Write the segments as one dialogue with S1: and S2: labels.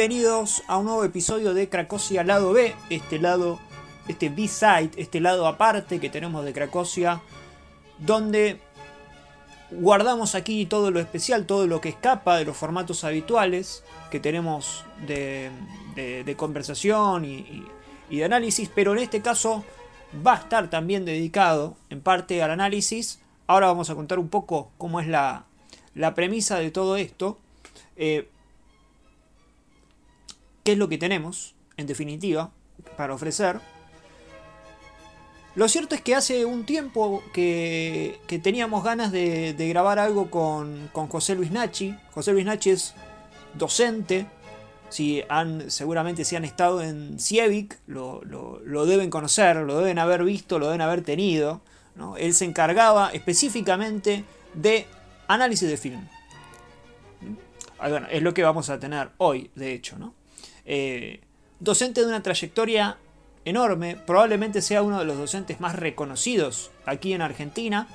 S1: Bienvenidos a un nuevo episodio de Cracosia Lado B, este lado, este B-side, este lado aparte que tenemos de Cracosia, donde guardamos aquí todo lo especial, todo lo que escapa de los formatos habituales que tenemos de, conversación y, de análisis, pero en este caso va a estar también dedicado en parte al análisis. Ahora vamos a contar un poco cómo es la, premisa de todo esto. Eh, es lo que tenemos, en definitiva, para ofrecer. Lo cierto es que hace un tiempo que, teníamos ganas de, grabar algo con, José Luis Nachi. José Luis Nachi es docente. Si han, seguramente si han estado en Cievic, lo, deben conocer, lo deben haber visto, lo deben haber tenido. Él se encargaba específicamente de análisis de film. Bueno, es lo que vamos a tener hoy, de hecho, ¿no? Eh, docente de una trayectoria enorme, probablemente sea uno de los docentes más reconocidos aquí en Argentina.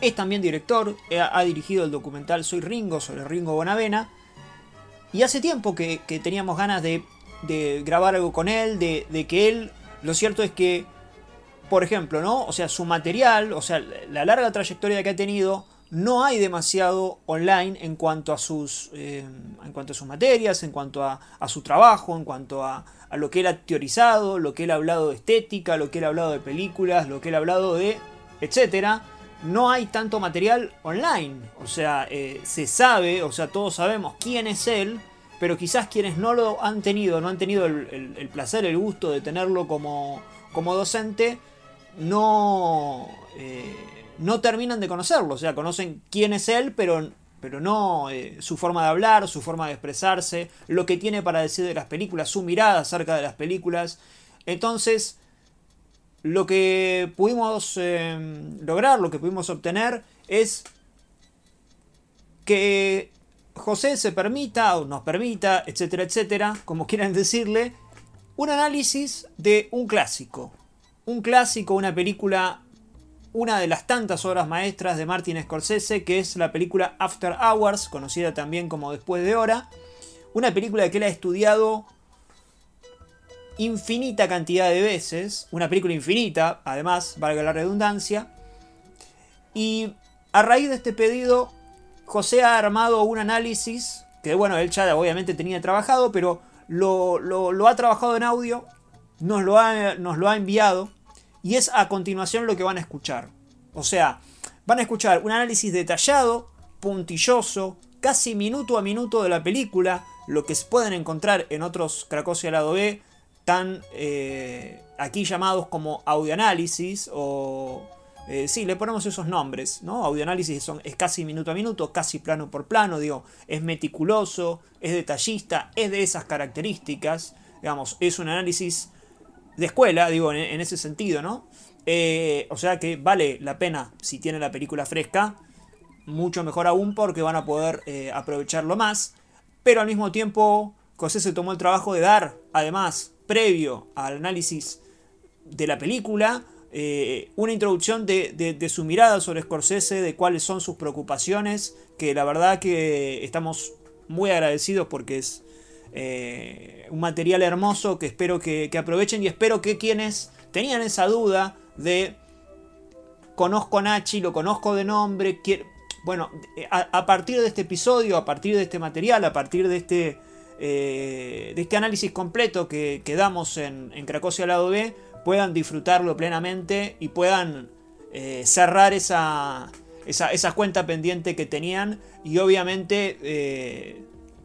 S1: Es también director, ha dirigido el documental Soy Ringo sobre Ringo Bonavena. Y hace tiempo que, teníamos ganas de, grabar algo con él, de, de, que él, lo cierto es que, por ejemplo, ¿no? O sea, su material, o sea, la larga trayectoria que ha tenido, no hay demasiado online en cuanto a sus, eh, en cuanto a sus materias, en cuanto a, su trabajo, en cuanto a, lo que él ha teorizado, lo que él ha hablado de estética, lo que él ha hablado de películas, lo que él ha hablado de, etcétera. No hay tanto material online, o sea, eh, se sabe, o sea, todos sabemos quién es él, pero quizás quienes no lo han tenido, no han tenido el, placer, el gusto de tenerlo como, como docente, no... Eh, no terminan de conocerlo. O sea, conocen quién es él, pero, pero no eh, su forma de hablar, su forma de expresarse, lo que tiene para decir de las películas, su mirada acerca de las películas. Entonces, lo que pudimos eh, lograr, lo que pudimos obtener es que José se permita, o nos permita, etcétera, etcétera, como quieran decirle, un análisis de un clásico. Un clásico, una película una de las tantas obras maestras de Martin Scorsese, que es la película After Hours, conocida también como Después de Hora. Una película que él ha estudiado infinita cantidad de veces, una película infinita, además, valga la redundancia. Y a raíz de este pedido, José ha armado un análisis, que bueno, él ya obviamente tenía trabajado, pero lo, ha trabajado en audio, nos lo ha, nos lo ha enviado y es a continuación lo que van a escuchar. O sea, van a escuchar un análisis detallado, puntilloso, casi minuto a minuto de la película, lo que se pueden encontrar en otros Cracosia lado B, tan eh, aquí llamados como audioanálisis o... Eh, sí, le ponemos esos nombres, ¿no? Audioanálisis son, es casi minuto a minuto, casi plano por plano, digo, es meticuloso, es detallista, es de esas características, digamos, es un análisis de escuela, digo, en, ese sentido, ¿no? Eh, o sea que vale la pena si tiene la película fresca, mucho mejor aún porque van a poder eh, aprovecharlo más, pero al mismo tiempo José se tomó el trabajo de dar, además, previo al análisis de la película, eh, una introducción de, de, su mirada sobre Scorsese, de cuáles son sus preocupaciones, que la verdad que estamos muy agradecidos porque es eh, un material hermoso que espero que, aprovechen y espero que quienes tenían esa duda de conozco a Nachi, lo conozco de nombre, bueno, a, partir de este episodio, a partir de este material, a partir de este, eh, de este análisis completo que, damos en, en Cracosia Lado B, puedan disfrutarlo plenamente y puedan eh, cerrar esa, esa, cuenta pendiente que tenían y obviamente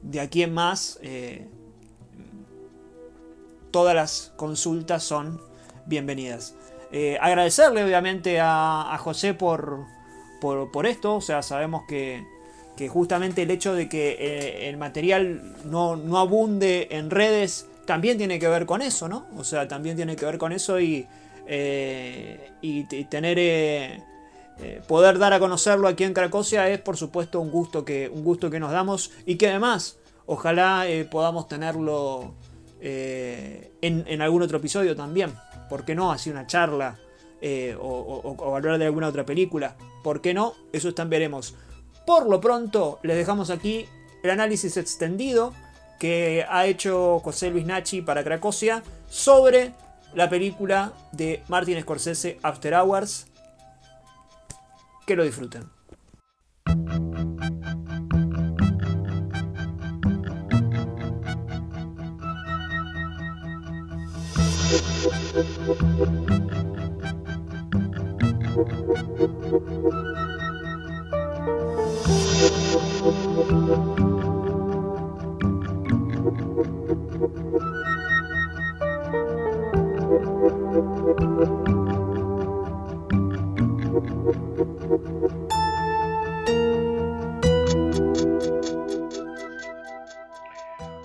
S1: de aquí en más, eh, todas las consultas son bienvenidas. Eh, agradecerle obviamente a, José por, por, esto, o sea, sabemos que, justamente el hecho de que eh, el material no, abunde en redes también tiene que ver con eso, ¿no? O sea, también tiene que ver con eso y, y, tener... poder dar a conocerlo aquí en Cracosia es por supuesto un gusto que, un gusto que nos damos y que además Ojalá eh, podamos tenerlo eh, en, algún otro episodio también. ¿Por qué no? Así una charla eh, o, hablar de alguna otra película. ¿Por qué no? Eso también veremos. Por lo pronto, les dejamos aquí el análisis extendido que ha hecho José Luis Nachi para Cracosia sobre la película de Martin Scorsese After Hours. Que lo disfruten.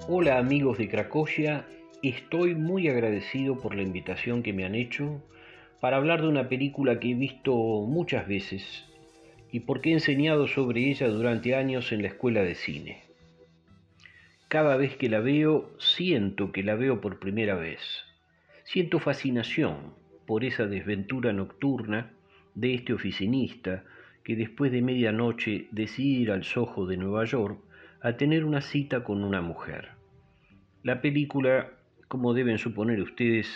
S2: Hola amigos de Cracovia, estoy muy agradecido por la invitación que me han hecho para hablar de una película que he visto muchas veces y porque he enseñado sobre ella durante años en la escuela de cine. Cada vez que la veo, siento que la veo por primera vez. Siento fascinación por esa desventura nocturna de este oficinista que después de medianoche decide ir al Soho de Nueva York a tener una cita con una mujer. La película, como deben suponer ustedes,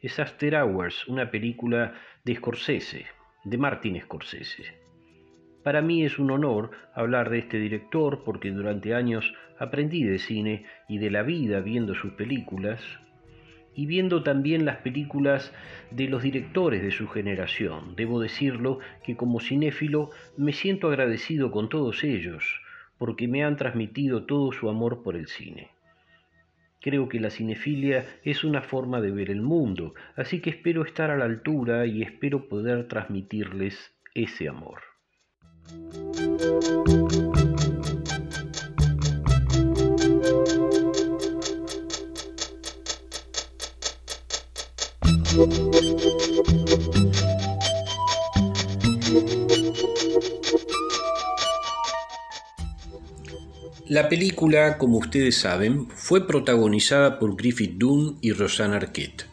S2: es After Hours, una película de Scorsese, de Martin Scorsese. Para mí es un honor hablar de este director porque durante años aprendí de cine y de la vida viendo sus películas y viendo también las películas de los directores de su generación. Debo decirlo que como cinéfilo me siento agradecido con todos ellos porque me han transmitido todo su amor por el cine. Creo que la cinefilia es una forma de ver el mundo, así que espero estar a la altura y espero poder transmitirles ese amor. La película, como ustedes saben, fue protagonizada por Griffith Dunn y Rosanna Arquette.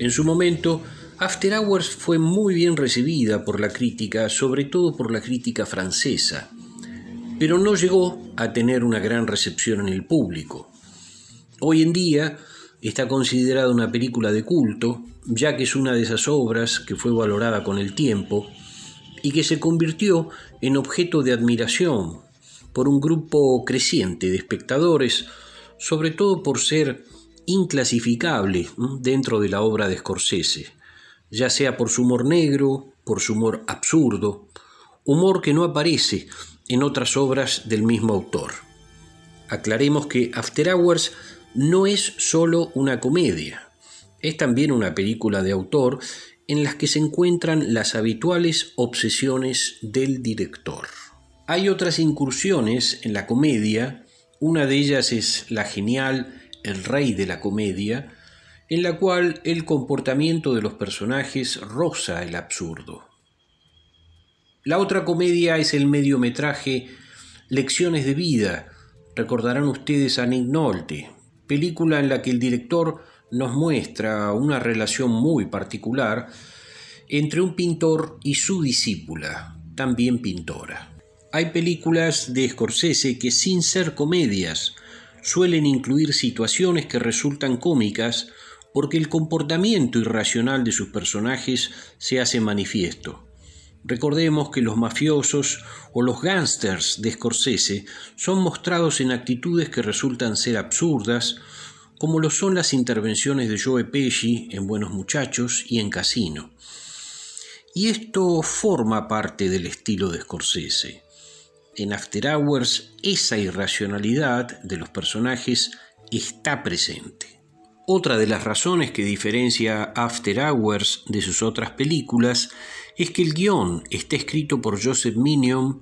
S2: En su momento, After Hours fue muy bien recibida por la crítica, sobre todo por la crítica francesa, pero no llegó a tener una gran recepción en el público. Hoy en día está considerada una película de culto, ya que es una de esas obras que fue valorada con el tiempo y que se convirtió en objeto de admiración por un grupo creciente de espectadores, sobre todo por ser inclasificable dentro de la obra de Scorsese, ya sea por su humor negro, por su humor absurdo, humor que no aparece en otras obras del mismo autor. Aclaremos que After Hours no es solo una comedia, es también una película de autor en las que se encuentran las habituales obsesiones del director. Hay otras incursiones en la comedia, una de ellas es la genial El rey de la comedia, en la cual el comportamiento de los personajes roza el absurdo. La otra comedia es el mediometraje Lecciones de vida, recordarán ustedes a Nick Nolte, película en la que el director nos muestra una relación muy particular entre un pintor y su discípula, también pintora. Hay películas de Scorsese que sin ser comedias suelen incluir situaciones que resultan cómicas porque el comportamiento irracional de sus personajes se hace manifiesto. Recordemos que los mafiosos o los gángsters de Scorsese son mostrados en actitudes que resultan ser absurdas, como lo son las intervenciones de Joe Pesci en Buenos Muchachos y en Casino. Y esto forma parte del estilo de Scorsese en After Hours esa irracionalidad de los personajes está presente. Otra de las razones que diferencia After Hours de sus otras películas es que el guion está escrito por Joseph Minion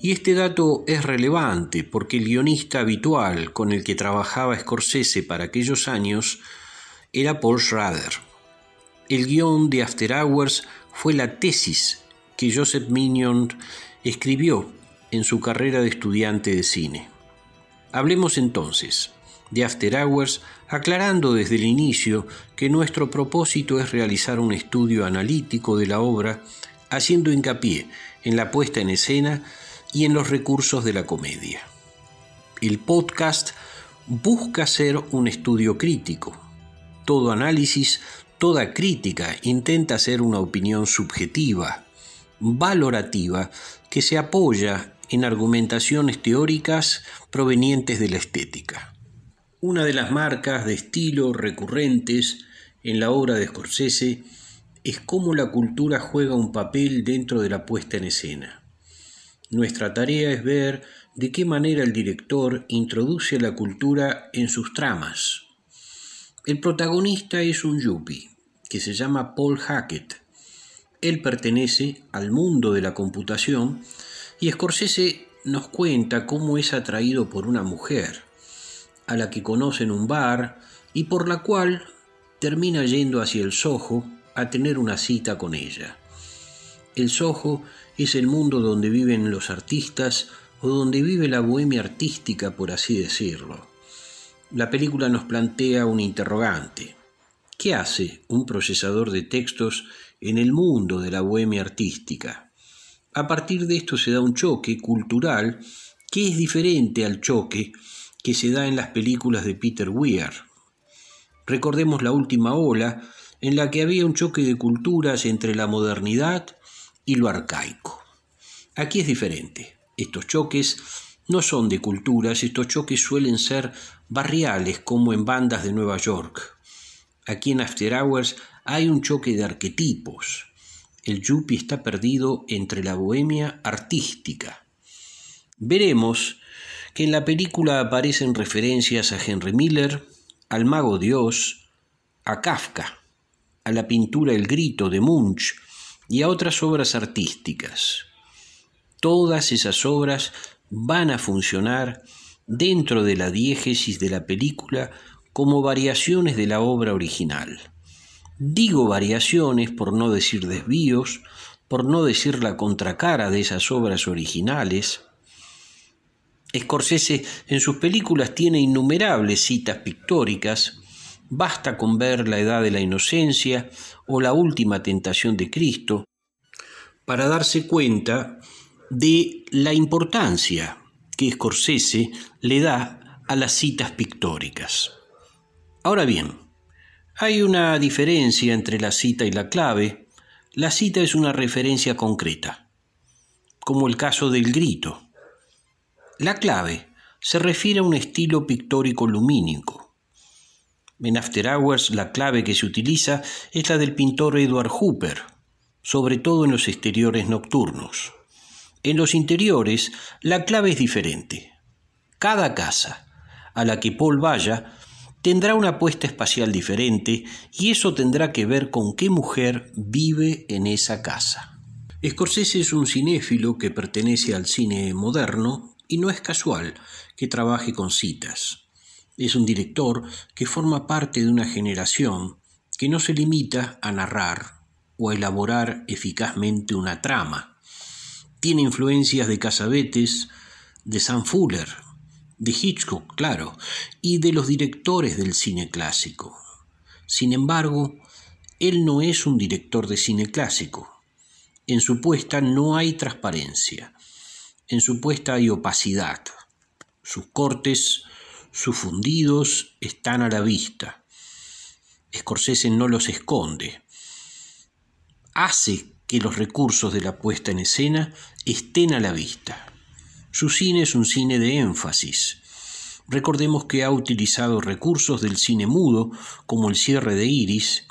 S2: y este dato es relevante porque el guionista habitual con el que trabajaba Scorsese para aquellos años era Paul Schrader. El guion de After Hours fue la tesis que Joseph Minion escribió en su carrera de estudiante de cine. Hablemos entonces de After Hours, aclarando desde el inicio que nuestro propósito es realizar un estudio analítico de la obra, haciendo hincapié en la puesta en escena y en los recursos de la comedia. El podcast busca ser un estudio crítico. Todo análisis, toda crítica intenta ser una opinión subjetiva, valorativa, que se apoya en argumentaciones teóricas provenientes de la estética. Una de las marcas de estilo recurrentes en la obra de Scorsese es cómo la cultura juega un papel dentro de la puesta en escena. Nuestra tarea es ver de qué manera el director introduce la cultura en sus tramas. El protagonista es un yuppie que se llama Paul Hackett. Él pertenece al mundo de la computación y Scorsese nos cuenta cómo es atraído por una mujer, a la que conoce en un bar y por la cual termina yendo hacia el Soho a tener una cita con ella. El Soho es el mundo donde viven los artistas o donde vive la bohemia artística, por así decirlo. La película nos plantea un interrogante. ¿Qué hace un procesador de textos en el mundo de la bohemia artística? A partir de esto se da un choque cultural que es diferente al choque que se da en las películas de Peter Weir. Recordemos la última ola, en la que había un choque de culturas entre la modernidad y lo arcaico. Aquí es diferente. Estos choques no son de culturas, estos choques suelen ser barriales como en bandas de Nueva York. Aquí en After Hours hay un choque de arquetipos el yuppie está perdido entre la bohemia artística. Veremos que en la película aparecen referencias a Henry Miller, al mago Dios, a Kafka, a la pintura El Grito de Munch y a otras obras artísticas. Todas esas obras van a funcionar dentro de la diégesis de la película como variaciones de la obra original. Digo variaciones por no decir desvíos, por no decir la contracara de esas obras originales. Scorsese en sus películas tiene innumerables citas pictóricas, basta con ver La Edad de la Inocencia o La Última Tentación de Cristo para darse cuenta de la importancia que Scorsese le da a las citas pictóricas. Ahora bien, hay una diferencia entre la cita y la clave. La cita es una referencia concreta, como el caso del grito. La clave se refiere a un estilo pictórico lumínico. En After Hours la clave que se utiliza es la del pintor Edward Hooper, sobre todo en los exteriores nocturnos. En los interiores la clave es diferente. Cada casa a la que Paul vaya tendrá una puesta espacial diferente y eso tendrá que ver con qué mujer vive en esa casa. Scorsese es un cinéfilo que pertenece al cine moderno y no es casual que trabaje con citas. Es un director que forma parte de una generación que no se limita a narrar o a elaborar eficazmente una trama. Tiene influencias de Casabetes, de Sam Fuller, de Hitchcock, claro, y de los directores del cine clásico. Sin embargo, él no es un director de cine clásico. En su puesta no hay transparencia. En su puesta hay opacidad. Sus cortes, sus fundidos están a la vista. Scorsese no los esconde. Hace que los recursos de la puesta en escena estén a la vista. Su cine es un cine de énfasis. Recordemos que ha utilizado recursos del cine mudo, como el cierre de iris,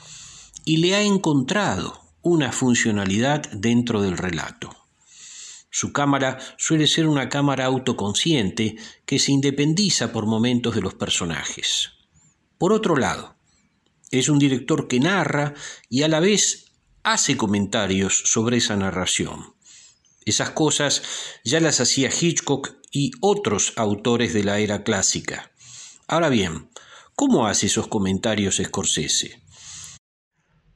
S2: y le ha encontrado una funcionalidad dentro del relato. Su cámara suele ser una cámara autoconsciente que se independiza por momentos de los personajes. Por otro lado, es un director que narra y a la vez hace comentarios sobre esa narración. Esas cosas ya las hacía Hitchcock y otros autores de la era clásica. Ahora bien, ¿cómo hace esos comentarios Scorsese?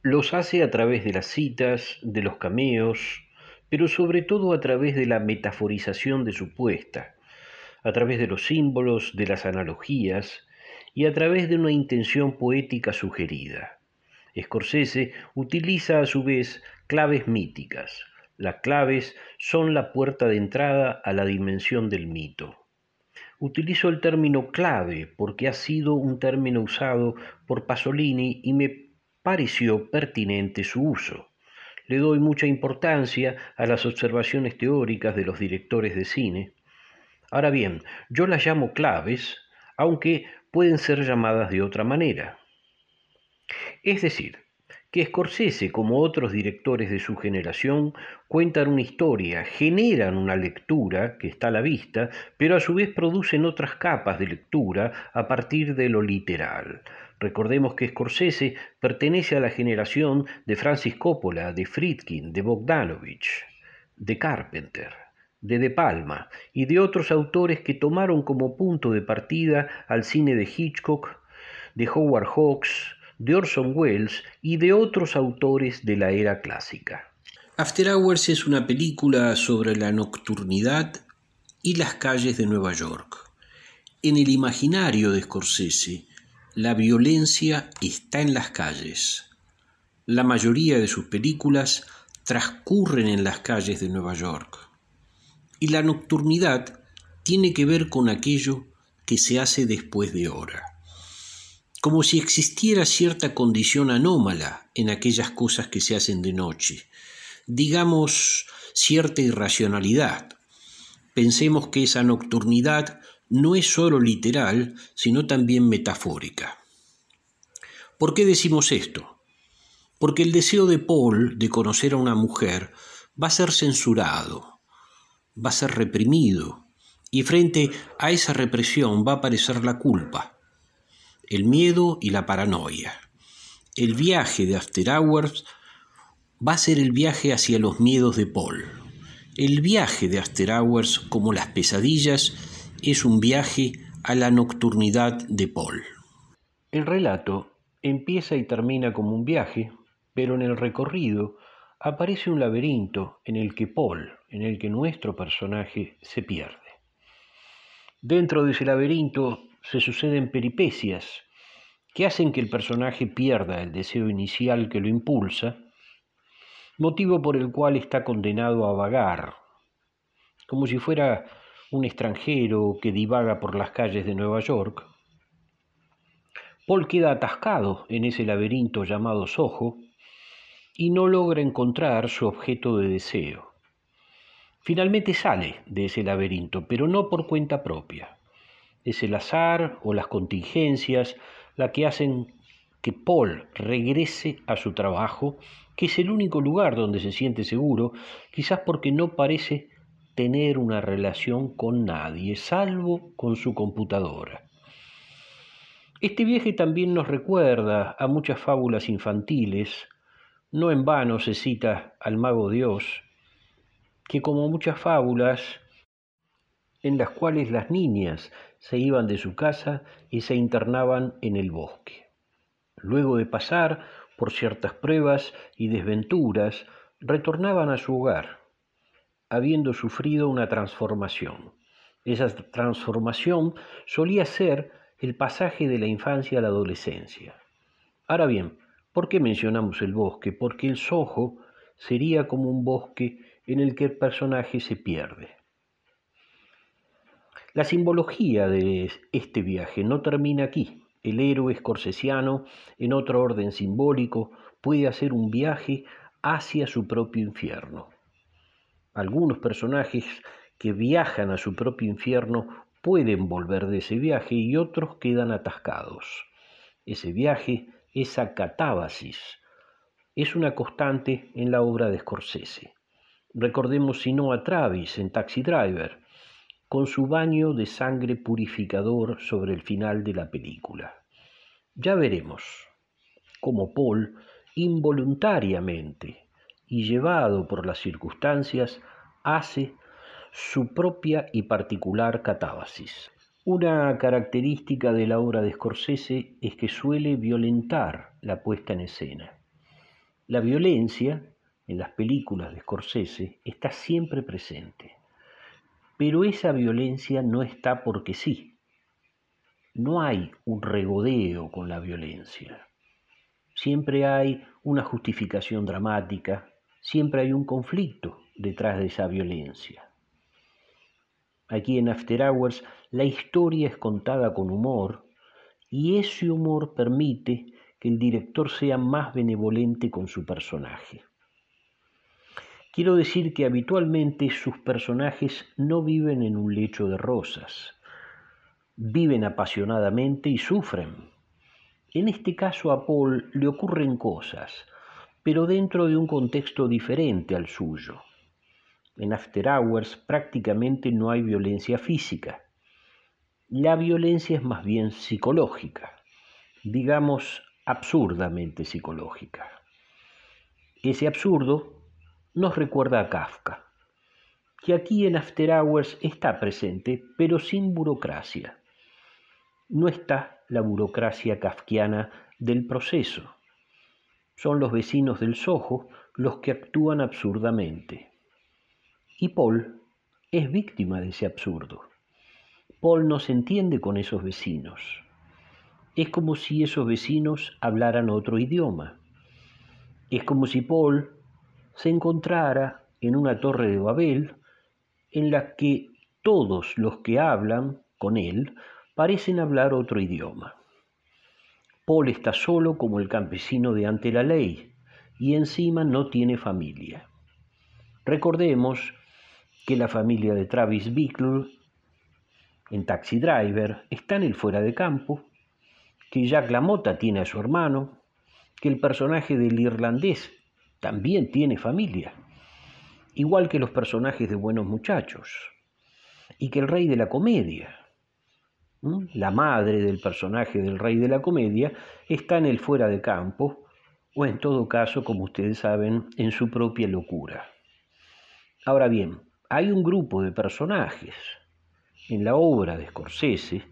S2: Los hace a través de las citas, de los cameos, pero sobre todo a través de la metaforización de su puesta, a través de los símbolos, de las analogías y a través de una intención poética sugerida. Scorsese utiliza a su vez claves míticas, las claves son la puerta de entrada a la dimensión del mito. Utilizo el término clave porque ha sido un término usado por Pasolini y me pareció pertinente su uso. Le doy mucha importancia a las observaciones teóricas de los directores de cine. Ahora bien, yo las llamo claves, aunque pueden ser llamadas de otra manera. Es decir, que Scorsese, como otros directores de su generación, cuentan una historia, generan una lectura que está a la vista, pero a su vez producen otras capas de lectura a partir de lo literal. Recordemos que Scorsese pertenece a la generación de Francis Coppola, de Friedkin, de Bogdanovich, de Carpenter, de De Palma y de otros autores que tomaron como punto de partida al cine de Hitchcock, de Howard Hawks, de Orson Welles y de otros autores de la era clásica. After Hours es una película sobre la nocturnidad y las calles de Nueva York. En el imaginario de Scorsese, la violencia está en las calles. La mayoría de sus películas transcurren en las calles de Nueva York. Y la nocturnidad tiene que ver con aquello que se hace después de hora como si existiera cierta condición anómala en aquellas cosas que se hacen de noche, digamos cierta irracionalidad. Pensemos que esa nocturnidad no es sólo literal, sino también metafórica. ¿Por qué decimos esto? Porque el deseo de Paul de conocer a una mujer va a ser censurado, va a ser reprimido, y frente a esa represión va a aparecer la culpa el miedo y la paranoia. El viaje de After Hours va a ser el viaje hacia los miedos de Paul. El viaje de After Hours, como las pesadillas, es un viaje a la nocturnidad de Paul. El relato empieza y termina como un viaje, pero en el recorrido aparece un laberinto en el que Paul, en el que nuestro personaje se pierde. Dentro de ese laberinto se suceden peripecias que hacen que el personaje pierda el deseo inicial que lo impulsa, motivo por el cual está condenado a vagar, como si fuera un extranjero que divaga por las calles de Nueva York. Paul queda atascado en ese laberinto llamado Soho y no logra encontrar su objeto de deseo. Finalmente sale de ese laberinto, pero no por cuenta propia es el azar o las contingencias la que hacen que Paul regrese a su trabajo, que es el único lugar donde se siente seguro, quizás porque no parece tener una relación con nadie, salvo con su computadora. Este viaje también nos recuerda a muchas fábulas infantiles, no en vano se cita al mago Dios, que como muchas fábulas en las cuales las niñas se iban de su casa y se internaban en el bosque. Luego de pasar por ciertas pruebas y desventuras, retornaban a su hogar, habiendo sufrido una transformación. Esa transformación solía ser el pasaje de la infancia a la adolescencia. Ahora bien, ¿por qué mencionamos el bosque? Porque el sojo sería como un bosque en el que el personaje se pierde. La simbología de este viaje no termina aquí. El héroe escorsesiano, en otro orden simbólico, puede hacer un viaje hacia su propio infierno. Algunos personajes que viajan a su propio infierno pueden volver de ese viaje y otros quedan atascados. Ese viaje, esa catábasis, es una constante en la obra de Scorsese. Recordemos si no a Travis en Taxi Driver, con su baño de sangre purificador sobre el final de la película. Ya veremos cómo Paul, involuntariamente y llevado por las circunstancias, hace su propia y particular catábasis. Una característica de la obra de Scorsese es que suele violentar la puesta en escena. La violencia en las películas de Scorsese está siempre presente. Pero esa violencia no está porque sí. No hay un regodeo con la violencia. Siempre hay una justificación dramática, siempre hay un conflicto detrás de esa violencia. Aquí en After Hours la historia es contada con humor y ese humor permite que el director sea más benevolente con su personaje. Quiero decir que habitualmente sus personajes no viven en un lecho de rosas, viven apasionadamente y sufren. En este caso a Paul le ocurren cosas, pero dentro de un contexto diferente al suyo. En After Hours prácticamente no hay violencia física. La violencia es más bien psicológica, digamos absurdamente psicológica. Ese absurdo nos recuerda a Kafka, que aquí en After Hours está presente, pero sin burocracia. No está la burocracia kafkiana del proceso. Son los vecinos del Soho los que actúan absurdamente. Y Paul es víctima de ese absurdo. Paul no se entiende con esos vecinos. Es como si esos vecinos hablaran otro idioma. Es como si Paul se encontrara en una torre de Babel en la que todos los que hablan con él parecen hablar otro idioma. Paul está solo como el campesino de ante la ley y encima no tiene familia. Recordemos que la familia de Travis Bickle en Taxi Driver está en el fuera de campo, que Jack LaMotta tiene a su hermano, que el personaje del irlandés también tiene familia, igual que los personajes de Buenos Muchachos, y que el rey de la comedia, la madre del personaje del rey de la comedia, está en el fuera de campo, o en todo caso, como ustedes saben, en su propia locura. Ahora bien, hay un grupo de personajes en la obra de Scorsese,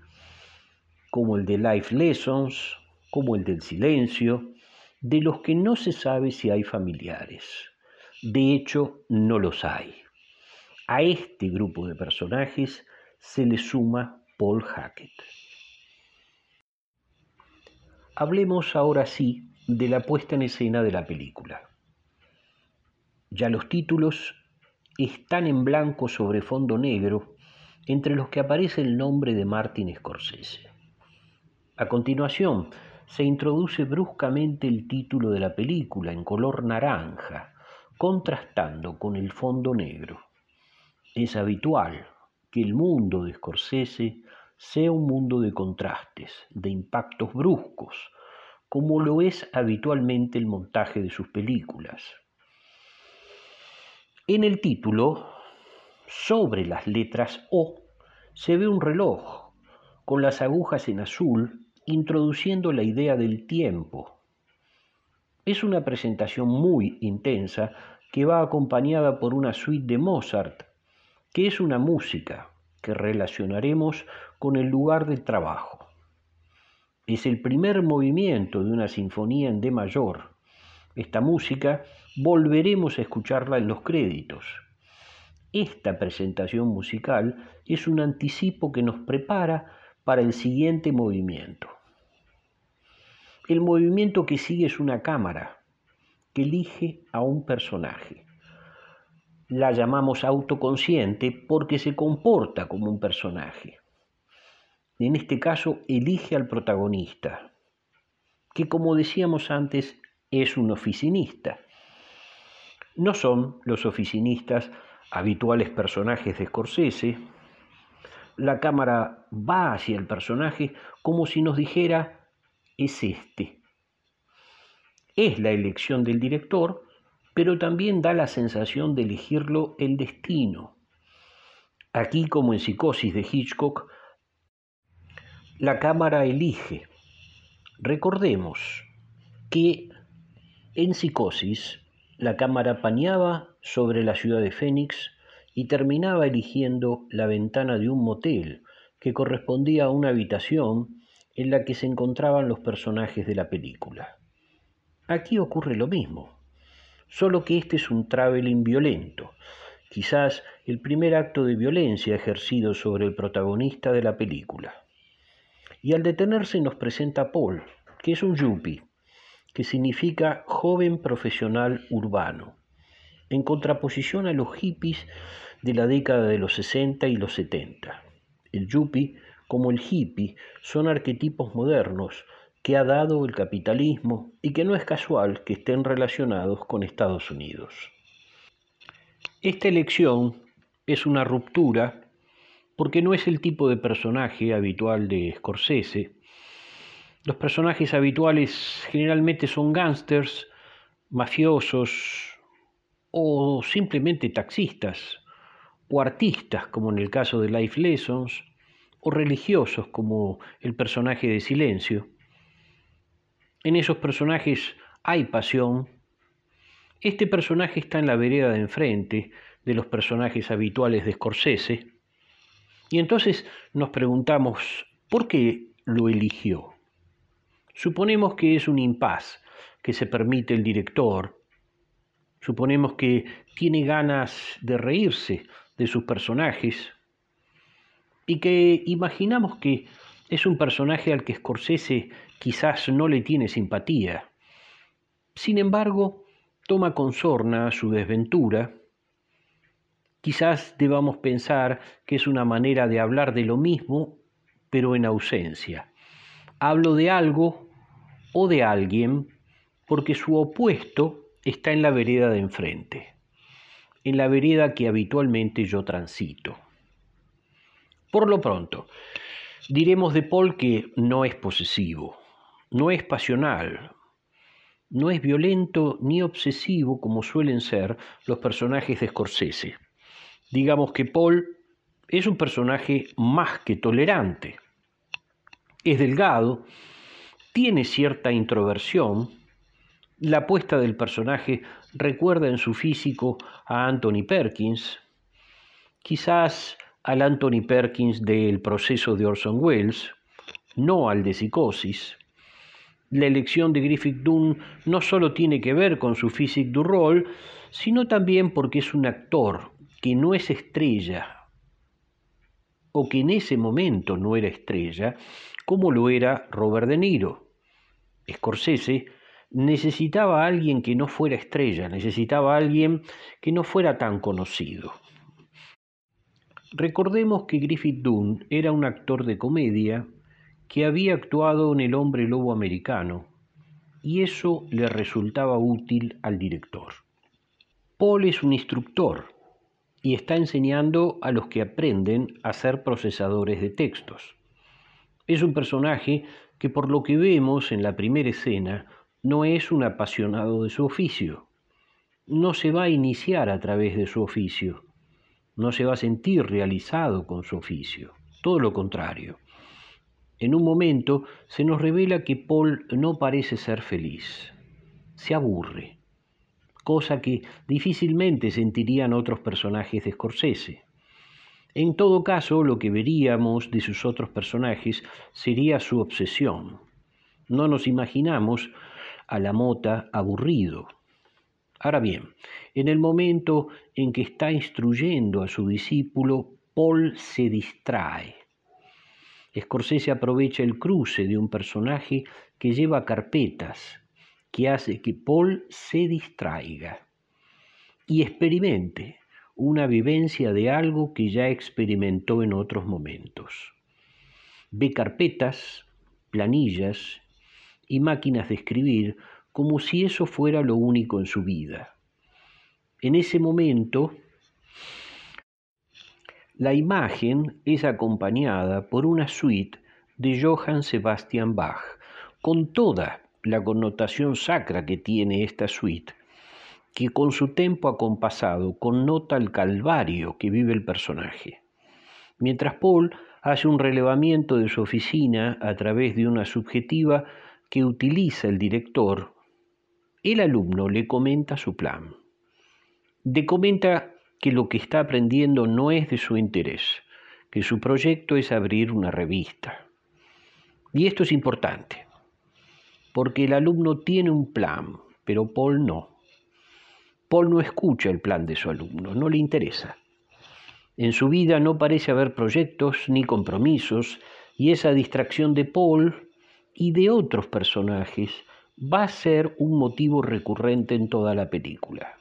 S2: como el de Life Lessons, como el del silencio, de los que no se sabe si hay familiares. De hecho, no los hay. A este grupo de personajes se le suma Paul Hackett. Hablemos ahora sí de la puesta en escena de la película. Ya los títulos están en blanco sobre fondo negro, entre los que aparece el nombre de Martin Scorsese. A continuación, se introduce bruscamente el título de la película en color naranja, contrastando con el fondo negro. Es habitual que el mundo de Scorsese sea un mundo de contrastes, de impactos bruscos, como lo es habitualmente el montaje de sus películas. En el título, sobre las letras O, se ve un reloj con las agujas en azul introduciendo la idea del tiempo. Es una presentación muy intensa que va acompañada por una suite de Mozart, que es una música que relacionaremos con el lugar del trabajo. Es el primer movimiento de una sinfonía en D mayor. Esta música volveremos a escucharla en los créditos. Esta presentación musical es un anticipo que nos prepara para el siguiente movimiento. El movimiento que sigue es una cámara que elige a un personaje. La llamamos autoconsciente porque se comporta como un personaje. En este caso elige al protagonista, que como decíamos antes es un oficinista. No son los oficinistas habituales personajes de Scorsese, la cámara va hacia el personaje como si nos dijera, es este. Es la elección del director, pero también da la sensación de elegirlo el destino. Aquí, como en Psicosis de Hitchcock, la cámara elige. Recordemos que en Psicosis la cámara pañaba sobre la ciudad de Fénix y terminaba eligiendo la ventana de un motel que correspondía a una habitación en la que se encontraban los personajes de la película. Aquí ocurre lo mismo, solo que este es un traveling violento, quizás el primer acto de violencia ejercido sobre el protagonista de la película. Y al detenerse nos presenta Paul, que es un yuppie, que significa joven profesional urbano en contraposición a los hippies de la década de los 60 y los 70. El yuppie, como el hippie, son arquetipos modernos que ha dado el capitalismo y que no es casual que estén relacionados con Estados Unidos. Esta elección es una ruptura porque no es el tipo de personaje habitual de Scorsese. Los personajes habituales generalmente son gángsters, mafiosos o simplemente taxistas, o artistas como en el caso de Life Lessons, o religiosos como el personaje de Silencio. En esos personajes hay pasión. Este personaje está en la vereda de enfrente de los personajes habituales de Scorsese. Y entonces nos preguntamos, ¿por qué lo eligió? Suponemos que es un impas que se permite el director. Suponemos que tiene ganas de reírse de sus personajes y que imaginamos que es un personaje al que Scorsese quizás no le tiene simpatía. Sin embargo, toma con sorna su desventura. Quizás debamos pensar que es una manera de hablar de lo mismo, pero en ausencia. Hablo de algo o de alguien porque su opuesto está en la vereda de enfrente, en la vereda que habitualmente yo transito. Por lo pronto, diremos de Paul que no es posesivo, no es pasional, no es violento ni obsesivo como suelen ser los personajes de Scorsese. Digamos que Paul es un personaje más que tolerante. Es delgado, tiene cierta introversión. La apuesta del personaje recuerda en su físico a Anthony Perkins, quizás al Anthony Perkins del proceso de Orson Welles, no al de psicosis la elección de Griffith Dunn no solo tiene que ver con su physique du rol, sino también porque es un actor que no es estrella, o que en ese momento no era estrella, como lo era Robert De Niro. Scorsese necesitaba a alguien que no fuera estrella, necesitaba a alguien que no fuera tan conocido. Recordemos que Griffith Dunn era un actor de comedia que había actuado en El hombre lobo americano, y eso le resultaba útil al director. Paul es un instructor y está enseñando a los que aprenden a ser procesadores de textos. Es un personaje que por lo que vemos en la primera escena no es un apasionado de su oficio. No se va a iniciar a través de su oficio. No se va a sentir realizado con su oficio. Todo lo contrario. En un momento se nos revela que Paul no parece ser feliz, se aburre, cosa que difícilmente sentirían otros personajes de Scorsese. En todo caso, lo que veríamos de sus otros personajes sería su obsesión. No nos imaginamos a la mota aburrido. Ahora bien, en el momento en que está instruyendo a su discípulo, Paul se distrae Scorsese aprovecha el cruce de un personaje que lleva carpetas, que hace que Paul se distraiga y experimente una vivencia de algo que ya experimentó en otros momentos. Ve carpetas, planillas y máquinas de escribir como si eso fuera lo único en su vida. En ese momento, la imagen es acompañada por una suite de Johann Sebastian Bach, con toda la connotación sacra que tiene esta suite, que con su tempo acompasado connota el calvario que vive el personaje. Mientras Paul hace un relevamiento de su oficina a través de una subjetiva que utiliza el director, el alumno le comenta su plan. Le comenta que lo que está aprendiendo no es de su interés, que su proyecto es abrir una revista. Y esto es importante, porque el alumno tiene un plan, pero Paul no. Paul no escucha el plan de su alumno, no le interesa. En su vida no parece haber proyectos ni compromisos, y esa distracción de Paul y de otros personajes va a ser un motivo recurrente en toda la película.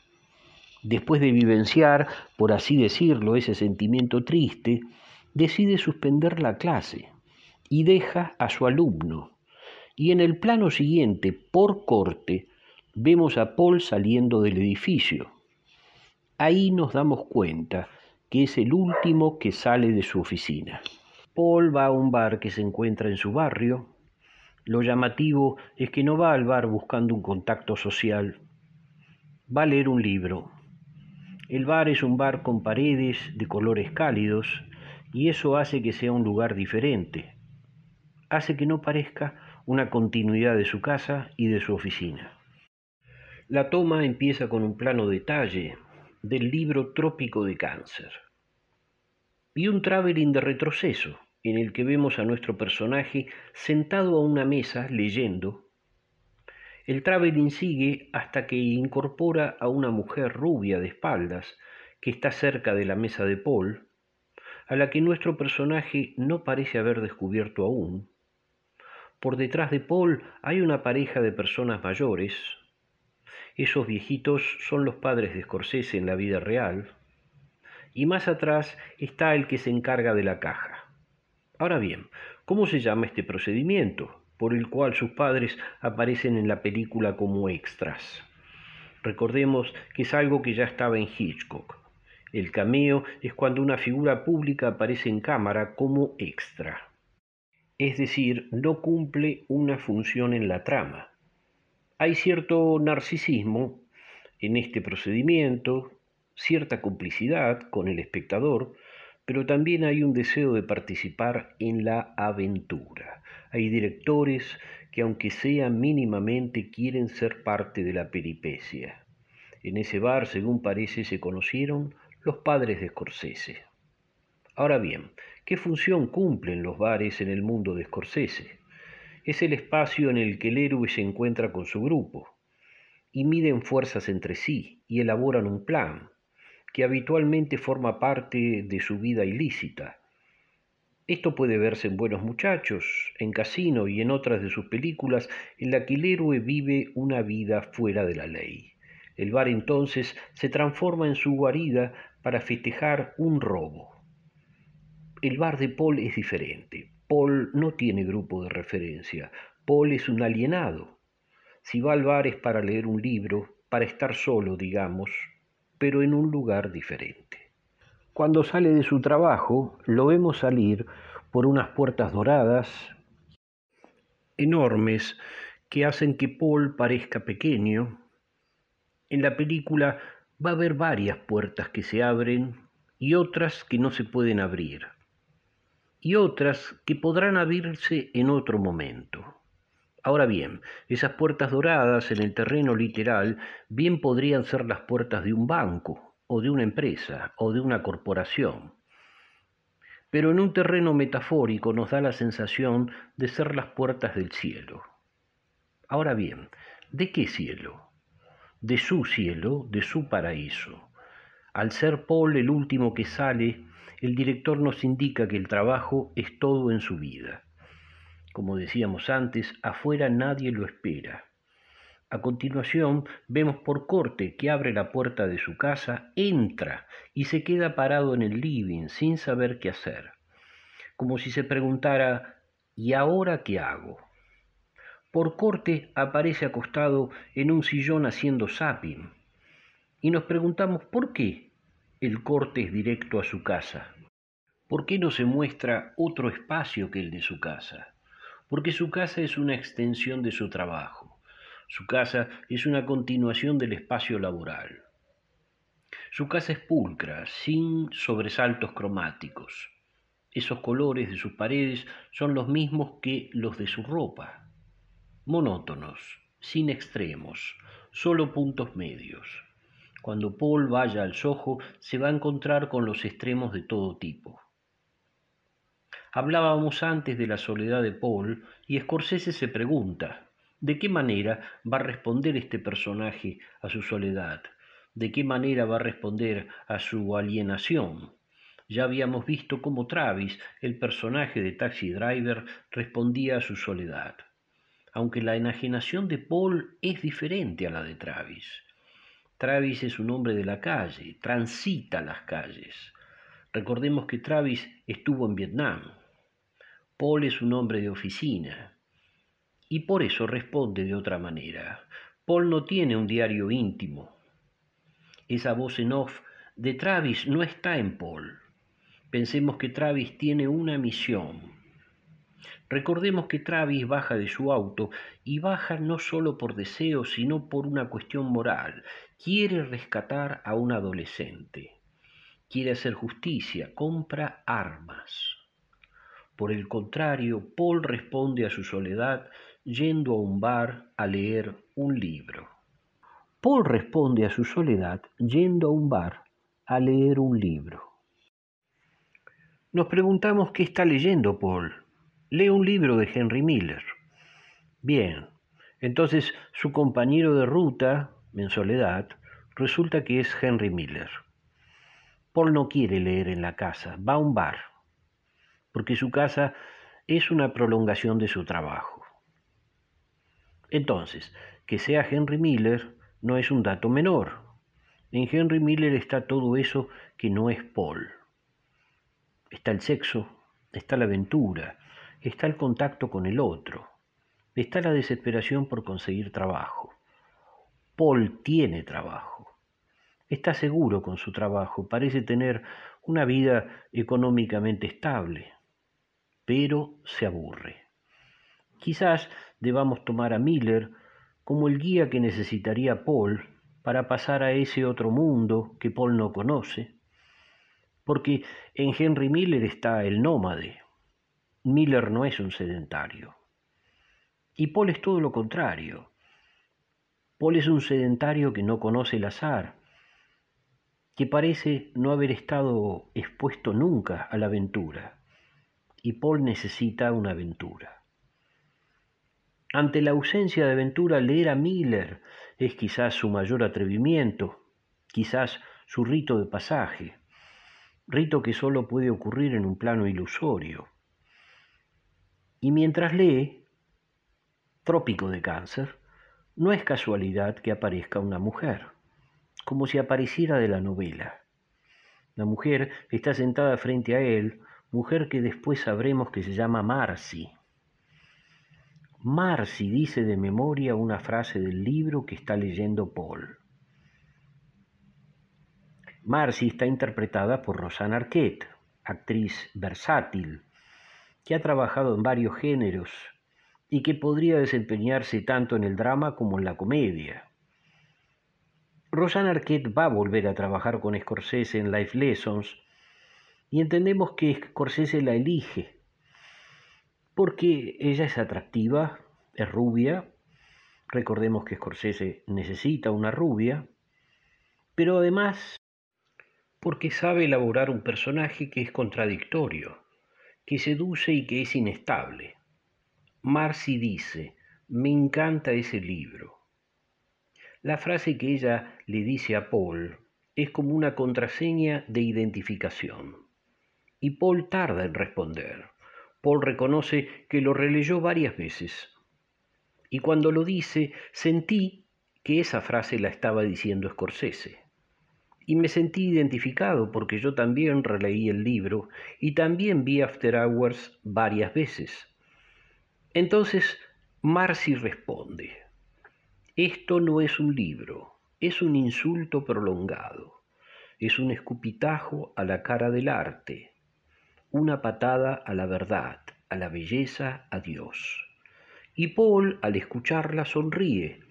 S2: Después de vivenciar, por así decirlo, ese sentimiento triste, decide suspender la clase y deja a su alumno. Y en el plano siguiente, por corte, vemos a Paul saliendo del edificio. Ahí nos damos cuenta que es el último que sale de su oficina. Paul va a un bar que se encuentra en su barrio. Lo llamativo es que no va al bar buscando un contacto social, va a leer un libro. El bar es un bar con paredes de colores cálidos y eso hace que sea un lugar diferente. Hace que no parezca una continuidad de su casa y de su oficina. La toma empieza con un plano detalle del libro Trópico de Cáncer y un traveling de retroceso en el que vemos a nuestro personaje sentado a una mesa leyendo. El traveling sigue hasta que incorpora a una mujer rubia de espaldas que está cerca de la mesa de Paul, a la que nuestro personaje no parece haber descubierto aún. Por detrás de Paul hay una pareja de personas mayores. Esos viejitos son los padres de Scorsese en la vida real y más atrás está el que se encarga de la caja. Ahora bien, ¿cómo se llama este procedimiento por el cual sus padres aparecen en la película como extras? Recordemos que es algo que ya estaba en Hitchcock. El cameo es cuando una figura pública aparece en cámara como extra. Es decir, no cumple una función en la trama. Hay cierto narcisismo en este procedimiento, cierta complicidad con el espectador, pero también hay un deseo de participar en la aventura. Hay directores que aunque sean mínimamente quieren ser parte de la peripecia. En ese bar, según parece, se conocieron los padres de Scorsese. Ahora bien, ¿qué función cumplen los bares en el mundo de Scorsese? Es el espacio en el que el héroe se encuentra con su grupo y miden fuerzas entre sí y elaboran un plan, que habitualmente forma parte de su vida ilícita. Esto puede verse en Buenos Muchachos, en Casino y en otras de sus películas en la que el héroe vive una vida fuera de la ley. El bar entonces se transforma en su guarida para festejar un robo. El bar de Paul es diferente. Paul no tiene grupo de referencia. Paul es un alienado. Si va al bar es para leer un libro, para estar solo, digamos, pero en un lugar diferente. Cuando sale de su trabajo, lo vemos salir por unas puertas doradas enormes que hacen que Paul parezca pequeño. En la película va a haber varias puertas que se abren y otras que no se pueden abrir, y otras que podrán abrirse en otro momento. Ahora bien, esas puertas doradas en el terreno literal bien podrían ser las puertas de un banco, o de una empresa, o de una corporación. Pero en un terreno metafórico nos da la sensación de ser las puertas del cielo. Ahora bien, ¿de qué cielo? De su cielo, de su paraíso. Al ser Paul el último que sale, el director nos indica que el trabajo es todo en su vida como decíamos antes, afuera nadie lo espera. A continuación vemos por corte que abre la puerta de su casa, entra y se queda parado en el living sin saber qué hacer, como si se preguntara ¿y ahora qué hago? Por corte aparece acostado en un sillón haciendo zapping y nos preguntamos por qué el corte es directo a su casa. ¿Por qué no se muestra otro espacio que el de su casa? porque su casa es una extensión de su trabajo. Su casa es una continuación del espacio laboral. Su casa es pulcra, sin sobresaltos cromáticos. Esos colores de sus paredes son los mismos que los de su ropa. Monótonos, sin extremos, solo puntos medios. Cuando Paul vaya al Soho, se va a encontrar con los extremos de todo tipo. Hablábamos antes de la soledad de Paul y Scorsese se pregunta, ¿de qué manera va a responder este personaje a su soledad? ¿De qué manera va a responder a su alienación? Ya habíamos visto cómo Travis, el personaje de Taxi Driver, respondía a su soledad. Aunque la enajenación de Paul es diferente a la de Travis. Travis es un hombre de la calle, transita las calles. Recordemos que Travis estuvo en Vietnam. Paul es un hombre de oficina. Y por eso responde de otra manera. Paul no tiene un diario íntimo. Esa voz en off de Travis no está en Paul. Pensemos que Travis tiene una misión. Recordemos que Travis baja de su auto y baja no solo por deseo, sino por una cuestión moral. Quiere rescatar a un adolescente. Quiere hacer justicia, compra armas. Por el contrario, Paul responde a su soledad yendo a un bar a leer un libro. Paul responde a su soledad yendo a un bar a leer un libro. Nos preguntamos qué está leyendo Paul. Lee un libro de Henry Miller. Bien, entonces su compañero de ruta, en soledad, resulta que es Henry Miller. Paul no quiere leer en la casa, va a un bar, porque su casa es una prolongación de su trabajo. Entonces, que sea Henry Miller no es un dato menor. En Henry Miller está todo eso que no es Paul. Está el sexo, está la aventura, está el contacto con el otro, está la desesperación por conseguir trabajo. Paul tiene trabajo, está seguro con su trabajo, parece tener una vida económicamente estable, pero se aburre. Quizás debamos tomar a Miller como el guía que necesitaría Paul para pasar a ese otro mundo que Paul no conoce, porque en Henry Miller está el nómade. Miller no es un sedentario. Y Paul es todo lo contrario. Paul es un sedentario que no conoce el azar, que parece no haber estado expuesto nunca a la aventura. Y Paul necesita una aventura. Ante la ausencia de aventura, leer a Miller es quizás su mayor atrevimiento, quizás su rito de pasaje, rito que solo puede ocurrir en un plano ilusorio. Y mientras lee, Trópico de Cáncer, no es casualidad que aparezca una mujer, como si apareciera de la novela. La mujer está sentada frente a él, mujer que después sabremos que se llama Marcy. Marcy dice de memoria una frase del libro que está leyendo Paul. Marcy está interpretada por Rosanna Arquette, actriz versátil, que ha trabajado en varios géneros y que podría desempeñarse tanto en el drama como en la comedia. Rosanna Arquette va a volver a trabajar con Scorsese en Life Lessons y entendemos que Scorsese la elige porque ella es atractiva, es rubia, recordemos que Scorsese necesita una rubia, pero además porque sabe elaborar un personaje que es contradictorio, que seduce y que es inestable. Marcy dice, me encanta ese libro. La frase que ella le dice a Paul es como una contraseña de identificación. Y Paul tarda en responder. Paul reconoce que lo releyó varias veces. Y cuando lo dice, sentí que esa frase la estaba diciendo Scorsese. Y me sentí identificado porque yo también releí el libro y también vi After Hours varias veces. Entonces Marcy responde, esto no es un libro, es un insulto prolongado, es un escupitajo a la cara del arte, una patada a la verdad, a la belleza, a Dios. Y Paul, al escucharla, sonríe,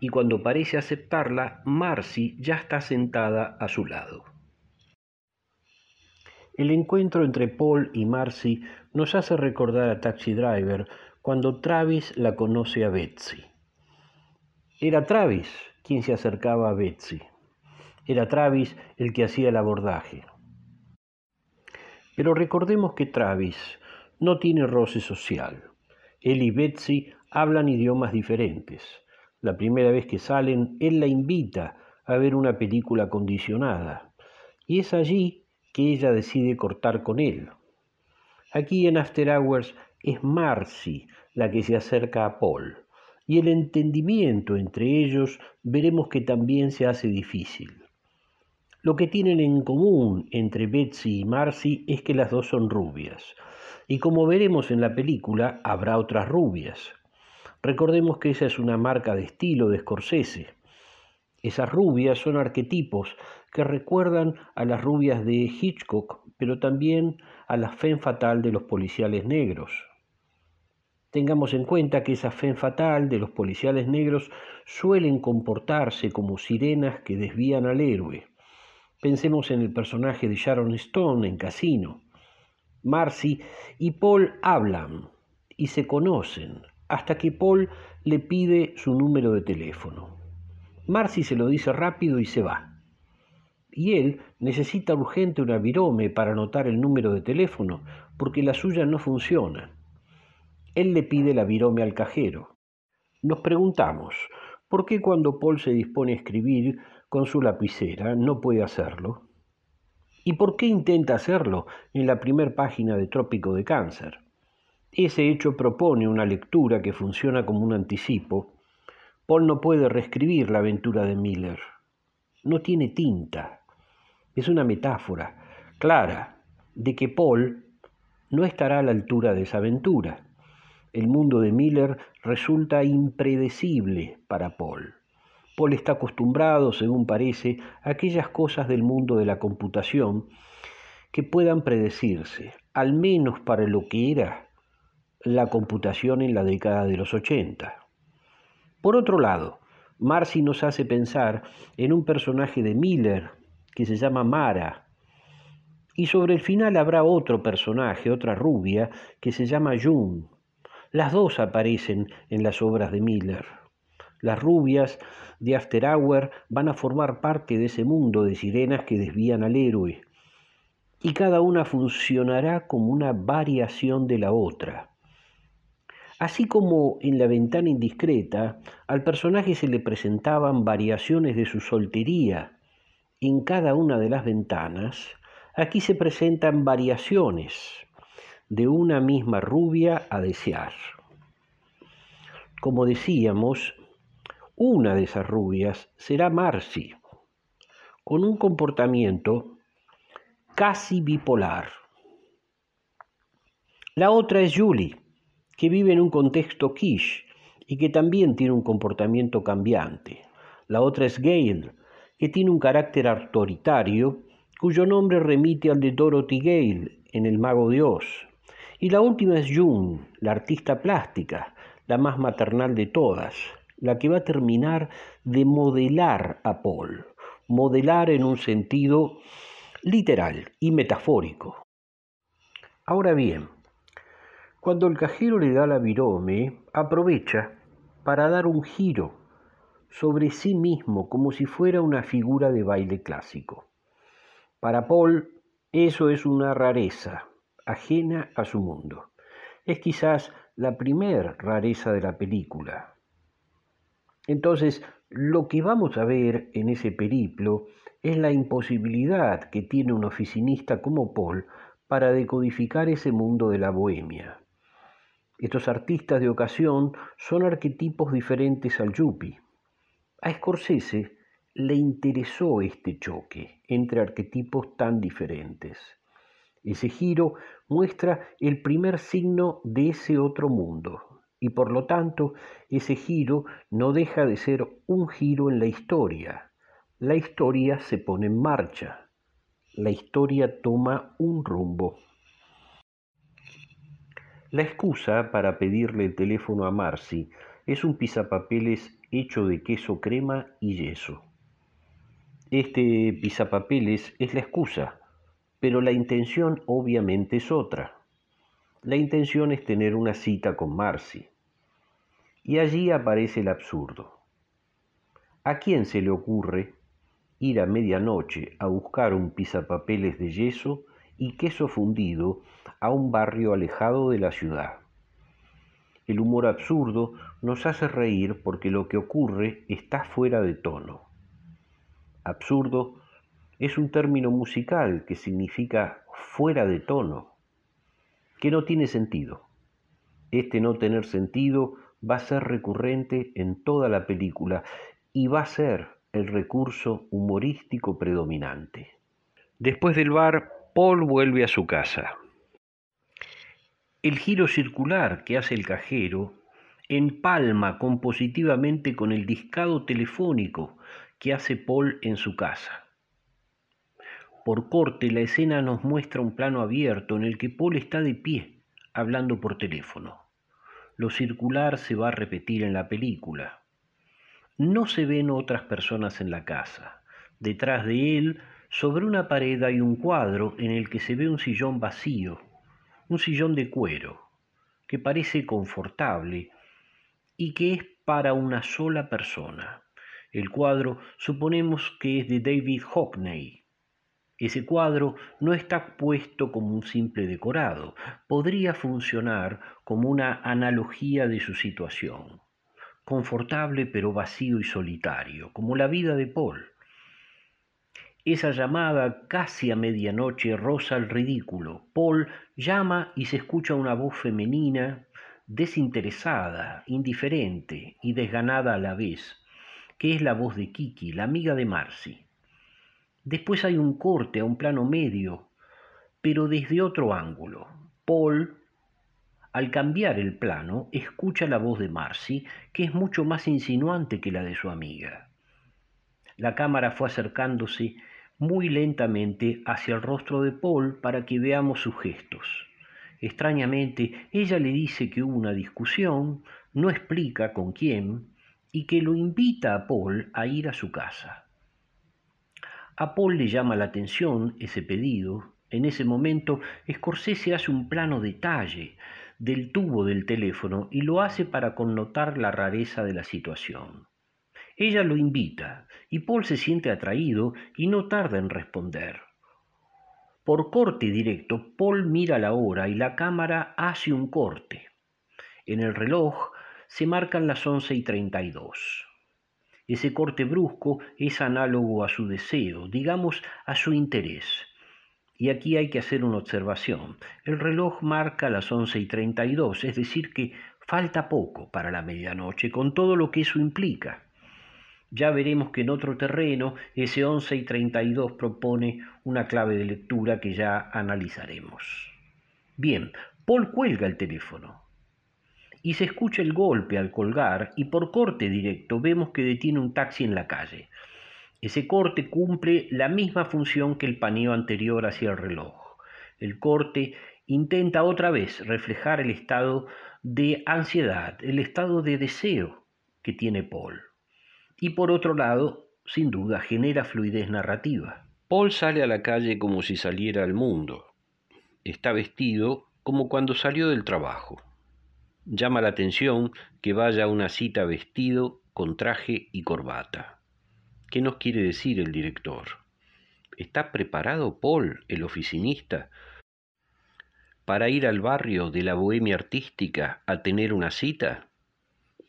S2: y cuando parece aceptarla, Marcy ya está sentada a su lado. El encuentro entre Paul y Marcy nos hace recordar a Taxi Driver cuando Travis la conoce a Betsy. Era Travis quien se acercaba a Betsy. Era Travis el que hacía el abordaje. Pero recordemos que Travis no tiene roce social. Él y Betsy hablan idiomas diferentes. La primera vez que salen, él la invita a ver una película condicionada. Y es allí que ella decide cortar con él. Aquí en After Hours es Marcy la que se acerca a Paul. y el entendimiento entre ellos veremos que también se hace difícil. Lo que tienen en común entre Betsy y Marcy es que las dos son rubias, y como veremos en la película, habrá otras rubias. Recordemos que esa es una marca de estilo de Scorsese. Esas rubias son arquetipos que recuerdan a las rubias de Hitchcock, pero también a la fe fatal de los policiales negros. Tengamos en cuenta que esa fe fatal de los policiales negros suelen comportarse como sirenas que desvían al héroe. Pensemos en el personaje de Sharon Stone en Casino. Marcy y Paul hablan y se conocen hasta que Paul le pide su número de teléfono. Marcy se lo dice rápido y se va. Y él necesita urgente una virome para anotar el número de teléfono porque la suya no funciona. Él le pide la virome al cajero. Nos preguntamos, ¿por qué cuando Paul se dispone a escribir con su lapicera no puede hacerlo? ¿Y por qué intenta hacerlo en la primera página de Trópico de Cáncer? Ese hecho propone una lectura que funciona como un anticipo. Paul no puede reescribir la aventura de Miller. No tiene tinta. Es una metáfora clara de que Paul no estará a la altura de esa aventura el mundo de Miller resulta impredecible para Paul. Paul está acostumbrado, según parece, a aquellas cosas del mundo de la computación que puedan predecirse, al menos para lo que era la computación en la década de los 80. Por otro lado, Marcy nos hace pensar en un personaje de Miller que se llama Mara, y sobre el final habrá otro personaje, otra rubia, que se llama June, las dos aparecen en las obras de Miller. Las rubias de After Hour van a formar parte de ese mundo de sirenas que desvían al héroe, y cada una funcionará como una variación de la otra. Así como en la ventana indiscreta, al personaje se le presentaban variaciones de su soltería en cada una de las ventanas, aquí se presentan variaciones de una misma rubia a desear. Como decíamos, una de esas rubias será Marcy, con un comportamiento casi bipolar. La otra es Julie, que vive en un contexto quiche y que también tiene un comportamiento cambiante. La otra es Gail, que tiene un carácter autoritario, cuyo nombre remite al de Dorothy Gale en El Mago de Oz. Y la última es June, la artista plástica, la más maternal de todas, la que va a terminar de modelar a Paul, modelar en un sentido literal y metafórico. Ahora bien, cuando el cajero le da la virome, aprovecha para dar un giro sobre sí mismo como si fuera una figura de baile clásico. Para Paul eso es una rareza, ajena a su mundo. Es quizás la primer rareza de la película. Entonces, lo que vamos a ver en ese periplo es la imposibilidad que tiene un oficinista como Paul para decodificar ese mundo de la bohemia. Estos artistas de ocasión son arquetipos diferentes al yuppie. A Scorsese le interesó este choque entre arquetipos tan diferentes. Ese giro muestra el primer signo de ese otro mundo y por lo tanto ese giro no deja de ser un giro en la historia. La historia se pone en marcha, la historia toma un rumbo. La excusa para pedirle el teléfono a Marcy es un pisapapeles hecho de queso crema y yeso. Este pisapapeles es la excusa pero la intención obviamente es otra. La intención es tener una cita con Marcy. Y allí aparece el absurdo. ¿A quién se le ocurre ir a medianoche a buscar un pisapapeles de yeso y queso fundido a un barrio alejado de la ciudad? El humor absurdo nos hace reír porque lo que ocurre está fuera de tono. Absurdo es un término musical que significa fuera de tono, que no tiene sentido. Este no tener sentido va a ser recurrente en toda la película y va a ser el recurso humorístico predominante. Después del bar, Paul vuelve a su casa. El giro circular que hace el cajero empalma compositivamente con el discado telefónico que hace Paul en su casa. Por corte, la escena nos muestra un plano abierto en el que Paul está de pie, hablando por teléfono. Lo circular se va a repetir en la película. No se ven otras personas en la casa. Detrás de él, sobre una pared hay un cuadro en el que se ve un sillón vacío, un sillón de cuero, que parece confortable y que es para una sola persona. El cuadro suponemos que es de David Hockney, ese cuadro no está puesto como un simple decorado, podría funcionar como una analogía de su situación, confortable pero vacío y solitario, como la vida de Paul. Esa llamada casi a medianoche roza el ridículo. Paul llama y se escucha una voz femenina, desinteresada, indiferente y desganada a la vez, que es la voz de Kiki, la amiga de Marcy. Después hay un corte a un plano medio, pero desde otro ángulo. Paul, al cambiar el plano, escucha la voz de Marcy, que es mucho más insinuante que la de su amiga. La cámara fue acercándose muy lentamente hacia el rostro de Paul para que veamos sus gestos. Extrañamente, ella le dice que hubo una discusión, no explica con quién, y que lo invita a Paul a ir a su casa. A Paul le llama la atención ese pedido. En ese momento, Scorsese hace un plano detalle del tubo del teléfono y lo hace para connotar la rareza de la situación. Ella lo invita y Paul se siente atraído y no tarda en responder. Por corte directo, Paul mira la hora y la cámara hace un corte. En el reloj se marcan las once y treinta y dos. Ese corte brusco es análogo a su deseo, digamos a su interés. Y aquí hay que hacer una observación. El reloj marca las once y treinta y dos, es decir, que falta poco para la medianoche, con todo lo que eso implica. Ya veremos que en otro terreno ese once y treinta y dos propone una clave de lectura que ya analizaremos. Bien, Paul cuelga el teléfono y se escucha el golpe al colgar y por corte directo vemos que detiene un taxi en la calle. Ese corte cumple la misma función que el paneo anterior hacia el reloj. El corte intenta otra vez reflejar el estado de ansiedad, el estado de deseo que tiene Paul. Y por otro lado, sin duda, genera fluidez narrativa. Paul sale a la calle como si saliera al mundo. Está vestido como cuando salió del trabajo. Llama la atención que vaya a una cita vestido con traje y corbata. ¿Qué nos quiere decir el director? ¿Está preparado Paul, el oficinista, para ir al barrio de la bohemia artística a tener una cita?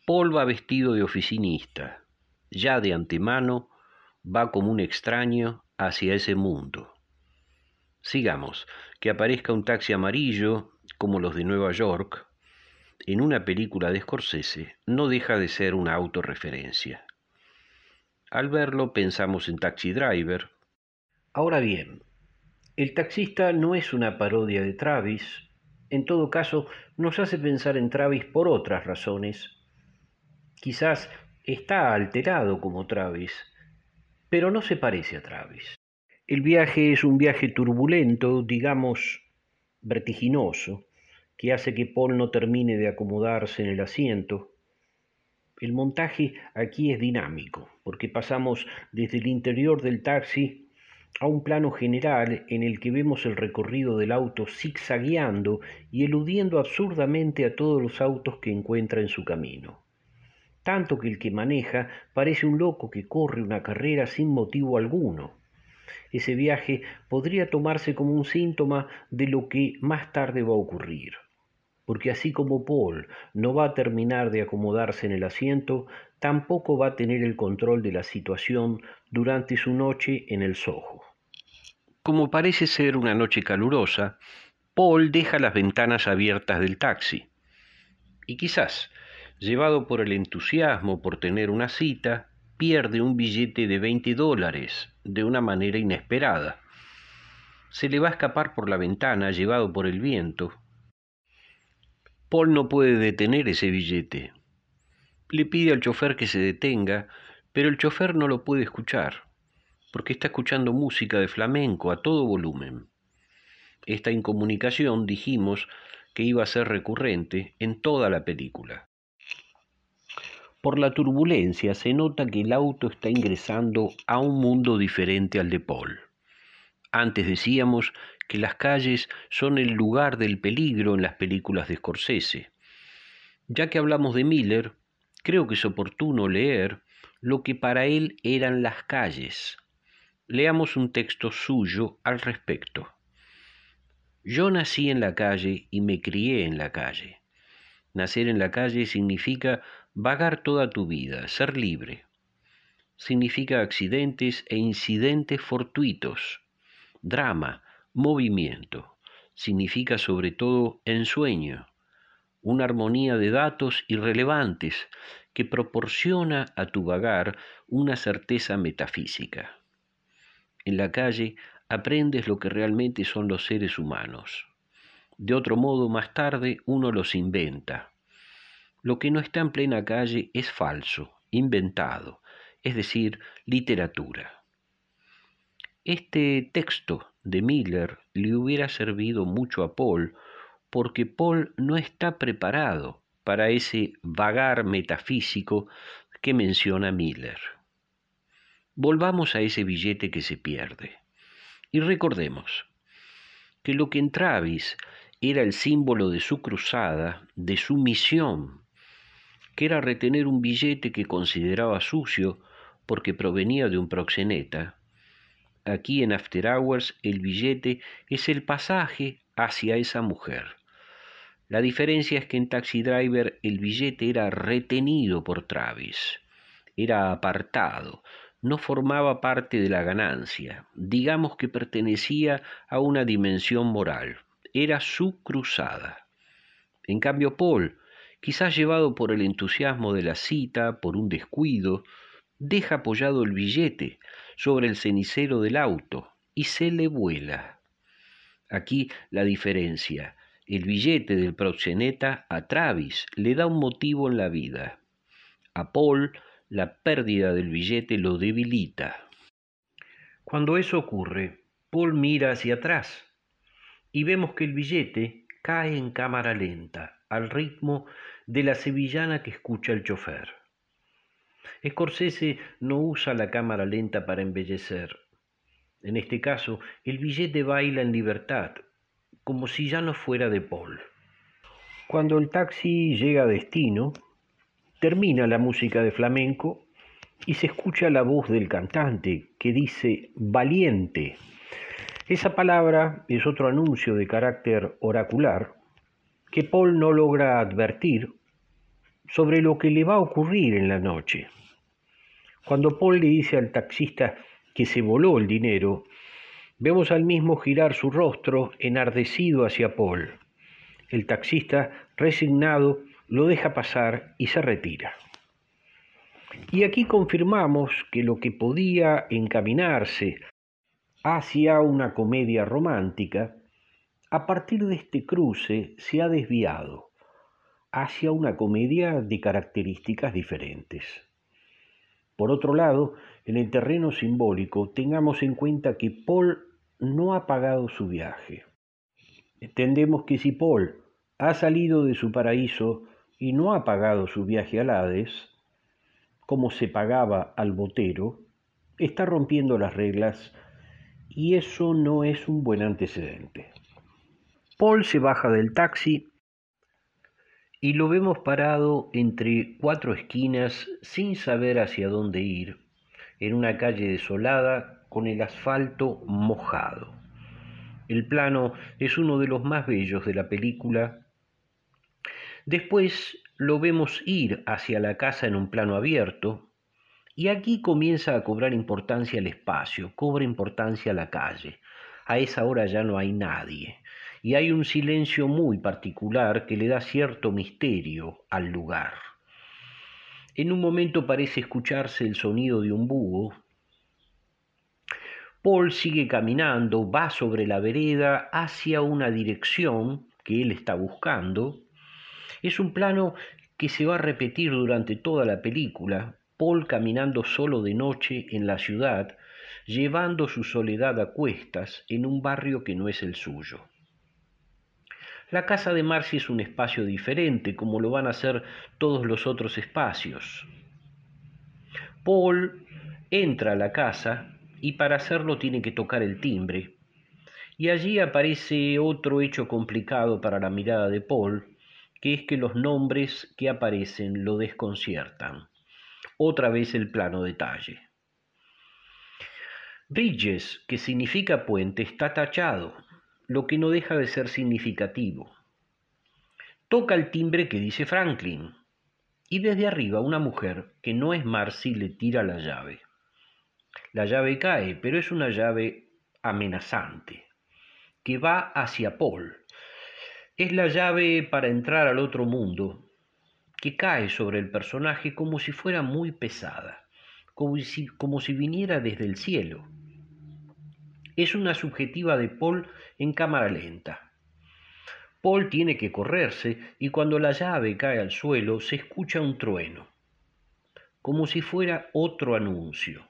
S2: Paul va vestido de oficinista, ya de antemano va como un extraño hacia ese mundo. Sigamos, que aparezca un taxi amarillo, como los de Nueva York, en una película de Scorsese no deja de ser una autorreferencia. Al verlo pensamos en Taxi Driver. Ahora bien, el taxista no es una parodia de Travis, en todo caso nos hace pensar en Travis por otras razones. Quizás está alterado como Travis, pero no se parece a Travis. El viaje es un viaje turbulento, digamos vertiginoso, que hace que Paul no termine de acomodarse en el asiento. El montaje aquí es dinámico, porque pasamos desde el interior del taxi a un plano general en el que vemos el recorrido del auto zigzagueando y eludiendo absurdamente a todos los autos que encuentra en su camino. Tanto que el que maneja parece un loco que corre una carrera sin motivo alguno. Ese viaje podría tomarse como un síntoma de lo que más tarde va a ocurrir porque así como Paul no va a terminar de acomodarse en el asiento, tampoco va a tener el control de la situación durante su noche en el Soho. Como parece ser una noche calurosa, Paul deja las ventanas abiertas del taxi. Y quizás, llevado por el entusiasmo por tener una cita, pierde un billete de 20 dólares de una manera inesperada. Se le va a escapar por la ventana, llevado por el viento. Paul no puede detener ese billete. Le pide al chofer que se detenga, pero el chofer no lo puede escuchar, porque está escuchando música de flamenco a todo volumen. Esta incomunicación, dijimos, que iba a ser recurrente en toda la película. Por la turbulencia se nota que el auto está ingresando a un mundo diferente al de Paul. Antes decíamos que las calles son el lugar del peligro en las películas de Scorsese. Ya que hablamos de Miller, creo que es oportuno leer lo que para él eran las calles. Leamos un texto suyo al respecto. Yo nací en la calle y me crié en la calle. Nacer en la calle significa vagar toda tu vida, ser libre. Significa accidentes e incidentes fortuitos, drama, movimiento. Significa sobre todo ensueño, una armonía de datos irrelevantes que proporciona a tu vagar una certeza metafísica. En la calle aprendes lo que realmente son los seres humanos. De otro modo, más tarde uno los inventa. Lo que no está en plena calle es falso, inventado, es decir, literatura. Este texto de Miller le hubiera servido mucho a Paul porque Paul no está preparado para ese vagar metafísico que menciona Miller. Volvamos a ese billete que se pierde. Y recordemos que lo que en Travis era el símbolo de su cruzada, de su misión, que era retener un billete que consideraba sucio porque provenía de un proxeneta, aquí en After Hours el billete es el pasaje hacia esa mujer. La diferencia es que en Taxi Driver el billete era retenido por Travis, era apartado, no formaba parte de la ganancia, digamos que pertenecía a una dimensión moral, era su cruzada. En cambio, Paul, quizás llevado por el entusiasmo de la cita, por un descuido, deja apoyado el billete sobre el cenicero del auto y se le vuela. Aquí la diferencia. El billete del proxeneta a Travis le da un motivo en la vida. A Paul la pérdida del billete lo debilita. Cuando eso ocurre, Paul mira hacia atrás y vemos que el billete cae en cámara lenta, al ritmo de la sevillana que escucha el chofer. Scorsese no usa la cámara lenta para embellecer. En este caso, el billete baila en libertad, como si ya no fuera de Paul. Cuando el taxi llega a destino, Termina la música de flamenco y se escucha la voz del cantante que dice valiente. Esa palabra es otro anuncio de carácter oracular que Paul no logra advertir sobre lo que le va a ocurrir en la noche. Cuando Paul le dice al taxista que se voló el dinero, vemos al mismo girar su rostro enardecido hacia Paul. El taxista, resignado, lo deja pasar y se retira. Y aquí confirmamos que lo que podía encaminarse hacia una comedia romántica, a partir de este cruce se ha desviado hacia una comedia de características diferentes. Por otro lado, en el terreno simbólico, tengamos en cuenta que Paul no ha pagado su viaje. Entendemos que si Paul ha salido de su paraíso y no ha pagado su viaje al Hades, como se pagaba al botero, está rompiendo las reglas y eso no es un buen antecedente. Paul se baja del taxi y lo vemos parado entre cuatro esquinas sin saber hacia dónde ir, en una calle desolada con el asfalto mojado. El plano es uno de los más bellos de la película Después lo vemos ir hacia la casa en un plano abierto y aquí comienza a cobrar importancia el espacio, cobra importancia la calle. A esa hora ya no hay nadie y hay un silencio muy particular que le da cierto misterio al lugar. En un momento parece escucharse el sonido de un búho. Paul sigue caminando, va sobre la vereda hacia una dirección que él está buscando. Es un plano que se va a repetir durante toda la película. Paul caminando solo de noche en la ciudad, llevando su soledad a cuestas en un barrio que no es el suyo. La casa de Marcy es un espacio diferente, como lo van a ser todos los otros espacios. Paul entra a la casa y para hacerlo tiene que tocar el timbre. Y allí aparece otro hecho complicado para la mirada de Paul, que es que los nombres que aparecen lo desconciertan. Otra vez el plano detalle. Bridges, que significa puente, está tachado, lo que no deja de ser significativo. Toca el timbre que dice Franklin, y desde arriba una mujer, que no es Marcy, le tira la llave. La llave cae, pero es una llave amenazante, que va hacia Paul. Es la llave para entrar al otro mundo, que cae sobre el personaje como si fuera muy pesada, como si, como si viniera desde el cielo. Es una subjetiva de Paul en cámara lenta. Paul tiene que correrse y cuando la llave cae al suelo se escucha un trueno, como si fuera otro anuncio.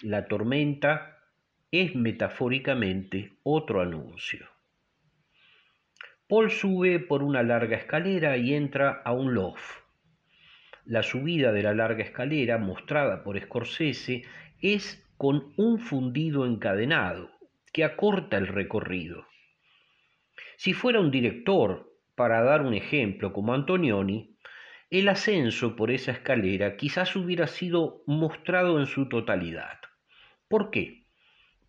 S2: La tormenta es metafóricamente otro anuncio. Paul sube por una larga escalera y entra a un loft. La subida de la larga escalera, mostrada por Scorsese, es con un fundido encadenado que acorta el recorrido. Si fuera un director, para dar un ejemplo como Antonioni, el ascenso por esa escalera quizás hubiera sido mostrado en su totalidad. ¿Por qué?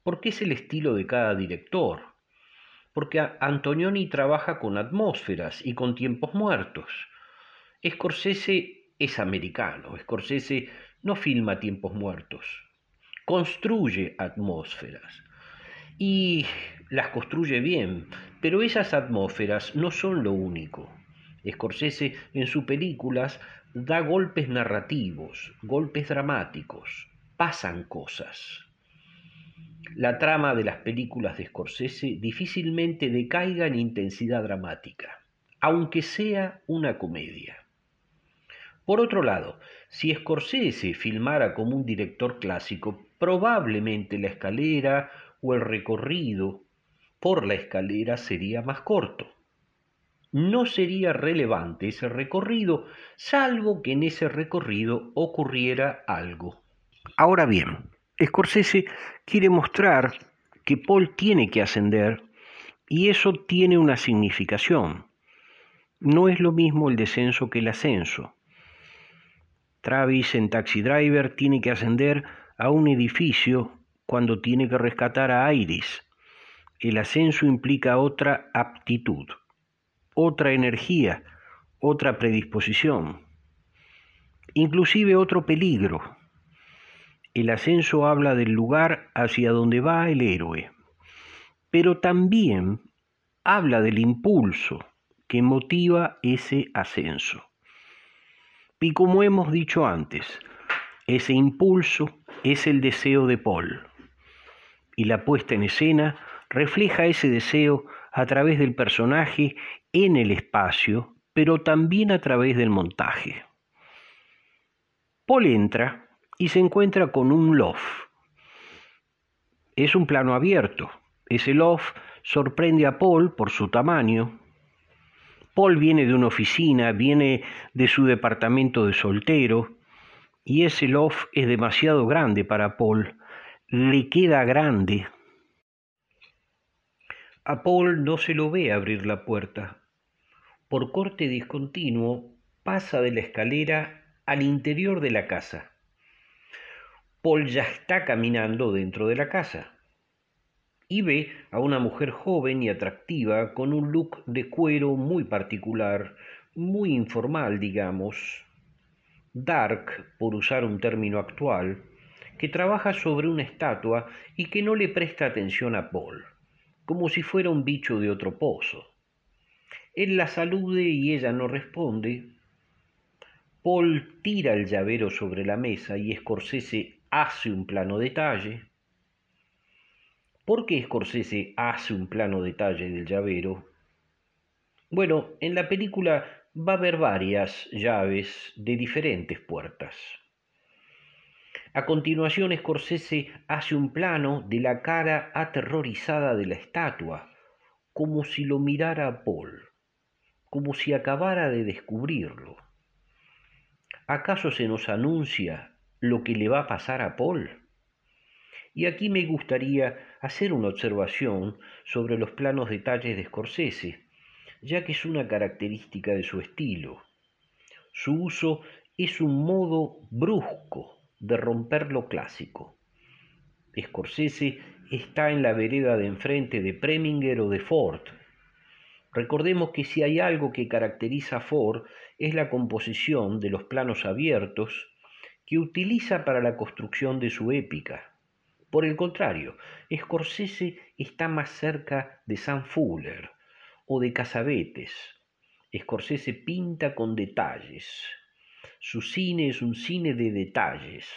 S2: Porque es el estilo de cada director. Porque Antonioni trabaja con atmósferas y con tiempos muertos. Scorsese es americano. Scorsese no filma tiempos muertos construye atmósferas y las construye bien, pero esas atmósferas no son lo único. Scorsese en sus películas da golpes narrativos, golpes dramáticos, pasan cosas. La trama de las películas de Scorsese difícilmente decaiga en intensidad dramática, aunque sea una comedia. Por otro lado, si Scorsese filmara como un director clásico, probablemente la escalera o el recorrido por la escalera sería más corto. No sería relevante ese recorrido, salvo que en ese recorrido ocurriera algo. Ahora bien, Scorsese quiere mostrar que Paul tiene que ascender y eso tiene una significación. No es lo mismo el descenso que el ascenso. Travis en Taxi Driver tiene que ascender a un edificio cuando tiene que rescatar a Iris. El ascenso implica otra aptitud, otra energía, otra predisposición, inclusive otro peligro. El ascenso habla del lugar hacia donde va el héroe, pero también habla del impulso que motiva ese ascenso. Y como hemos dicho antes, ese impulso es el deseo de Paul. Y la puesta en escena refleja ese deseo a través del personaje en el espacio, pero también a través del montaje. Paul entra y se encuentra con un loft. Es un plano abierto. Ese loft sorprende a Paul por su tamaño, Paul viene de una oficina, viene de su departamento de soltero, y ese loft es demasiado grande para Paul. Le queda grande. A Paul no se lo ve abrir la puerta. Por corte discontinuo pasa de la escalera al interior de la casa. Paul ya está caminando dentro de la casa y ve a una mujer joven y atractiva con un look de cuero muy particular, muy informal, digamos, dark, por usar un término actual, que trabaja sobre una estatua y que no le presta atención a Paul, como si fuera un bicho de otro pozo. Él la salude y ella no responde. Paul tira el llavero sobre la mesa y Scorsese hace un plano detalle. ¿Por qué Scorsese hace un plano detalle del llavero? Bueno, en la película va a haber varias llaves de diferentes puertas. A continuación, Scorsese hace un plano de la cara aterrorizada de la estatua, como si lo mirara Paul, como si acabara de descubrirlo. ¿Acaso se nos anuncia lo que le va a pasar a Paul? Y aquí me gustaría hacer una observación sobre los planos detalles de Scorsese, ya que es una característica de su estilo. Su uso es un modo brusco de romper lo clásico. Scorsese está en la vereda de enfrente de Preminger o de Ford. Recordemos que si hay algo que caracteriza a Ford es la composición de los planos abiertos que utiliza para la construcción de su épica. Por el contrario, Scorsese está más cerca de Sam Fuller o de Casabetes. Scorsese pinta con detalles. Su cine es un cine de detalles.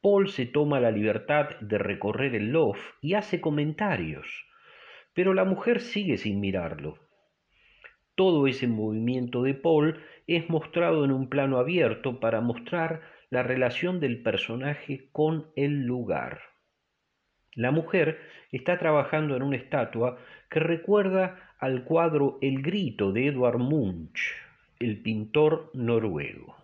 S2: Paul se toma la libertad de recorrer el loft y hace comentarios, pero la mujer sigue sin mirarlo. Todo ese movimiento de Paul es mostrado en un plano abierto para mostrar la relación del personaje con el lugar. La mujer está trabajando en una estatua que recuerda al cuadro El grito de Edvard Munch, el pintor noruego.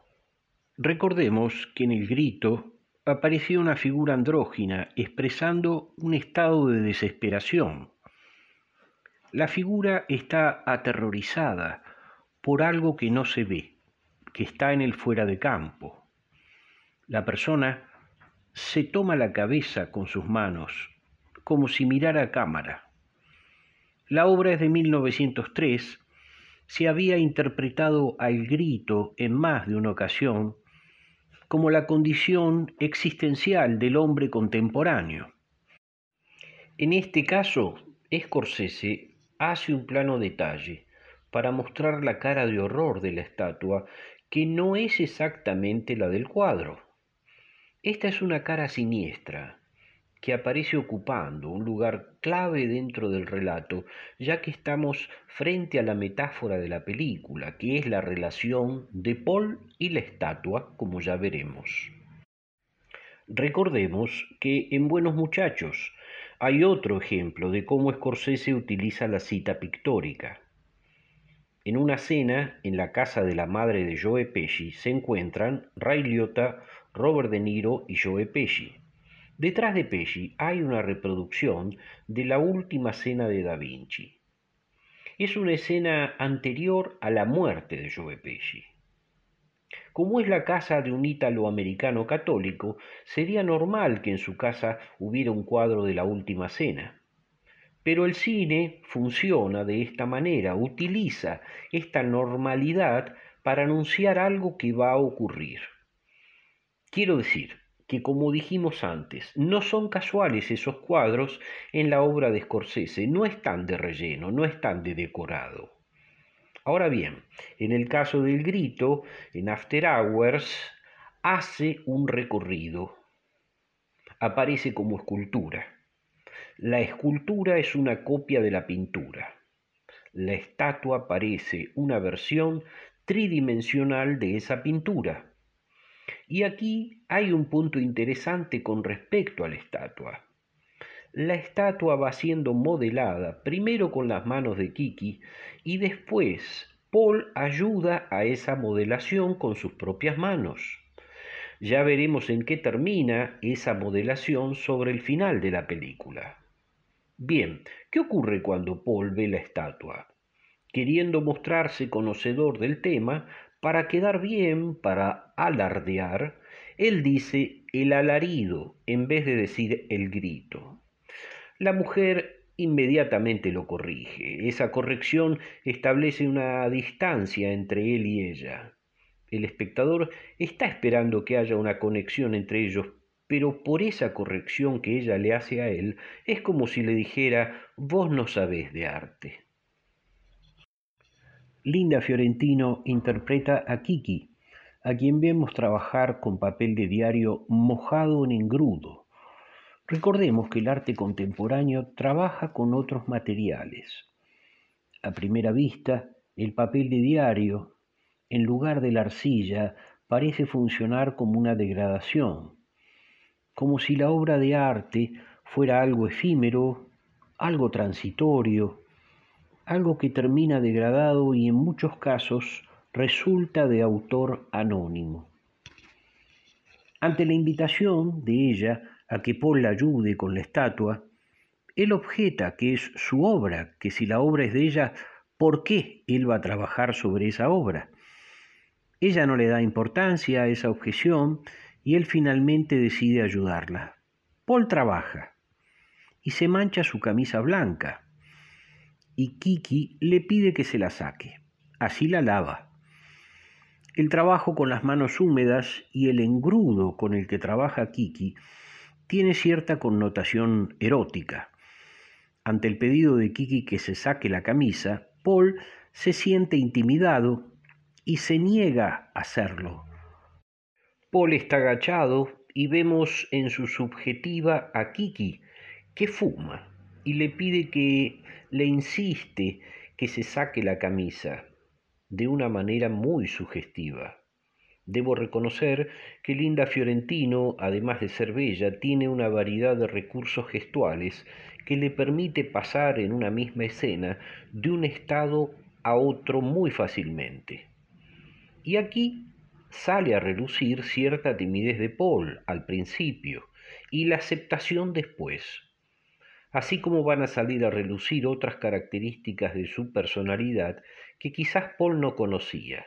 S2: Recordemos que en el grito apareció una figura andrógina expresando un estado de desesperación. La figura está aterrorizada por algo que no se ve, que está en el fuera de campo. La persona se toma la cabeza con sus manos, como si mirara a cámara. La obra es de 1903, se había interpretado al grito en más de una ocasión como la condición existencial del hombre contemporáneo. En este caso, Scorsese hace un plano detalle para mostrar la cara de horror de la estatua que no es exactamente la del cuadro. Esta es una cara siniestra que aparece ocupando un lugar clave dentro del relato, ya que estamos frente a la metáfora de la película, que es la relación de Paul y la estatua, como ya veremos. Recordemos que en Buenos Muchachos hay otro ejemplo de cómo Scorsese utiliza la cita pictórica. En una cena en la casa de la madre de Joe Pesci se encuentran Ray Liotta, Robert De Niro y Joe Pesci. Detrás de Pesci hay una reproducción de la última cena de Da Vinci. Es una escena anterior a la muerte de Joe Pesci. Como es la casa de un ítalo-americano católico, sería normal que en su casa hubiera un cuadro de la última cena. Pero el cine funciona de esta manera, utiliza esta normalidad para anunciar algo que va a ocurrir. Quiero decir que, como dijimos antes, no son casuales esos cuadros en la obra de Scorsese, no están de relleno, no están de decorado. Ahora bien, en el caso del grito, en After Hours, hace un recorrido, aparece como escultura la escultura es una copia de la pintura. La estatua parece una versión tridimensional de esa pintura. Y aquí hay un punto interesante con respecto a la estatua. La estatua va siendo modelada primero con las manos de Kiki y después Paul ayuda a esa modelación con sus propias manos. Ya veremos en qué termina esa modelación sobre el final de la película. Bien, ¿qué ocurre cuando Paul ve la estatua? Queriendo mostrarse conocedor del tema, para quedar bien, para alardear, él dice el alarido en vez de decir el grito. La mujer inmediatamente lo corrige. Esa corrección establece una distancia entre él y ella. El espectador está esperando que haya una conexión entre ellos, pero por esa corrección que ella le hace a él, es como si le dijera, vos no sabés de arte. Linda Fiorentino interpreta a Kiki, a quien vemos trabajar con papel de diario mojado en engrudo. Recordemos que el arte contemporáneo trabaja con otros materiales. A primera vista, el papel de diario, en lugar de la arcilla, parece funcionar como una degradación, como si la obra de arte fuera algo efímero, algo transitorio, algo que termina degradado y en muchos casos resulta de autor anónimo. Ante la invitación de ella a que Paul la ayude con la estatua, él objeta que es su obra, que si la obra es de ella, ¿por qué él va a trabajar sobre esa obra? Ella no le da importancia a esa objeción y él finalmente decide ayudarla. Paul trabaja y se mancha su camisa blanca y Kiki le pide que se la saque. Así la lava. El trabajo con las manos húmedas y el engrudo con el que trabaja Kiki tiene cierta connotación erótica. Ante el pedido de Kiki que se saque la camisa, Paul se siente intimidado y se niega a hacerlo. Paul está agachado y vemos en su subjetiva a Kiki, que fuma, y le pide que le insiste que se saque la camisa, de una manera muy sugestiva. Debo reconocer que Linda Fiorentino, además de ser bella, tiene una variedad de recursos gestuales que le permite pasar en una misma escena de un estado a otro muy fácilmente. Y aquí sale a relucir cierta timidez de Paul al principio y la aceptación después, así como van a salir a relucir otras características de su personalidad que quizás Paul no conocía.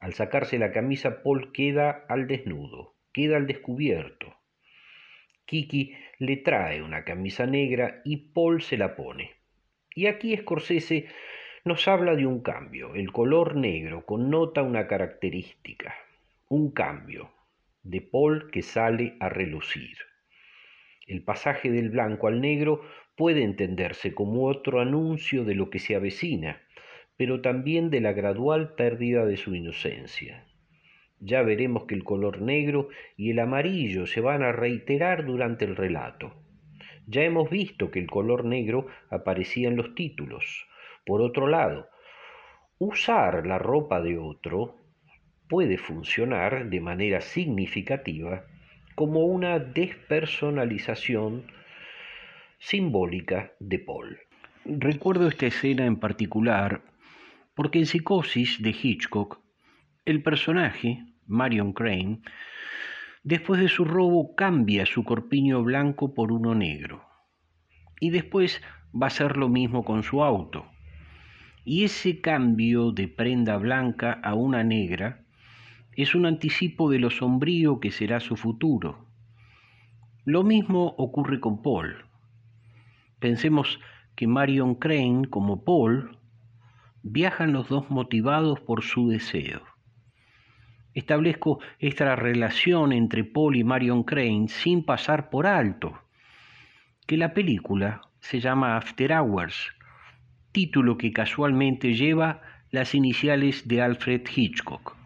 S2: Al sacarse la camisa, Paul queda al desnudo, queda al descubierto. Kiki le trae una camisa negra y Paul se la pone. Y aquí Scorsese nos habla de un cambio. El color negro connota una característica, un cambio de Paul que sale a relucir. El pasaje del blanco al negro puede entenderse como otro anuncio de lo que se avecina, pero también de la gradual pérdida de su inocencia. Ya veremos que el color negro y el amarillo se van a reiterar durante el relato. Ya hemos visto que el color negro aparecía en los títulos, por otro lado, usar la ropa de otro puede funcionar de manera significativa como una despersonalización simbólica de Paul. Recuerdo esta escena en particular porque en Psicosis de Hitchcock, el personaje, Marion Crane, después de su robo cambia su corpiño blanco por uno negro. Y después va a hacer lo mismo con su auto. Y ese cambio de prenda blanca a una negra es un anticipo de lo sombrío que será su futuro. Lo mismo ocurre con Paul. Pensemos que Marion Crane como Paul viajan los dos motivados por su deseo. Establezco esta relación entre Paul y Marion Crane sin pasar por alto que la película se llama After Hours título que casualmente lleva las iniciales de Alfred Hitchcock.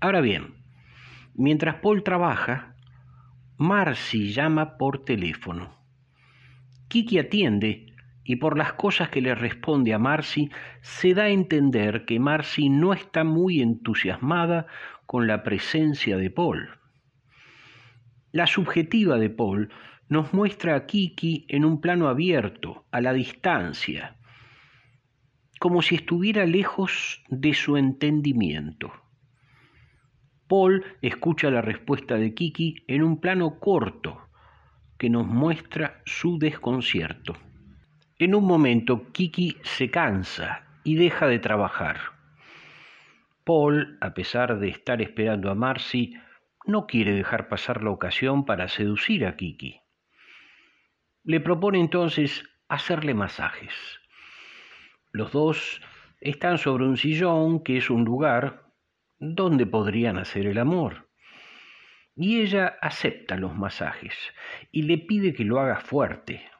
S2: Ahora bien, mientras Paul trabaja, Marcy llama por teléfono. Kiki atiende y por las cosas que le responde a Marcy se da a entender que Marcy no está muy entusiasmada con la presencia de Paul. La subjetiva de Paul nos muestra a Kiki en un plano abierto, a la distancia, como si estuviera lejos de su entendimiento. Paul escucha la respuesta de Kiki en un plano corto que nos muestra su desconcierto. En un momento Kiki se cansa y deja de trabajar. Paul, a pesar de estar esperando a Marcy, no quiere dejar pasar la ocasión para seducir a Kiki. Le propone entonces hacerle masajes. Los dos están sobre un sillón que es un lugar donde podrían hacer el amor. Y ella acepta los masajes y le pide que lo haga fuerte,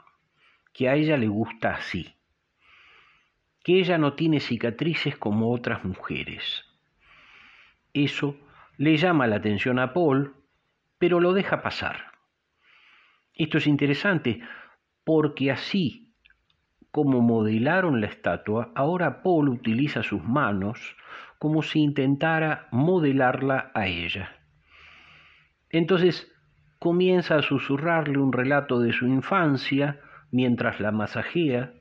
S2: que a ella le gusta así, que ella no tiene cicatrices como otras mujeres. Eso le llama la atención a Paul, pero lo deja pasar. Esto es interesante porque así como modelaron la estatua, ahora Paul utiliza sus manos como si intentara modelarla a ella. Entonces comienza a susurrarle un relato de su infancia mientras la masajea.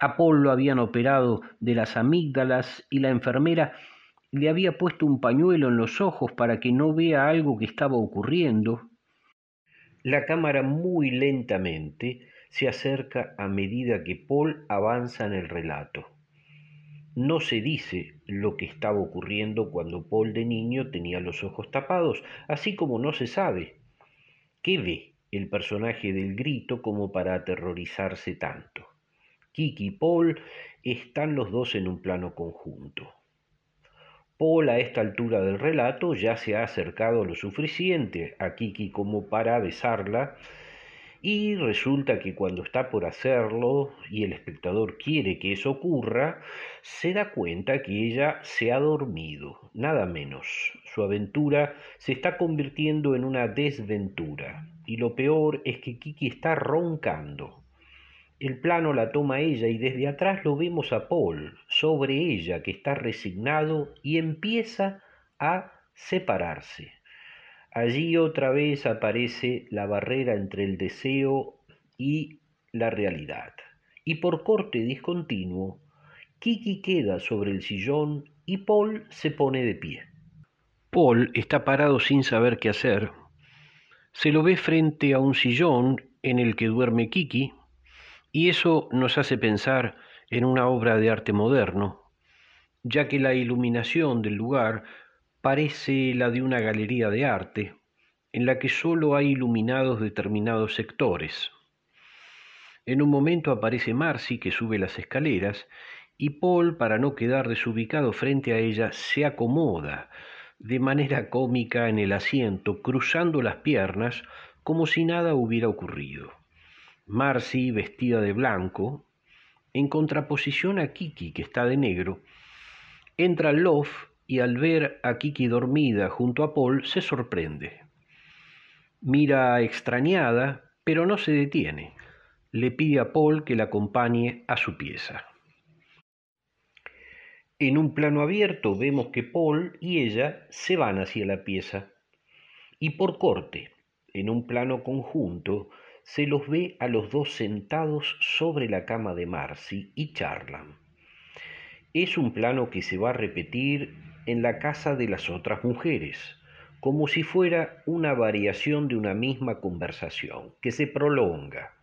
S2: A lo habían operado de las amígdalas y la enfermera le había puesto un pañuelo en los ojos para que no vea algo que estaba ocurriendo. La cámara muy lentamente se acerca a medida que Paul avanza en el relato. No se dice lo que estaba ocurriendo cuando Paul de niño tenía los ojos tapados, así como no se sabe qué ve el personaje del grito como para aterrorizarse tanto. Kiki y Paul están los dos en un plano conjunto. Paul a esta altura del relato ya se ha acercado lo suficiente a Kiki como para besarla y resulta que cuando está por hacerlo y el espectador quiere que eso ocurra, se da cuenta que ella se ha dormido, nada menos. Su aventura se está convirtiendo en una desventura y lo peor es que Kiki está roncando. El plano la toma ella y desde atrás lo vemos a Paul sobre ella que está resignado y empieza a separarse. Allí otra vez aparece la barrera entre el deseo y la realidad. Y por corte discontinuo, Kiki queda sobre el sillón y Paul se pone de pie. Paul está parado sin saber qué hacer. Se lo ve frente a un sillón en el que duerme Kiki y eso nos hace pensar en una obra de arte moderno, ya que la iluminación del lugar parece la de una galería de arte, en la que sólo hay iluminados determinados sectores. En un momento aparece Marcy, que sube las escaleras, y Paul, para no quedar desubicado frente a ella, se acomoda de manera cómica en el asiento, cruzando las piernas como si nada hubiera ocurrido. Marcy vestida de blanco, en contraposición a Kiki que está de negro, entra al loft y al ver a Kiki dormida junto a Paul se sorprende. Mira extrañada, pero no se detiene. Le pide a Paul que la acompañe a su pieza. En un plano abierto vemos que Paul y ella se van hacia la pieza. Y por corte, en un plano conjunto, se los ve a los dos sentados sobre la cama de Marcy y charlan. Es un plano que se va a repetir en la casa de las otras mujeres, como si fuera una variación de una misma conversación, que se prolonga.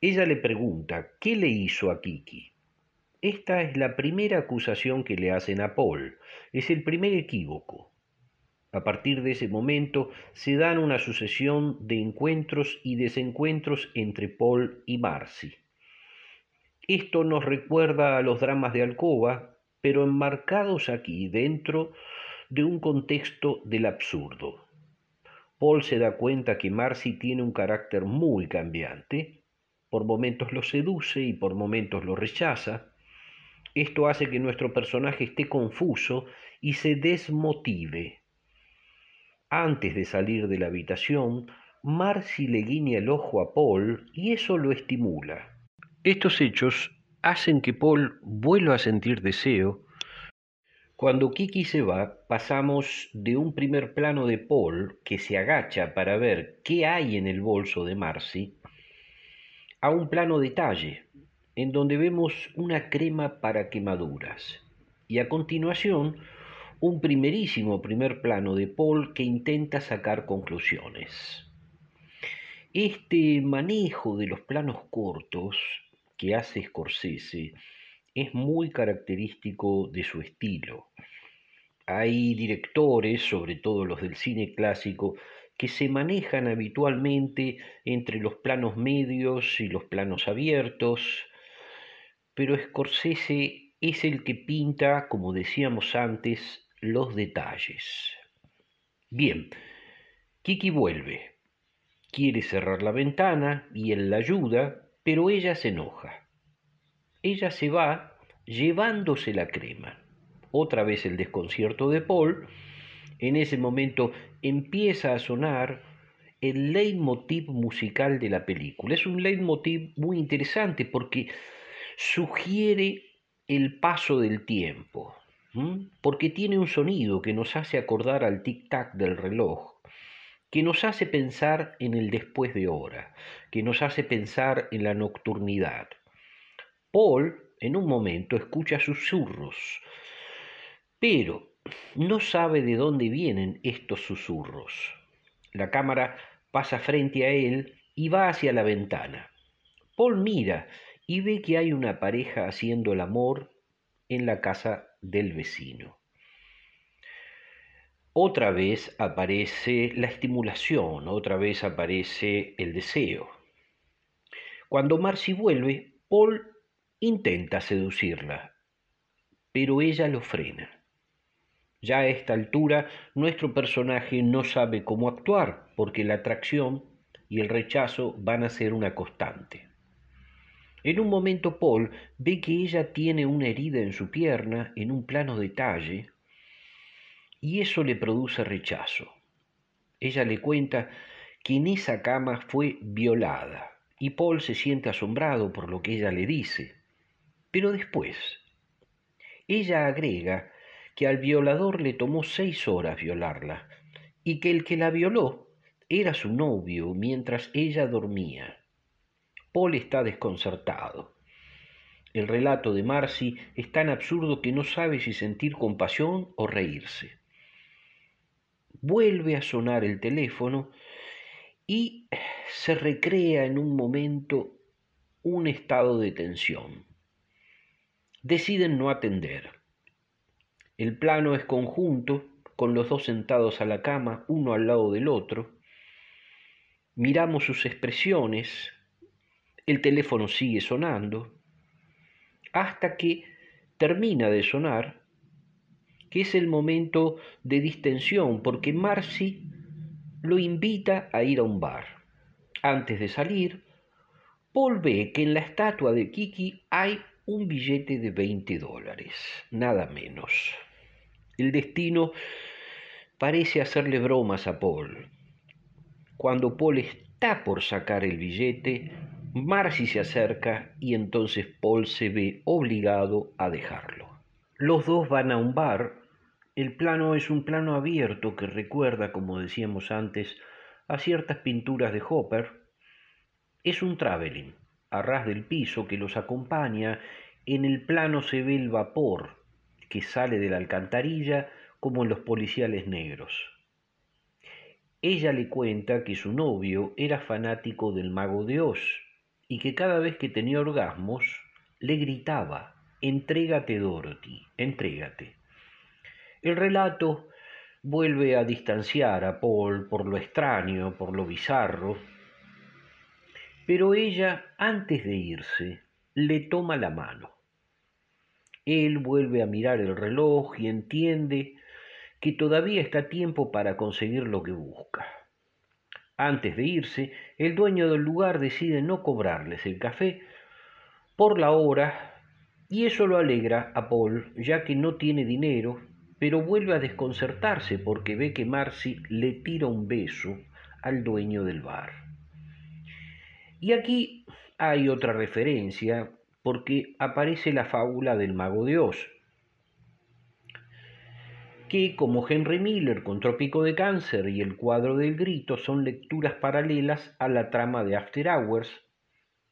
S2: Ella le pregunta, ¿qué le hizo a Kiki? Esta es la primera acusación que le hacen a Paul, es el primer equívoco. A partir de ese momento se dan una sucesión de encuentros y desencuentros entre Paul y Marcy. Esto nos recuerda a los dramas de Alcoba, pero enmarcados aquí dentro de un contexto del absurdo. Paul se da cuenta que Marcy tiene un carácter muy cambiante, por momentos lo seduce y por momentos lo rechaza. Esto hace que nuestro personaje esté confuso y se desmotive antes de salir de la habitación, Marcy le guiña el ojo a Paul y eso lo estimula. Estos hechos hacen que Paul vuelva a sentir deseo. Cuando Kiki se va, pasamos de un primer plano de Paul, que se agacha para ver qué hay en el bolso de Marcy, a un plano detalle, en donde vemos una crema para quemaduras. Y a continuación, un primerísimo primer plano de Paul que intenta sacar conclusiones. Este manejo de los planos cortos que hace Scorsese es muy característico de su estilo. Hay directores, sobre todo los del cine clásico, que se manejan habitualmente entre los planos medios y los planos abiertos, pero Scorsese es el que pinta, como decíamos antes, los detalles. Bien, Kiki vuelve. Quiere cerrar la ventana y él la ayuda, pero ella se enoja. Ella se va llevándose la crema. otra vez el desconcierto de Paul. En ese momento empieza a sonar el leitmotiv musical de la película. Es un leitmotiv muy interesante porque sugiere el paso del tiempo, porque tiene un sonido que nos hace acordar al tic-tac del reloj, que nos hace pensar en el después de hora, que nos hace pensar en la nocturnidad. Paul en un momento escucha susurros, pero no sabe de dónde vienen estos susurros. La cámara pasa frente a él y va hacia la ventana. Paul mira y ve que hay una pareja haciendo el amor en la casa del vecino. Otra vez aparece la estimulación, otra vez aparece el deseo. Cuando Marcy vuelve, Paul Intenta seducirla, pero ella lo frena. Ya a esta altura nuestro personaje no sabe cómo actuar porque la atracción y el rechazo van a ser una constante. En un momento Paul ve que ella tiene una herida en su pierna en un plano detalle y eso le produce rechazo. Ella le cuenta que en esa cama fue violada y Paul se siente asombrado por lo que ella le dice. Pero después, ella agrega que al violador le tomó seis horas violarla y que el que la violó era su novio mientras ella dormía. Paul está desconcertado. El relato de Marcy es tan absurdo que no sabe si sentir compasión o reírse. Vuelve a sonar el teléfono y se recrea en un momento un estado de tensión deciden no atender. El plano es conjunto, con los dos sentados a la cama, uno al lado del otro. Miramos sus expresiones, el teléfono sigue sonando, hasta que termina de sonar, que es el momento de distensión, porque Marcy lo invita a ir a un bar. Antes de salir, Paul ve que en la estatua de Kiki hay un billete de 20 dólares, nada menos. El destino parece hacerle bromas a Paul. Cuando Paul está por sacar el billete, Marcy se acerca y entonces Paul se ve obligado a dejarlo. Los dos van a un bar. El plano es un plano abierto que recuerda, como decíamos antes, a ciertas pinturas de Hopper. Es un traveling a ras del piso que los acompaña. En el plano se ve el vapor que sale de la alcantarilla como en los policiales negros. Ella le cuenta que su novio era fanático del mago de Oz y que cada vez que tenía orgasmos le gritaba, entrégate Dorothy, entrégate. El relato vuelve a distanciar a Paul por lo extraño, por lo bizarro, pero ella, antes de irse, le toma la mano. Él vuelve a mirar el reloj y entiende que todavía está tiempo para conseguir lo que busca. Antes de irse, el dueño del lugar decide no cobrarles el café por la hora y eso lo alegra a Paul, ya que no tiene dinero, pero vuelve a desconcertarse porque ve que Marcy le tira un beso al dueño del bar. Y aquí hay otra referencia porque aparece la fábula del mago de Oz, que como Henry Miller con Trópico de Cáncer y el cuadro del grito son lecturas paralelas a la trama de After Hours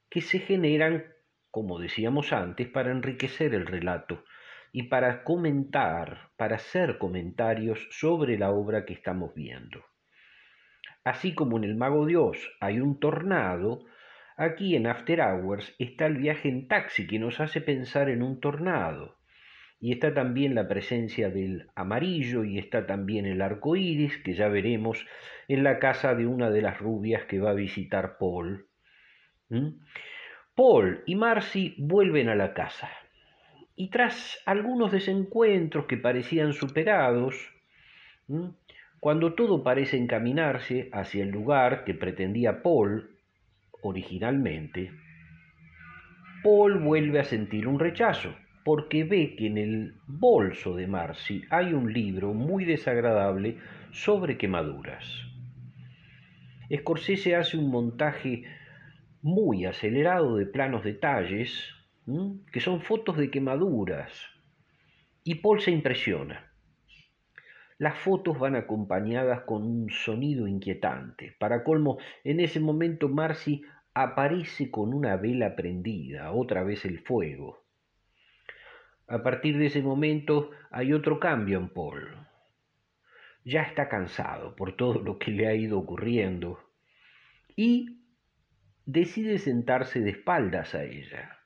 S2: que se generan, como decíamos antes, para enriquecer el relato y para comentar, para hacer comentarios sobre la obra que estamos viendo. Así como en El Mago de Oz hay un tornado, Aquí en After Hours está el viaje en taxi que nos hace pensar en un tornado. Y está también la presencia del amarillo y está también el arco iris que ya veremos en la casa de una de las rubias que va a visitar Paul. ¿Mm? Paul y Marcy vuelven a la casa. Y tras algunos desencuentros que parecían superados, cuando todo parece encaminarse hacia el lugar que pretendía Paul, originalmente, Paul vuelve a sentir un rechazo, porque ve que en el bolso de Marcy hay un libro muy desagradable sobre quemaduras. Scorsese hace un montaje muy acelerado de planos detalles, que son fotos de quemaduras, y Paul se impresiona. Las fotos van acompañadas con un sonido inquietante. Para colmo, en ese momento Marcy aparece con una vela prendida, otra vez el fuego. A partir de ese momento hay otro cambio en Paul. Ya está cansado por todo lo que le ha ido ocurriendo y decide sentarse de espaldas a ella.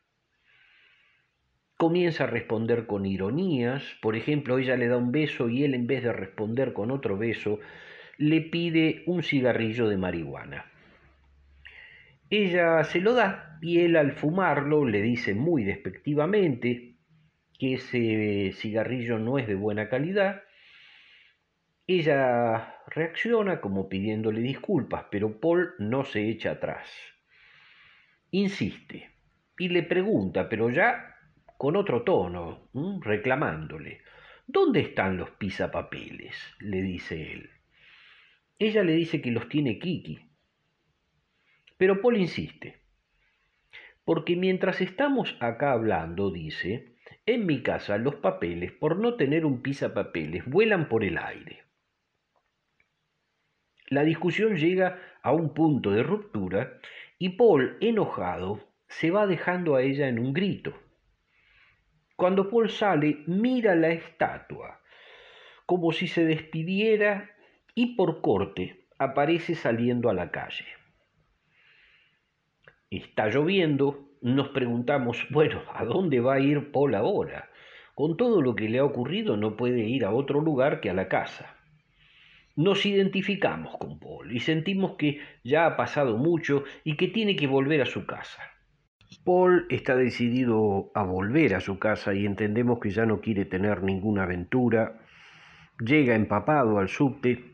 S2: Comienza a responder con ironías, por ejemplo, ella le da un beso y él en vez de responder con otro beso, le pide un cigarrillo de marihuana. Ella se lo da y él al fumarlo le dice muy despectivamente que ese cigarrillo no es de buena calidad. Ella reacciona como pidiéndole disculpas, pero Paul no se echa atrás. Insiste y le pregunta, pero ya con otro tono, reclamándole. ¿Dónde están los pisapapeles? le dice él. Ella le dice que los tiene Kiki, pero Paul insiste, porque mientras estamos acá hablando, dice, en mi casa los papeles, por no tener un pisapapeles, vuelan por el aire. La discusión llega a un punto de ruptura y Paul, enojado, se va dejando a ella en un grito. Cuando Paul sale, mira la estatua, como si se despidiera y por corte aparece saliendo a la calle está lloviendo, nos preguntamos, bueno, ¿a dónde va a ir Paul ahora? Con todo lo que le ha ocurrido no puede ir a otro lugar que a la casa. Nos identificamos con Paul y sentimos que ya ha pasado mucho y que tiene que volver a su casa. Paul está decidido a volver a su casa y entendemos que ya no quiere tener ninguna aventura. Llega empapado al subte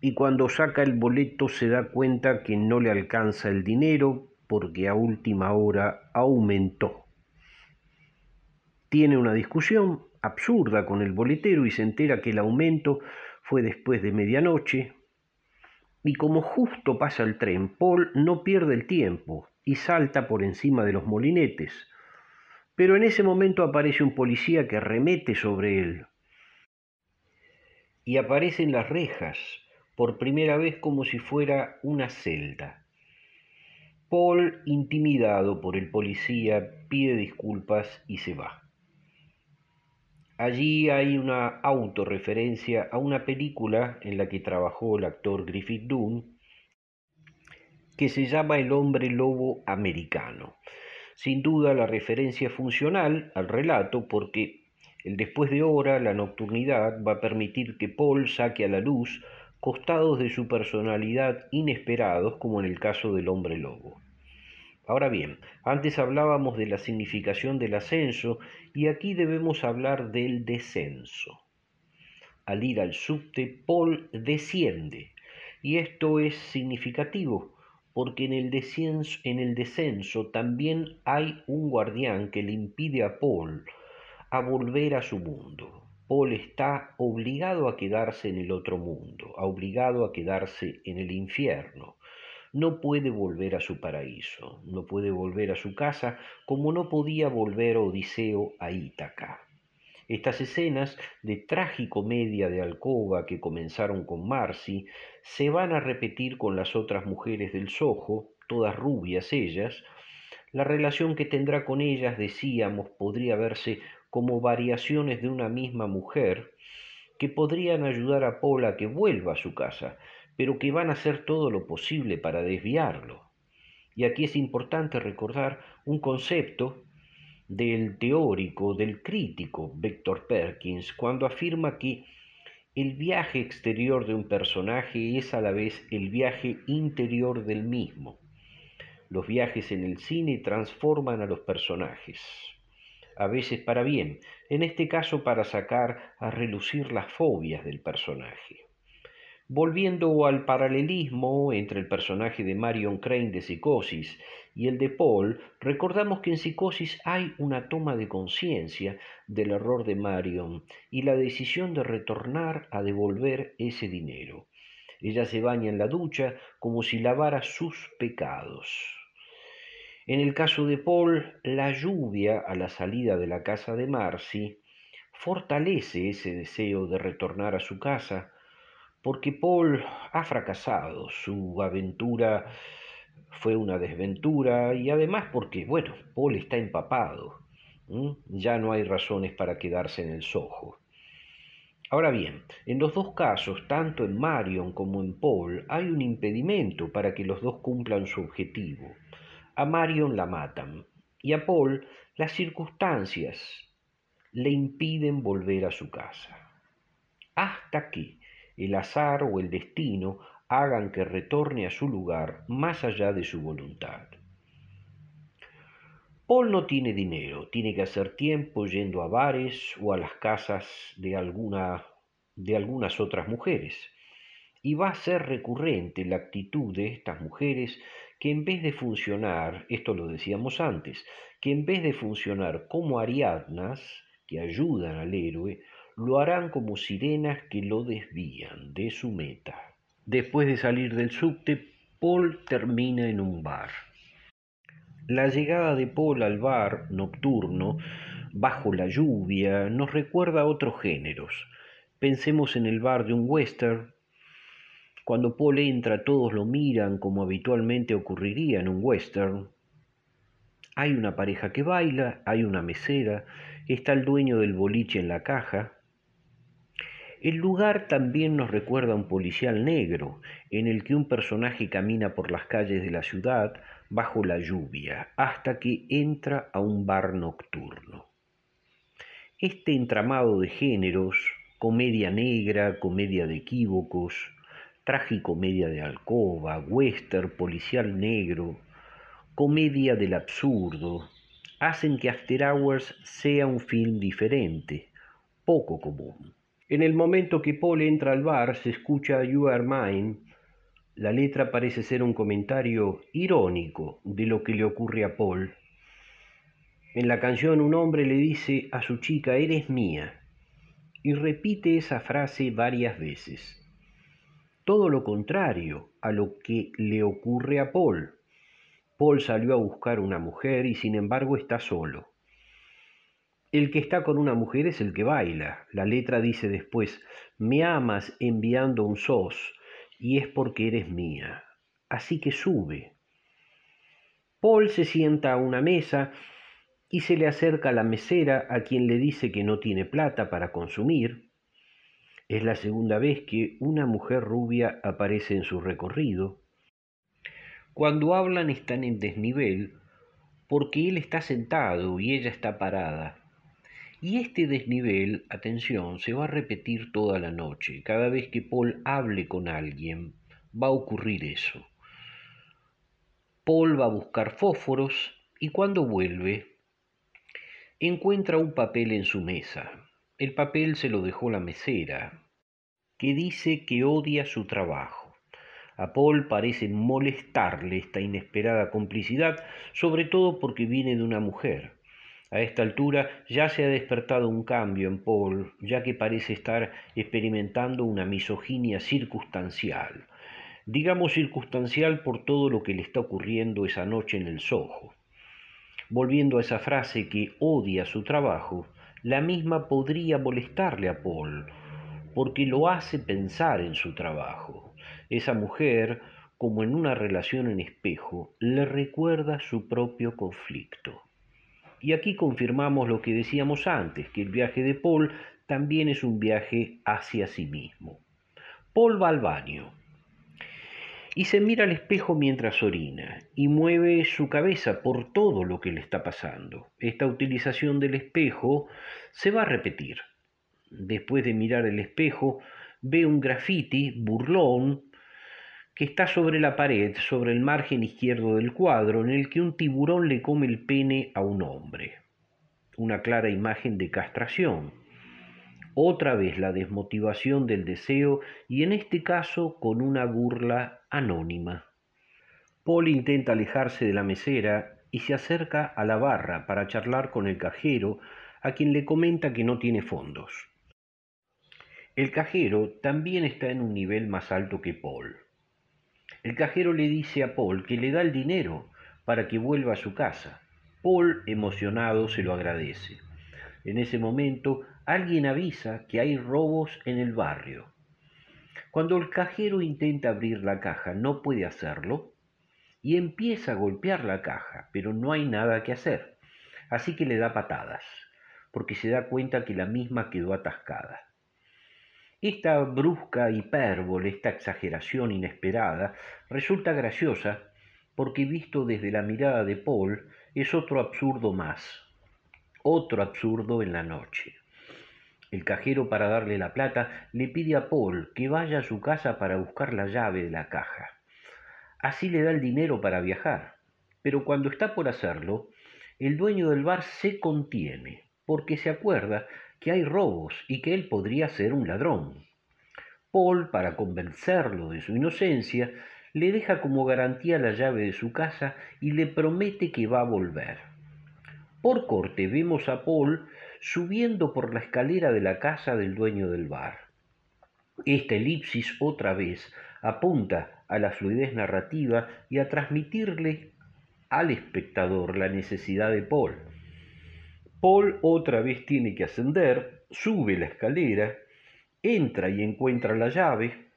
S2: y cuando saca el boleto se da cuenta que no le alcanza el dinero porque a última hora aumentó. Tiene una discusión absurda con el boletero y se entera que el aumento fue después de medianoche. Y como justo pasa el tren, Paul no pierde el tiempo y salta por encima de los molinetes. Pero en ese momento aparece un policía que remete sobre él. Y aparecen las rejas, por primera vez como si fuera una celda. Paul, intimidado por el policía, pide disculpas y se va. Allí hay una autorreferencia a una película en la que trabajó el actor Griffith Dunn, que se llama El hombre lobo americano. Sin duda la referencia funcional al relato porque el después de hora, la nocturnidad, va a permitir que Paul saque a la luz costados de su personalidad inesperados como en el caso del hombre lobo. Ahora bien, antes hablábamos de la significación del ascenso y aquí debemos hablar del descenso. Al ir al subte, Paul desciende y esto es significativo porque en el, descenso, en el descenso también hay un guardián que le impide a Paul a volver a su mundo. Paul está obligado a quedarse en el otro mundo, obligado a quedarse en el infierno no puede volver a su paraíso, no puede volver a su casa como no podía volver Odiseo a Ítaca. Estas escenas de tragicomedia de alcoba que comenzaron con Marcy se van a repetir con las otras mujeres del Soho, todas rubias ellas. La relación que tendrá con ellas, decíamos, podría verse como variaciones de una misma mujer que podrían ayudar a Paul a que vuelva a su casa, pero que van a hacer todo lo posible para desviarlo. Y aquí es importante recordar un concepto del teórico, del crítico Victor Perkins, cuando afirma que el viaje exterior de un personaje es a la vez el viaje interior del mismo. Los viajes en el cine transforman a los personajes, a veces para bien, en este caso para sacar a relucir las fobias del personaje. Volviendo al paralelismo entre el personaje de Marion Crane de Psicosis y el de Paul, recordamos que en Psicosis hay una toma de conciencia del error de Marion y la decisión de retornar a devolver ese dinero. Ella se baña en la ducha como si lavara sus pecados. En el caso de Paul, la lluvia a la salida de la casa de Marcy fortalece ese deseo de retornar a su casa porque Paul ha fracasado, su aventura fue una desventura y además porque, bueno, Paul está empapado, ya no hay razones para quedarse en el sojo. Ahora bien, en los dos casos, tanto en Marion como en Paul, hay un impedimento para que los dos cumplan su objetivo. A Marion la matan y a Paul las circunstancias le impiden volver a su casa. Hasta que, el azar o el destino hagan que retorne a su lugar más allá de su voluntad. Paul no tiene dinero, tiene que hacer tiempo yendo a bares o a las casas de, de algunas otras mujeres. Y va a ser recurrente la actitud de estas mujeres que en vez de funcionar, esto lo decíamos antes, que en vez de funcionar como ariadnas, que ayudan al héroe, lo harán como sirenas que lo desvían de su meta. Después de salir del subte, Paul termina en un bar. La llegada de Paul al bar nocturno, bajo la lluvia, nos recuerda a otros géneros. Pensemos en el bar de un western. Cuando Paul entra todos lo miran como habitualmente ocurriría en un western. Hay una pareja que baila, hay una mesera, está el dueño del boliche en la caja, el lugar también nos recuerda a un policial negro, en el que un personaje camina por las calles de la ciudad bajo la lluvia, hasta que entra a un bar nocturno. Este entramado de géneros, comedia negra, comedia de equívocos, tragicomedia de alcoba, western, policial negro, comedia del absurdo, hacen que After Hours sea un film diferente, poco común. En el momento que Paul entra al bar se escucha You Are Mine. La letra parece ser un comentario irónico de lo que le ocurre a Paul. En la canción un hombre le dice a su chica, eres mía, y repite esa frase varias veces. Todo lo contrario a lo que le ocurre a Paul. Paul salió a buscar una mujer y sin embargo está solo. El que está con una mujer es el que baila. La letra dice después, me amas enviando un sos y es porque eres mía. Así que sube. Paul se sienta a una mesa y se le acerca la mesera a quien le dice que no tiene plata para consumir. Es la segunda vez que una mujer rubia aparece en su recorrido. Cuando hablan están en desnivel porque él está sentado y ella está parada. Y este desnivel, atención, se va a repetir toda la noche. Cada vez que Paul hable con alguien, va a ocurrir eso. Paul va a buscar fósforos y cuando vuelve, encuentra un papel en su mesa. El papel se lo dejó la mesera, que dice que odia su trabajo. A Paul parece molestarle esta inesperada complicidad, sobre todo porque viene de una mujer. A esta altura ya se ha despertado un cambio en Paul, ya que parece estar experimentando una misoginia circunstancial. Digamos circunstancial por todo lo que le está ocurriendo esa noche en el Soho. Volviendo a esa frase que odia su trabajo, la misma podría molestarle a Paul, porque lo hace pensar en su trabajo. Esa mujer, como en una relación en espejo, le recuerda su propio conflicto. Y aquí confirmamos lo que decíamos antes, que el viaje de Paul también es un viaje hacia sí mismo. Paul va al baño y se mira al espejo mientras orina y mueve su cabeza por todo lo que le está pasando. Esta utilización del espejo se va a repetir. Después de mirar el espejo, ve un graffiti burlón que está sobre la pared, sobre el margen izquierdo del cuadro, en el que un tiburón le come el pene a un hombre. Una clara imagen de castración. Otra vez la desmotivación del deseo y en este caso con una burla anónima. Paul intenta alejarse de la mesera y se acerca a la barra para charlar con el cajero, a quien le comenta que no tiene fondos. El cajero también está en un nivel más alto que Paul. El cajero le dice a Paul que le da el dinero para que vuelva a su casa. Paul, emocionado, se lo agradece. En ese momento, alguien avisa que hay robos en el barrio. Cuando el cajero intenta abrir la caja, no puede hacerlo y empieza a golpear la caja, pero no hay nada que hacer. Así que le da patadas, porque se da cuenta que la misma quedó atascada. Esta brusca hipérbole, esta exageración inesperada, resulta graciosa porque visto desde la mirada de Paul es otro absurdo más otro absurdo en la noche. El cajero para darle la plata le pide a Paul que vaya a su casa para buscar la llave de la caja. Así le da el dinero para viajar. Pero cuando está por hacerlo, el dueño del bar se contiene, porque se acuerda que hay robos y que él podría ser un ladrón. Paul, para convencerlo de su inocencia, le deja como garantía la llave de su casa y le promete que va a volver. Por corte vemos a Paul subiendo por la escalera de la casa del dueño del bar. Esta elipsis otra vez apunta a la fluidez narrativa y a transmitirle al espectador la necesidad de Paul. Paul otra vez tiene que ascender, sube la escalera, entra y encuentra la llave.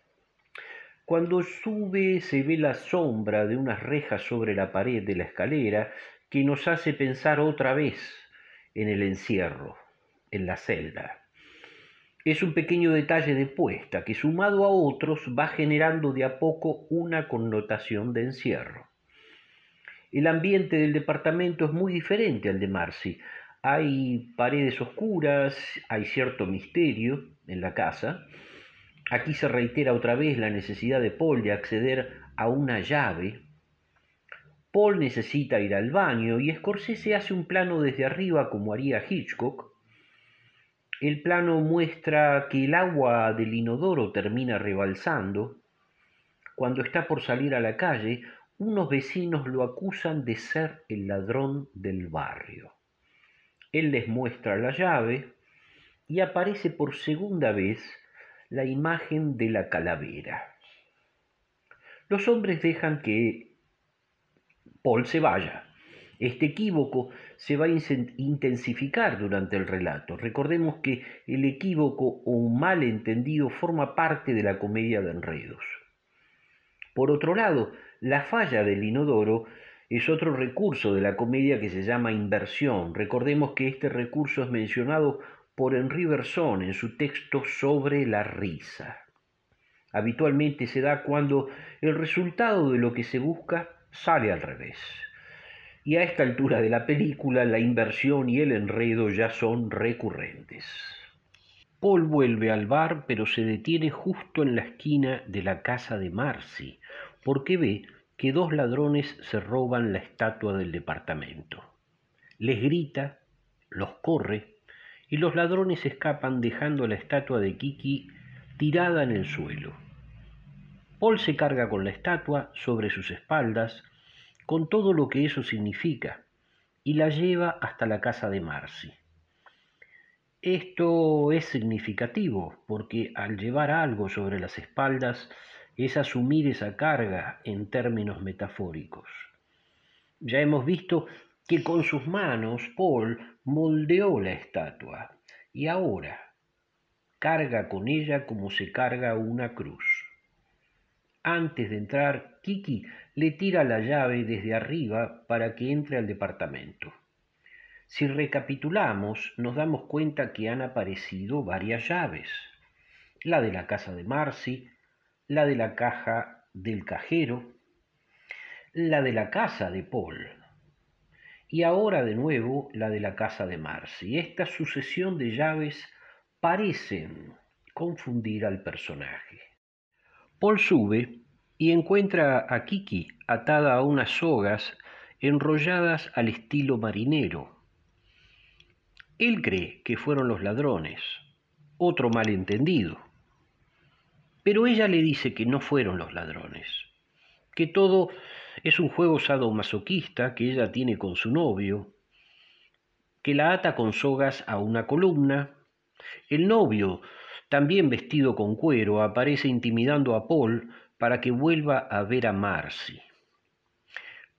S2: Cuando sube se ve la sombra de unas rejas sobre la pared de la escalera que nos hace pensar otra vez en el encierro, en la celda. Es un pequeño detalle de puesta que sumado a otros va generando de a poco una connotación de encierro. El ambiente del departamento es muy diferente al de Marcy. Hay paredes oscuras, hay cierto misterio en la casa. Aquí se reitera otra vez la necesidad de Paul de acceder a una llave Paul necesita ir al baño y Scorsese hace un plano desde arriba como haría Hitchcock. El plano muestra que el agua del inodoro termina rebalsando. Cuando está por salir a la calle, unos vecinos lo acusan de ser el ladrón del barrio. Él les muestra la llave y aparece por segunda vez la imagen de la calavera. Los hombres dejan que Paul se vaya. Este equívoco se va a intensificar durante el relato. Recordemos que el equívoco o un malentendido forma parte de la comedia de enredos. Por otro lado, la falla del inodoro es otro recurso de la comedia que se llama inversión. Recordemos que este recurso es mencionado por Henri Bergson en su texto sobre la risa. Habitualmente se da cuando el resultado de lo que se busca sale al revés. Y a esta altura de la película la inversión y el enredo ya son recurrentes. Paul vuelve al bar pero se detiene justo en la esquina de la casa de Marcy porque ve que dos ladrones se roban la estatua del departamento. Les grita, los corre y los ladrones escapan dejando la estatua de Kiki tirada en el suelo. Paul se carga con la estatua sobre sus espaldas, con todo lo que eso significa, y la lleva hasta la casa de Marcy. Esto es significativo porque al llevar algo sobre las espaldas es asumir esa carga en términos metafóricos. Ya hemos visto que con sus manos Paul moldeó la estatua y ahora carga con ella como se carga una cruz. Antes de entrar, Kiki le tira la llave desde arriba para que entre al departamento. Si recapitulamos, nos damos cuenta que han aparecido varias llaves. La de la casa de Marcy, la de la caja del cajero, la de la casa de Paul. Y ahora de nuevo la de la casa de Marcy. Esta sucesión de llaves parecen confundir al personaje. Paul sube y encuentra a Kiki atada a unas sogas enrolladas al estilo marinero. Él cree que fueron los ladrones, otro malentendido. Pero ella le dice que no fueron los ladrones, que todo es un juego sadomasoquista que ella tiene con su novio, que la ata con sogas a una columna. El novio, también vestido con cuero, aparece intimidando a Paul para que vuelva a ver a Marcy.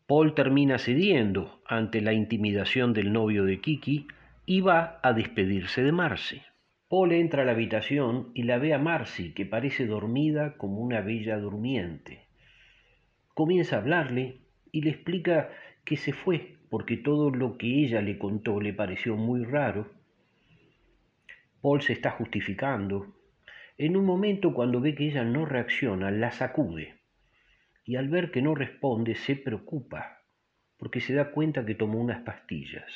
S2: Paul termina cediendo ante la intimidación del novio de Kiki y va a despedirse de Marcy. Paul entra a la habitación y la ve a Marcy, que parece dormida como una bella durmiente. Comienza a hablarle y le explica que se fue porque todo lo que ella le contó le pareció muy raro. Paul se está justificando. En un momento cuando ve que ella no reacciona, la sacude y al ver que no responde se preocupa porque se da cuenta que tomó unas pastillas.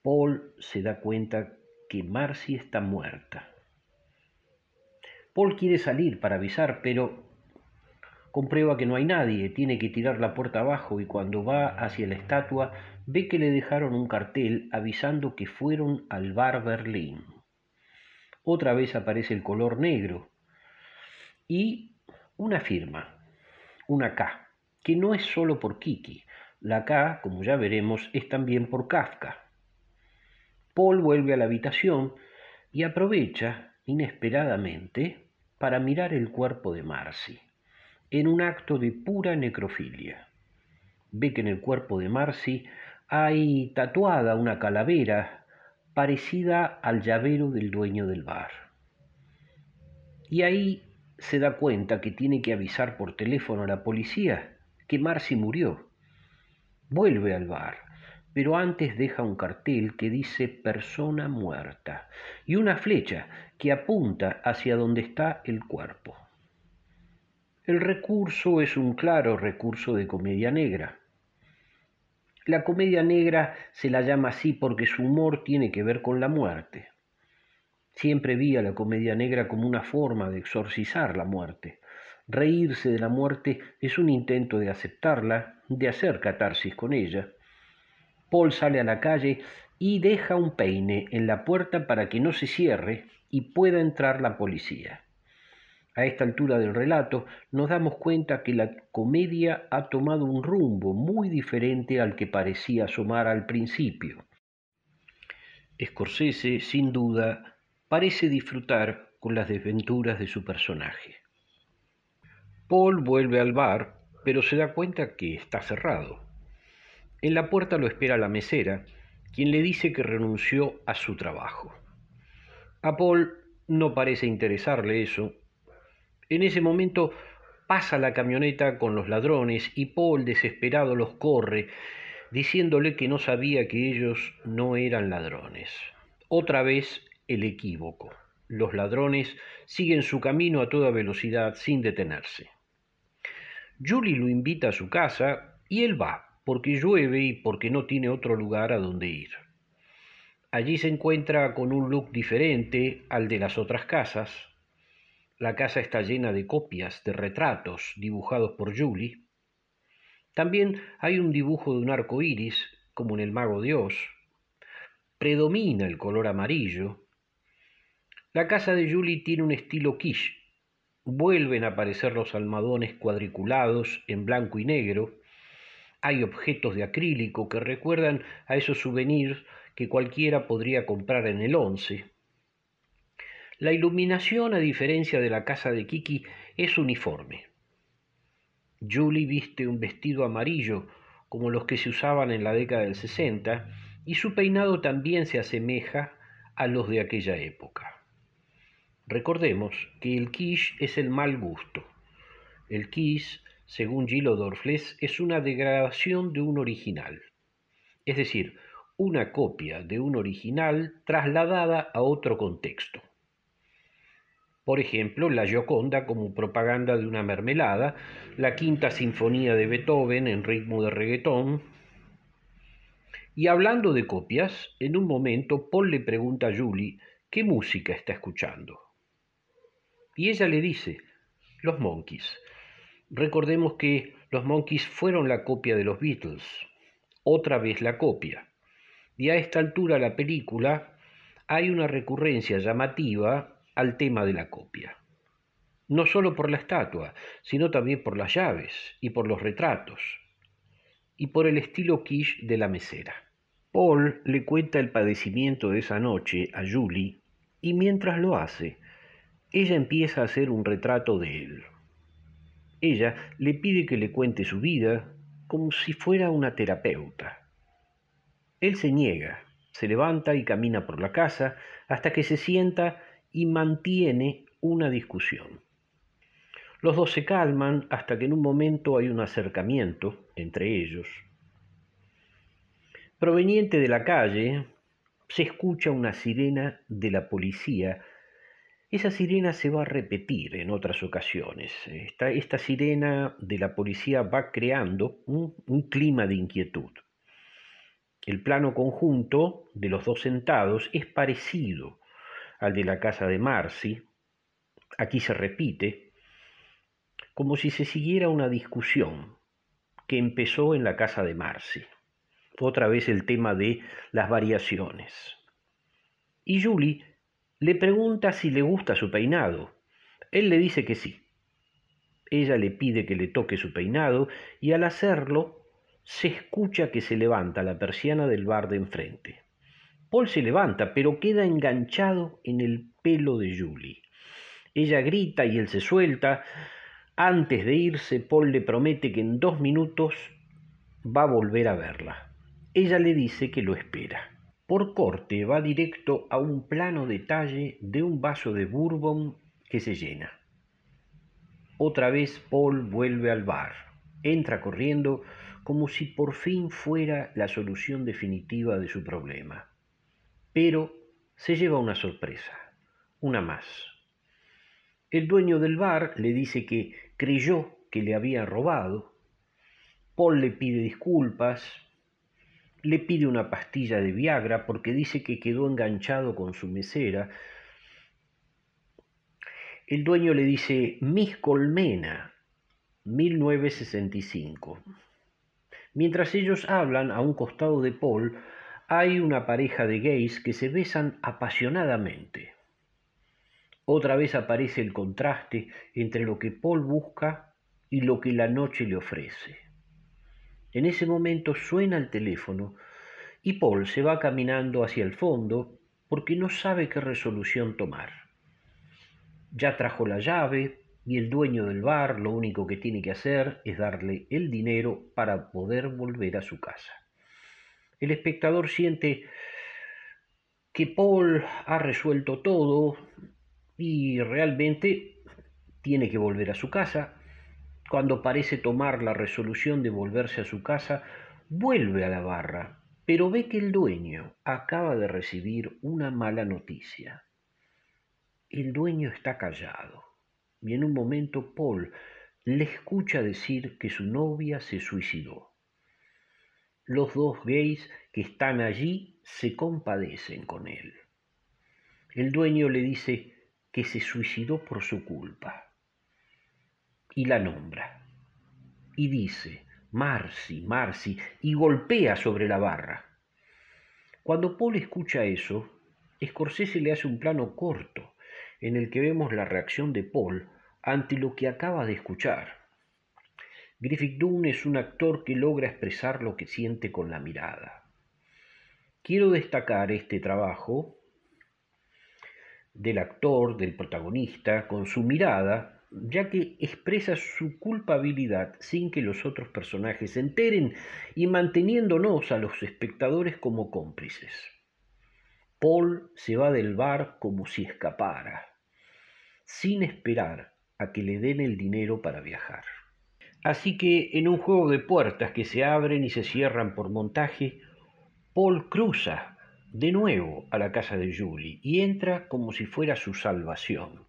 S2: Paul se da cuenta que Marcy está muerta. Paul quiere salir para avisar, pero comprueba que no hay nadie, tiene que tirar la puerta abajo y cuando va hacia la estatua ve que le dejaron un cartel avisando que fueron al bar Berlín. Otra vez aparece el color negro y una firma, una K, que no es solo por Kiki. La K, como ya veremos, es también por Kafka. Paul vuelve a la habitación y aprovecha, inesperadamente, para mirar el cuerpo de Marcy, en un acto de pura necrofilia. Ve que en el cuerpo de Marcy hay tatuada una calavera parecida al llavero del dueño del bar. Y ahí se da cuenta que tiene que avisar por teléfono a la policía que Marcy murió. Vuelve al bar, pero antes deja un cartel que dice persona muerta y una flecha que apunta hacia donde está el cuerpo. El recurso es un claro recurso de comedia negra. La comedia negra se la llama así porque su humor tiene que ver con la muerte. Siempre vi a la comedia negra como una forma de exorcizar la muerte. Reírse de la muerte es un intento de aceptarla, de hacer catarsis con ella. Paul sale a la calle y deja un peine en la puerta para que no se cierre y pueda entrar la policía. A esta altura del relato nos damos cuenta que la comedia ha tomado un rumbo muy diferente al que parecía asomar al principio. Scorsese, sin duda, parece disfrutar con las desventuras de su personaje. Paul vuelve al bar, pero se da cuenta que está cerrado. En la puerta lo espera la mesera, quien le dice que renunció a su trabajo. A Paul no parece interesarle eso. En ese momento pasa la camioneta con los ladrones y Paul desesperado los corre, diciéndole que no sabía que ellos no eran ladrones. Otra vez el equívoco. Los ladrones siguen su camino a toda velocidad sin detenerse. Julie lo invita a su casa y él va, porque llueve y porque no tiene otro lugar a donde ir. Allí se encuentra con un look diferente al de las otras casas. La casa está llena de copias de retratos dibujados por Julie. También hay un dibujo de un arco iris, como en el Mago Dios. Predomina el color amarillo, la casa de Julie tiene un estilo quiche. Vuelven a aparecer los almohadones cuadriculados en blanco y negro. Hay objetos de acrílico que recuerdan a esos souvenirs que cualquiera podría comprar en el once. La iluminación, a diferencia de la casa de Kiki, es uniforme. Julie viste un vestido amarillo como los que se usaban en la década del 60 y su peinado también se asemeja a los de aquella época. Recordemos que el quiche es el mal gusto. El quiche, según Gillo Dorfles, es una degradación de un original, es decir, una copia de un original trasladada a otro contexto. Por ejemplo, la Gioconda como propaganda de una mermelada, la quinta sinfonía de Beethoven en ritmo de reggaetón. Y hablando de copias, en un momento Paul le pregunta a Julie qué música está escuchando. Y ella le dice, los Monkeys. Recordemos que los Monkeys fueron la copia de los Beatles, otra vez la copia. Y a esta altura la película hay una recurrencia llamativa al tema de la copia. No solo por la estatua, sino también por las llaves y por los retratos, y por el estilo quiche de la mesera. Paul le cuenta el padecimiento de esa noche a Julie y mientras lo hace, ella empieza a hacer un retrato de él. Ella le pide que le cuente su vida como si fuera una terapeuta. Él se niega, se levanta y camina por la casa hasta que se sienta y mantiene una discusión. Los dos se calman hasta que en un momento hay un acercamiento entre ellos. Proveniente de la calle, se escucha una sirena de la policía. Esa sirena se va a repetir en otras ocasiones. Esta, sirena de la policía va creando un, un clima de inquietud. El plano conjunto de los dos sentados es parecido al de la casa de Marcy. Aquí se repite, como si se siguiera una discusión que empezó en la casa de Marcy. Otra vez el tema de las variaciones. Y Julie le pregunta si le gusta su peinado. Él le dice que sí. Ella le pide que le toque su peinado y al hacerlo se escucha que se levanta la persiana del bar de enfrente. Paul se levanta, pero queda enganchado en el pelo de Julie. Ella grita y él se suelta. Antes de irse, Paul le promete que en dos minutos va a volver a verla. Ella le dice que lo espera. Por corte va directo a un plano detalle de un vaso de bourbon que se llena. Otra vez Paul vuelve al bar. Entra corriendo como si por fin fuera la solución definitiva de su problema. Pero se lleva una sorpresa, una más. El dueño del bar le dice que creyó que le había robado. Paul le pide disculpas, le pide una pastilla de Viagra porque dice que quedó enganchado con su mesera. El dueño le dice Miss Colmena, 1965. Mientras ellos hablan a un costado de Paul, hay una pareja de gays que se besan apasionadamente. Otra vez aparece el contraste entre lo que Paul busca y lo que la noche le ofrece. En ese momento suena el teléfono y Paul se va caminando hacia el fondo porque no sabe qué resolución tomar. Ya trajo la llave, y el dueño del bar lo único que tiene que hacer es darle el dinero para poder volver a su casa. El espectador siente que Paul ha resuelto todo y realmente tiene que volver a su casa. Cuando parece tomar la resolución de volverse a su casa, vuelve a la barra, pero ve que el dueño acaba de recibir una mala noticia. El dueño está callado y en un momento Paul le escucha decir que su novia se suicidó. Los dos gays que están allí se compadecen con él. El dueño le dice que se suicidó por su culpa y la nombra. Y dice, Marcy, Marcy, y golpea sobre la barra. Cuando Paul escucha eso, Scorsese le hace un plano corto en el que vemos la reacción de Paul ante lo que acaba de escuchar. Griffith Dunn es un actor que logra expresar lo que siente con la mirada. Quiero destacar este trabajo del actor, del protagonista, con su mirada, ya que expresa su culpabilidad sin que los otros personajes se enteren y manteniéndonos a los espectadores como cómplices. Paul se va del bar como si escapara, sin esperar a que le den el dinero para viajar. Así que en un juego de puertas que se abren y se cierran por montaje, Paul cruza de nuevo a la casa de Julie y entra como si fuera su salvación.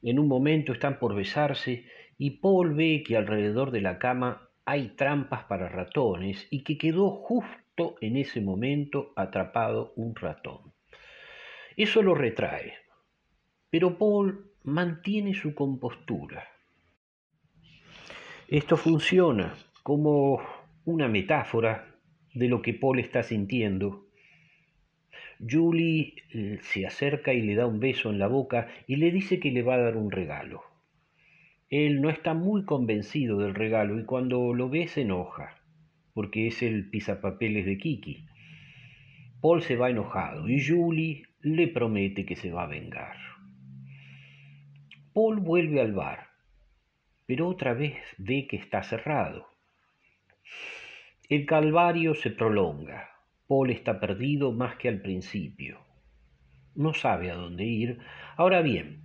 S2: En un momento están por besarse y Paul ve que alrededor de la cama hay trampas para ratones y que quedó justo en ese momento atrapado un ratón. Eso lo retrae, pero Paul mantiene su compostura. Esto funciona como una metáfora de lo que Paul está sintiendo. Julie eh, se acerca y le da un beso en la boca y le dice que le va a dar un regalo. Él no está muy convencido del regalo y cuando lo ve se enoja, porque es el pisapapeles de Kiki. Paul se va enojado y Julie le promete que se va a vengar. Paul vuelve al bar, pero otra vez ve que está cerrado. El calvario se prolonga. Paul está perdido más que al principio. No sabe a dónde ir. Ahora bien,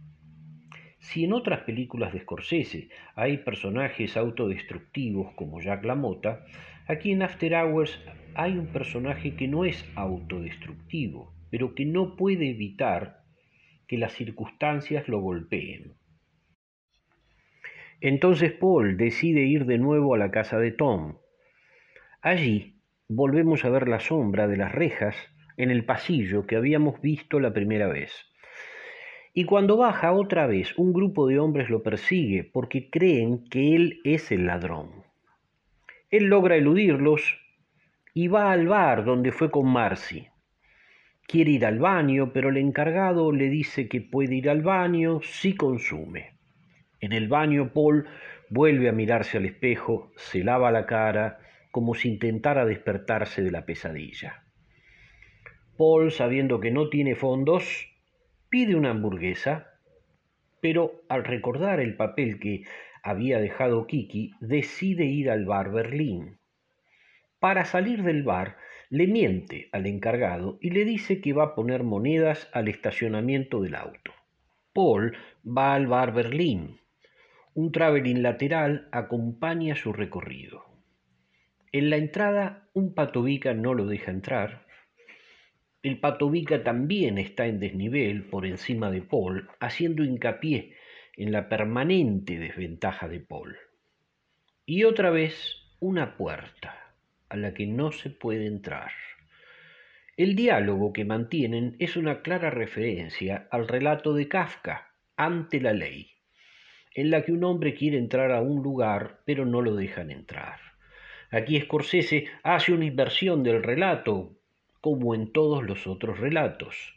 S2: si en otras películas de Scorsese hay personajes autodestructivos como Jack LaMotta, aquí en After Hours hay un personaje que no es autodestructivo, pero que no puede evitar que las circunstancias lo golpeen. Entonces Paul decide ir de nuevo a la casa de Tom. Allí volvemos a ver la sombra de las rejas en el pasillo que habíamos visto la primera vez. Y cuando baja otra vez, un grupo de hombres lo persigue porque creen que él es el ladrón. Él logra eludirlos y va al bar donde fue con Marcy. Quiere ir al baño, pero el encargado le dice que puede ir al baño si consume. En el baño Paul vuelve a mirarse al espejo, se lava la cara, como si intentara despertarse de la pesadilla. Paul, sabiendo que no tiene fondos, pide una hamburguesa, pero al recordar el papel que había dejado Kiki, decide ir al bar Berlín. Para salir del bar, le miente al encargado y le dice que va a poner monedas al estacionamiento del auto. Paul va al bar Berlín. Un traveling lateral acompaña su recorrido. En la entrada, un patovica no lo deja entrar. El patovica también está en desnivel por encima de Paul, haciendo hincapié en la permanente desventaja de Paul. Y otra vez, una puerta a la que no se puede entrar. El diálogo que mantienen es una clara referencia al relato de Kafka, Ante la ley, en la que un hombre quiere entrar a un lugar pero no lo dejan entrar. Aquí Scorsese hace una inversión del relato, como en todos los otros relatos.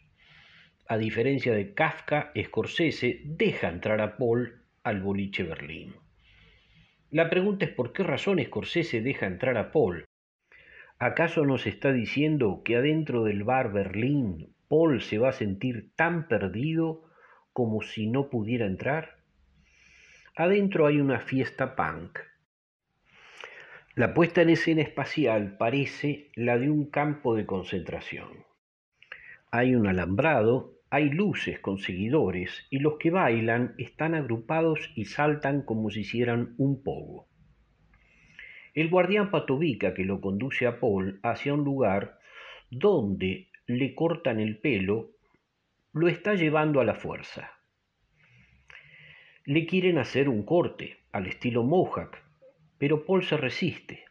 S2: A diferencia de Kafka, Scorsese deja entrar a Paul al boliche Berlín. La pregunta es por qué razón Scorsese deja entrar a Paul. ¿Acaso nos está diciendo que adentro del bar Berlín Paul se va a sentir tan perdido como si no pudiera entrar? Adentro hay una fiesta punk, la puesta en escena espacial parece la de un campo de concentración. Hay un alambrado, hay luces con seguidores y los que bailan están agrupados y saltan como si hicieran un pogo. El guardián patovica que lo conduce a Paul hacia un lugar donde le cortan el pelo lo está llevando a la fuerza. Le quieren hacer un corte al estilo Mohawk pero Paul se resiste.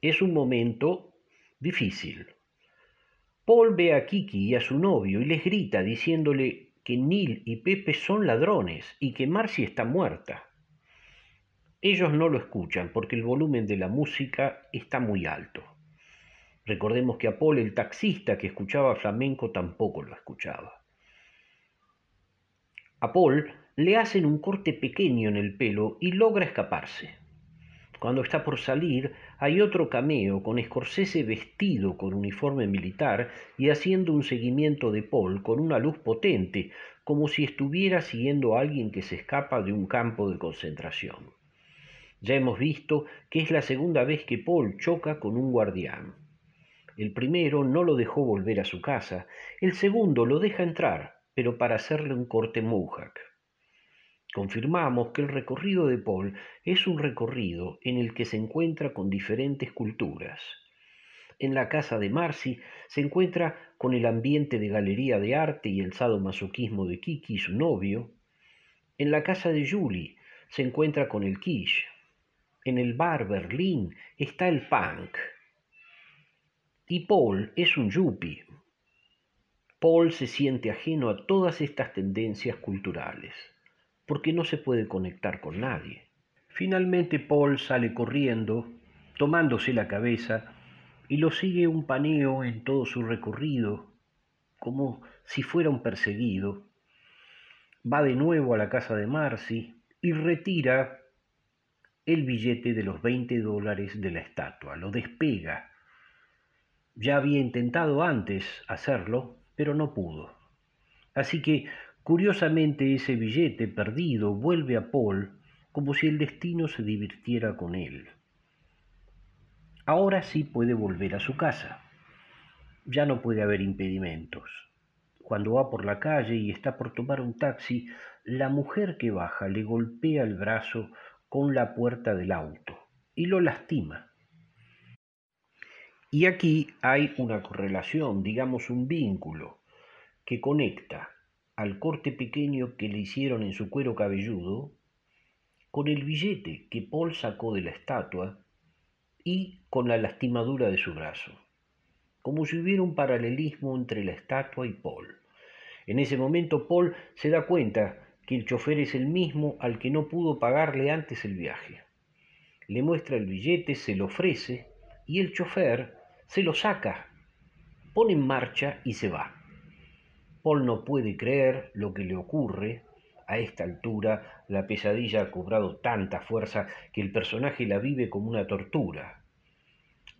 S2: Es un momento difícil. Paul ve a Kiki y a su novio y les grita diciéndole que Neil y Pepe son ladrones y que Marcy está muerta. Ellos no lo escuchan porque el volumen de la música está muy alto. Recordemos que a Paul el taxista que escuchaba flamenco tampoco lo escuchaba. A Paul le hacen un corte pequeño en el pelo y logra escaparse. Cuando está por salir, hay otro cameo con Scorsese vestido con uniforme militar y haciendo un seguimiento de Paul con una luz potente, como si estuviera siguiendo a alguien que se escapa de un campo de concentración. Ya hemos visto que es la segunda vez que Paul choca con un guardián. El primero no lo dejó volver a su casa, el segundo lo deja entrar, pero para hacerle un corte mohawk. Confirmamos que el recorrido de Paul es un recorrido en el que se encuentra con diferentes culturas. En la casa de Marcy se encuentra con el ambiente de galería de arte y el sadomasoquismo de Kiki, su novio. En la casa de Julie se encuentra con el quiche. En el bar Berlín está el punk. Y Paul es un yuppie. Paul se siente ajeno a todas estas tendencias culturales porque no se puede conectar con nadie. Finalmente Paul sale corriendo, tomándose la cabeza, y lo sigue un paneo en todo su recorrido, como si fuera un perseguido, va de nuevo a la casa de Marcy y retira el billete de los 20 dólares de la estatua, lo despega. Ya había intentado antes hacerlo, pero no pudo. Así que, curiosamente, ese billete perdido vuelve a Paul como si el destino se divirtiera con él. Ahora sí puede volver a su casa. Ya no puede haber impedimentos. Cuando va por la calle y está por tomar un taxi, la mujer que baja le golpea el brazo con la puerta del auto y lo lastima. Y aquí hay una correlación, digamos un vínculo, que conecta al corte pequeño que le hicieron en su cuero cabelludo con el billete que Paul sacó de la estatua y con la lastimadura de su brazo, como si hubiera un paralelismo entre la estatua y Paul. En ese momento Paul se da cuenta que el chofer es el mismo al que no pudo pagarle antes el viaje. Le muestra el billete, se lo ofrece y el chofer se lo saca, pone en marcha y se va. Paul no puede creer lo que le ocurre. A esta altura la pesadilla ha cobrado tanta fuerza que el personaje la vive como una tortura.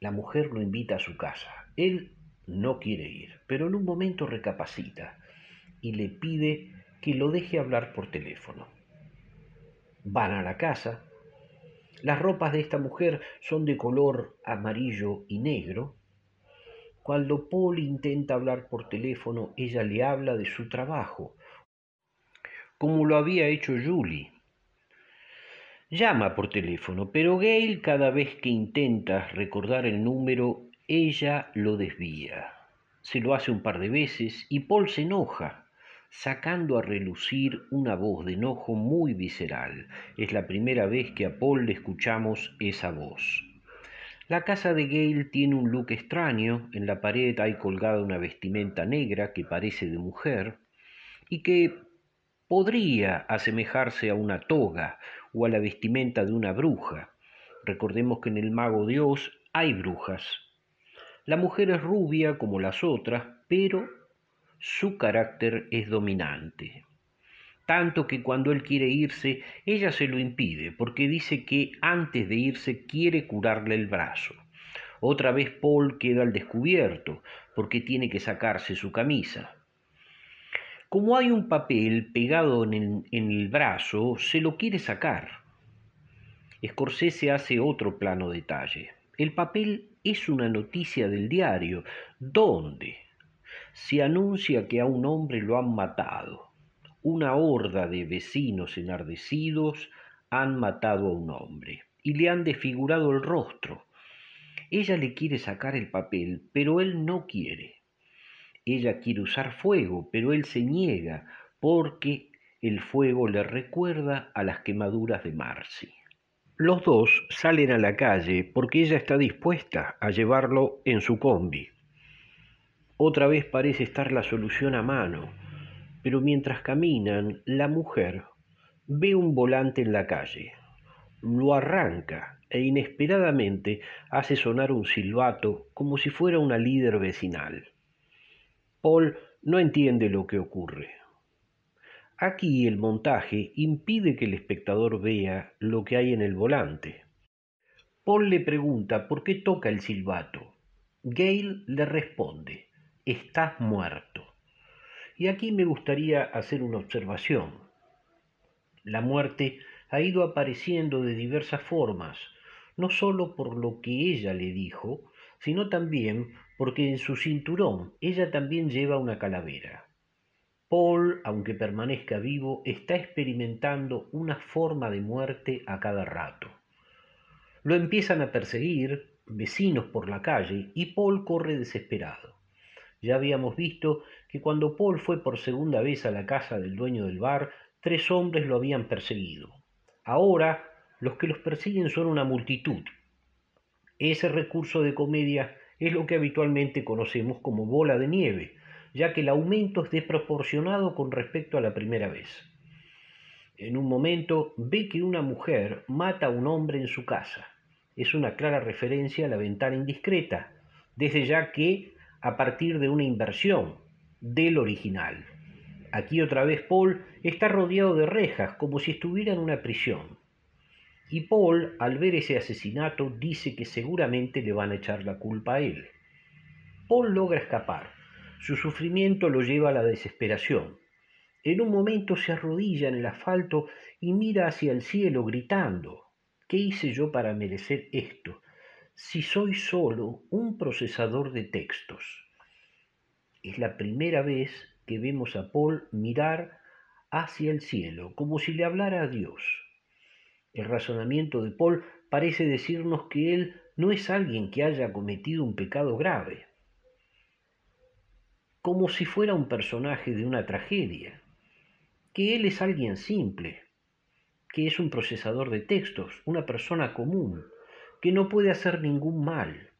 S2: La mujer lo invita a su casa. Él no quiere ir, pero en un momento recapacita y le pide que lo deje hablar por teléfono. Van a la casa. Las ropas de esta mujer son de color amarillo y negro. Cuando Paul intenta hablar por teléfono, ella le habla de su trabajo, como lo había hecho Julie. Llama por teléfono, pero Gail cada vez que intenta recordar el número, ella lo desvía. Se lo hace un par de veces y Paul se enoja sacando a relucir una voz de enojo muy visceral. Es la primera vez que a Paul le escuchamos esa voz. La casa de Gale tiene un look extraño, en la pared hay colgada una vestimenta negra que parece de mujer y que podría asemejarse a una toga o a la vestimenta de una bruja. Recordemos que en el Mago de Oz hay brujas. La mujer es rubia como las otras, pero su carácter es dominante. Tanto que cuando él quiere irse, ella se lo impide, porque dice que antes de irse quiere curarle el brazo. Otra vez Paul queda al descubierto, porque tiene que sacarse su camisa. Como hay un papel pegado en el, brazo, se lo quiere sacar. Scorsese hace otro plano detalle. El papel es una noticia del diario, ¿Dónde? se anuncia que a un hombre lo han matado. Una horda de vecinos enardecidos han matado a un hombre y le han desfigurado el rostro. Ella le quiere sacar el papel, pero él no quiere. Ella quiere usar fuego, pero él se niega porque el fuego le recuerda a las quemaduras de Marcy. Los dos salen a la calle porque ella está dispuesta a llevarlo en su combi. Otra vez parece estar la solución a mano, pero mientras caminan, la mujer ve un volante en la calle, lo arranca e inesperadamente hace sonar un silbato como si fuera una líder vecinal. Paul no entiende lo que ocurre. Aquí el montaje impide que el espectador vea lo que hay en el volante. Paul le pregunta por qué toca el silbato. Gail le responde estás muerto. Y aquí me gustaría hacer una observación. La muerte ha ido apareciendo de diversas formas, no sólo por lo que ella le dijo, sino también porque en su cinturón ella también lleva una calavera. Paul, aunque permanezca vivo, está experimentando una forma de muerte a cada rato. Lo empiezan a perseguir vecinos por la calle y Paul corre desesperado. Ya habíamos visto que cuando Paul fue por segunda vez a la casa del dueño del bar, tres hombres lo habían perseguido. Ahora los que los persiguen son una multitud. Ese recurso de comedia es lo que habitualmente conocemos como bola de nieve, ya que el aumento es desproporcionado con respecto a la primera vez. En un momento ve que una mujer mata a un hombre en su casa. Es una clara referencia a la ventana indiscreta, desde ya que a partir de una inversión. del original. Aquí otra vez Paul está rodeado de rejas, como si estuviera en una prisión. Y Paul, al ver ese asesinato, dice que seguramente le van a echar la culpa a él. Paul logra escapar. Su sufrimiento lo lleva a la desesperación. En un momento se arrodilla en el asfalto y mira hacia el cielo gritando, ¿qué hice yo para merecer esto? Si soy solo un procesador de textos. Es la primera vez que vemos a Paul mirar hacia el cielo, como si le hablara a Dios. El razonamiento de Paul parece decirnos que él no es alguien que haya cometido un pecado grave, como si fuera un personaje de una tragedia, que él es alguien simple, que es un procesador de textos, una persona común, que no puede hacer ningún mal.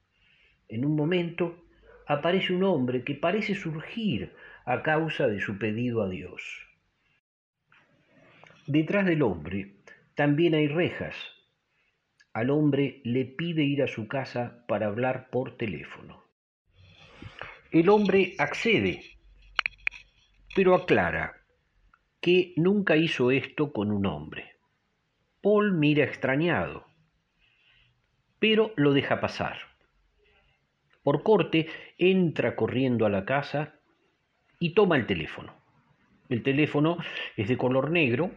S2: En un momento aparece un hombre que parece surgir a causa de su pedido a Dios. Detrás del hombre también hay rejas. Al hombre le pide ir a su casa para hablar por teléfono. El hombre accede, pero aclara que nunca hizo esto con un hombre. Paul mira extrañado, pero lo deja pasar. Por corte, entra corriendo a la casa y toma el teléfono. El teléfono es de color negro,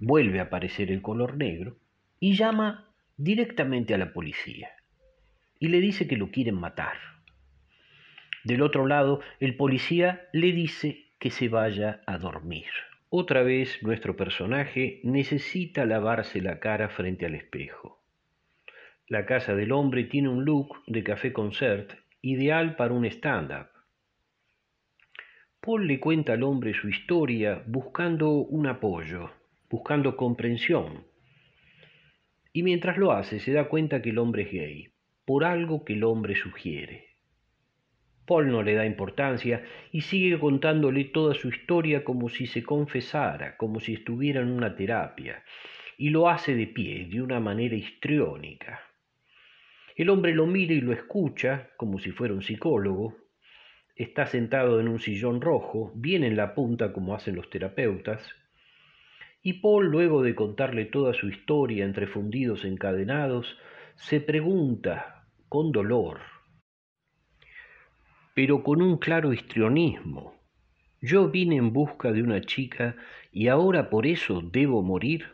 S2: vuelve a aparecer el color negro y llama directamente a la policía y le dice que lo quieren matar. Del otro lado, el policía le dice que se vaya a dormir. Otra vez nuestro personaje necesita lavarse la cara frente al espejo. La casa del hombre tiene un look de café concert ideal para un stand-up. Paul le cuenta al hombre su historia buscando un apoyo, buscando comprensión. Y mientras lo hace se da cuenta que el hombre es gay, por algo que el hombre sugiere. Paul no le da importancia y sigue contándole toda su historia como si se confesara, como si estuviera en una terapia, y lo hace de pie, de una manera histriónica. El hombre lo mira y lo escucha, como si fuera un psicólogo. Está sentado en un sillón rojo, bien en la punta como hacen los terapeutas. Y Paul, luego de contarle toda su historia entre fundidos encadenados, se pregunta, con dolor, pero con un claro histrionismo. Yo vine en busca de una chica y ahora por eso debo morir.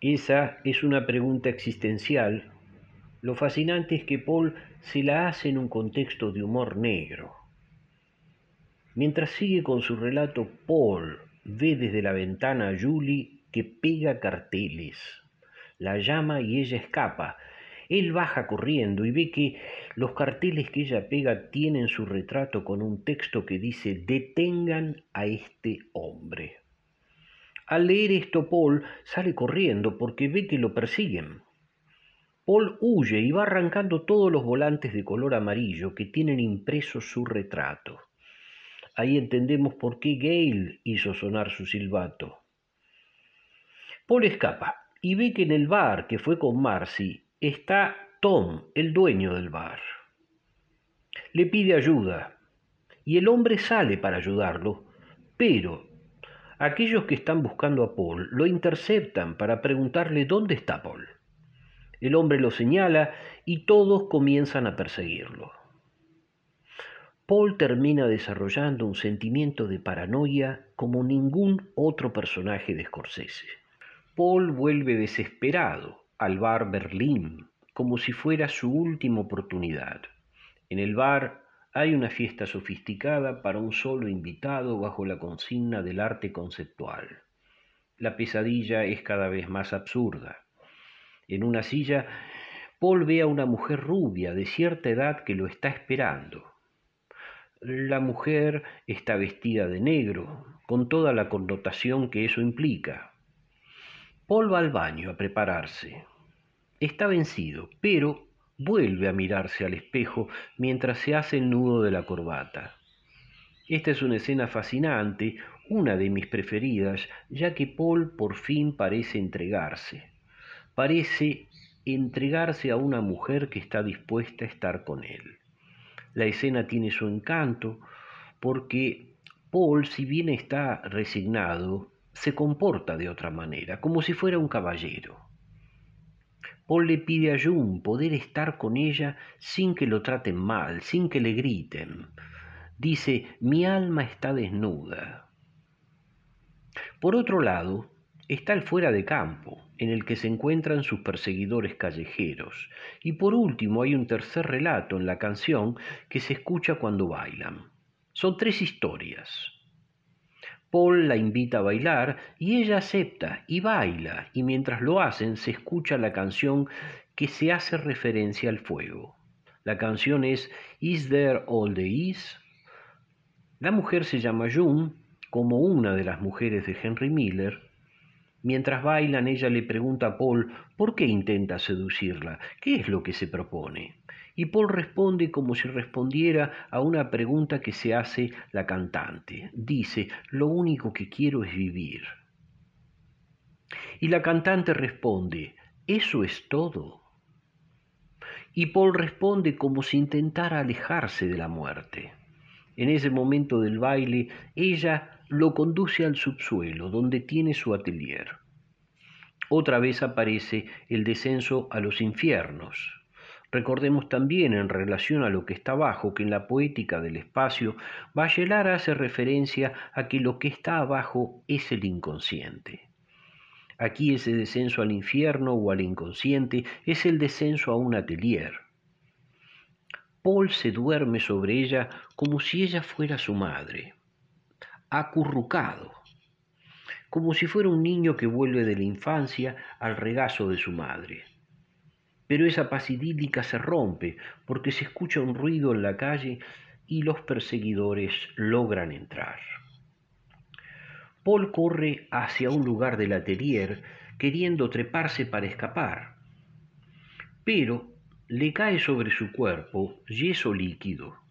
S2: Esa es una pregunta existencial. Lo fascinante es que Paul se la hace en un contexto de humor negro. Mientras sigue con su relato, Paul ve desde la ventana a Julie que pega carteles. La llama y ella escapa, él baja corriendo y ve que los carteles que ella pega tienen su retrato con un texto que dice detengan a este hombre. Al leer esto Paul sale corriendo porque ve que lo persiguen. Paul huye y va arrancando todos los volantes de color amarillo que tienen impreso su retrato. Ahí entendemos por qué Gale hizo sonar su silbato. Paul escapa y ve que en el bar que fue con Marcy está Tom, el dueño del bar. Le pide ayuda y el hombre sale para ayudarlo, pero aquellos que están buscando a Paul lo interceptan para preguntarle dónde está Paul. El hombre lo señala y todos comienzan a perseguirlo. Paul termina desarrollando un sentimiento de paranoia como ningún otro personaje de Scorsese. Paul vuelve desesperado al bar Berlín, como si fuera su última oportunidad. En el bar hay una fiesta sofisticada para un solo invitado bajo la consigna del arte conceptual. La pesadilla es cada vez más absurda. En una silla, Paul ve a una mujer rubia de cierta edad que lo está esperando. La mujer está vestida de negro, con toda la connotación que eso implica. Paul va al baño a prepararse. Está vencido, pero vuelve a mirarse al espejo mientras se hace el nudo de la corbata. Esta es una escena fascinante, una de mis preferidas, ya que Paul por fin parece entregarse. Parece entregarse a una mujer que está dispuesta a estar con él. La escena tiene su encanto porque Paul, si bien está resignado, se comporta de otra manera, como si fuera un caballero. Paul le pide a June poder estar con ella sin que lo traten mal, sin que le griten. Dice, mi alma está desnuda. Por otro lado, está el fuera de campo, en el que se encuentran sus perseguidores callejeros. Y por último hay un tercer relato en la canción que se escucha cuando bailan. Son tres historias. Paul la invita a bailar y ella acepta y baila, y mientras lo hacen se escucha la canción que se hace referencia al fuego. La canción es Is There All the Is? La mujer se llama June, como una de las mujeres de Henry Miller. Mientras bailan, ella le pregunta a Paul por qué intenta seducirla, qué es lo que se propone. Y Paul responde como si respondiera a una pregunta que se hace la cantante. Dice, lo único que quiero es vivir. Y la cantante responde, ¿eso es todo? Y Paul responde como si intentara alejarse de la muerte. En ese momento del baile, ella lo conduce al subsuelo, donde tiene su atelier. Otra vez aparece el descenso a los infiernos. Recordemos también en relación a lo que está abajo que en la poética del espacio, Bachelard hace referencia a que lo que está abajo es el inconsciente. Aquí ese descenso al infierno o al inconsciente es el descenso a un atelier. Paul se duerme sobre ella como si ella fuera su madre, acurrucado, como si fuera un niño que vuelve de la infancia al regazo de su madre. Pero esa paz idílica se rompe porque se escucha un ruido en la calle y los perseguidores logran entrar. Paul corre hacia un lugar del atelier queriendo treparse para escapar, pero le cae sobre su cuerpo yeso líquido.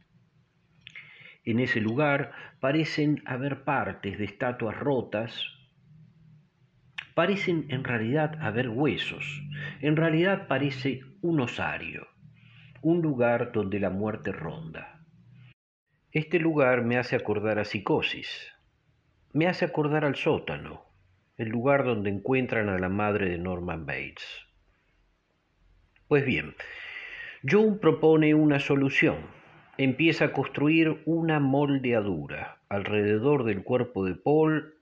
S2: En ese lugar parecen haber partes de estatuas rotas, parecen en realidad haber huesos, en realidad parece un osario, un lugar donde la muerte ronda. Este lugar me hace acordar a psicosis, me hace acordar al sótano, el lugar donde encuentran a la madre de Norman Bates. Pues bien, Jung propone una solución. Empieza a construir una moldeadura alrededor del cuerpo de Paul.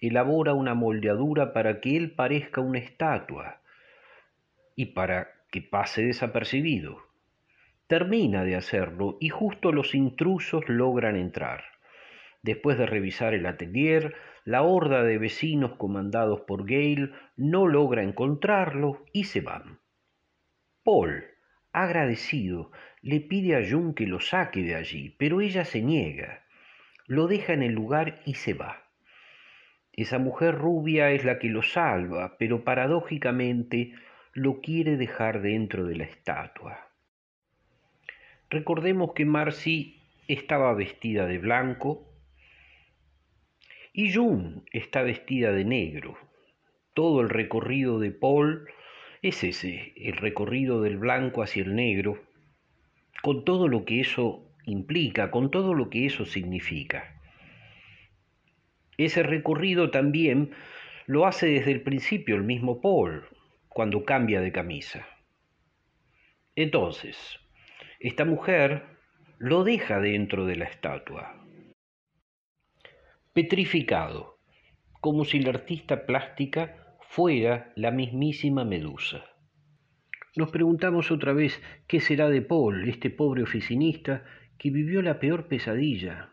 S2: Elabora una moldeadura para que él parezca una estatua y para que pase desapercibido. Termina de hacerlo y justo los intrusos logran entrar. Después de revisar el atelier, la horda de vecinos comandados por Gale no logra encontrarlo y se van. Paul, agradecido, le pide a Jung que lo saque de allí, pero ella se niega, lo deja en el lugar y se va. Esa mujer rubia es la que lo salva, pero paradójicamente lo quiere dejar dentro de la estatua. Recordemos que Marcy estaba vestida de blanco y June está vestida de negro. Todo el recorrido de Paul es ese, el recorrido del blanco hacia el negro, con todo lo que eso implica, con todo lo que eso significa. Ese recorrido también lo hace desde el principio el mismo Paul, cuando cambia de camisa. Entonces, esta mujer lo deja dentro de la estatua, petrificado, como si la artista plástica fuera la mismísima Medusa. Nos preguntamos otra vez qué será de Paul, este pobre oficinista que vivió la peor pesadilla.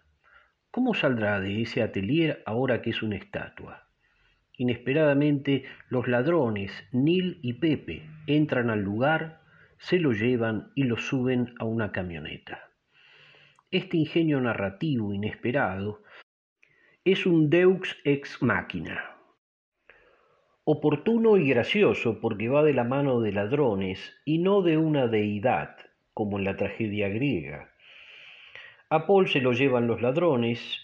S2: ¿Cómo saldrá de ese atelier ahora que es una estatua? Inesperadamente los ladrones, Neil y Pepe, entran al lugar, se lo llevan y lo suben a una camioneta. Este ingenio narrativo inesperado es un deux ex machina oportuno y gracioso porque va de la mano de ladrones y no de una deidad, como en la tragedia griega. A Paul se lo llevan los ladrones,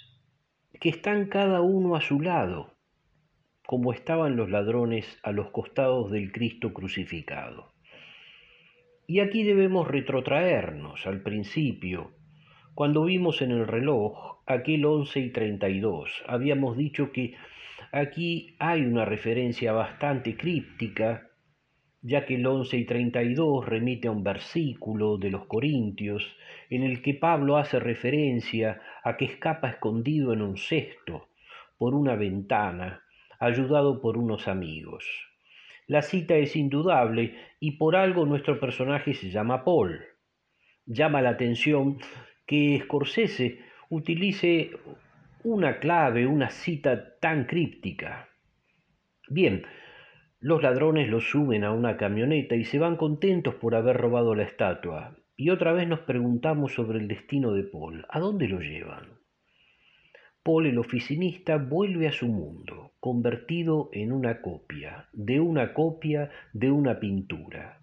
S2: que están cada uno a su lado, como estaban los ladrones a los costados del Cristo crucificado. Y aquí debemos retrotraernos al principio, Cuando vimos en el reloj aquel 11 y 32, habíamos dicho que aquí hay una referencia bastante críptica, ya que el 11 y 32 remite a un versículo de los Corintios en el que Pablo hace referencia a que escapa escondido en un cesto por una ventana, ayudado por unos amigos. La cita es indudable y por algo nuestro personaje se llama Paul. Llama la atención que Scorsese utilice una clave, una cita tan críptica. Bien, los ladrones lo suben a una camioneta y se van contentos por haber robado la estatua. Y otra vez nos preguntamos sobre el destino de Paul. ¿A dónde lo llevan? Paul el oficinista vuelve a su mundo, convertido en una copia, de una copia de una pintura.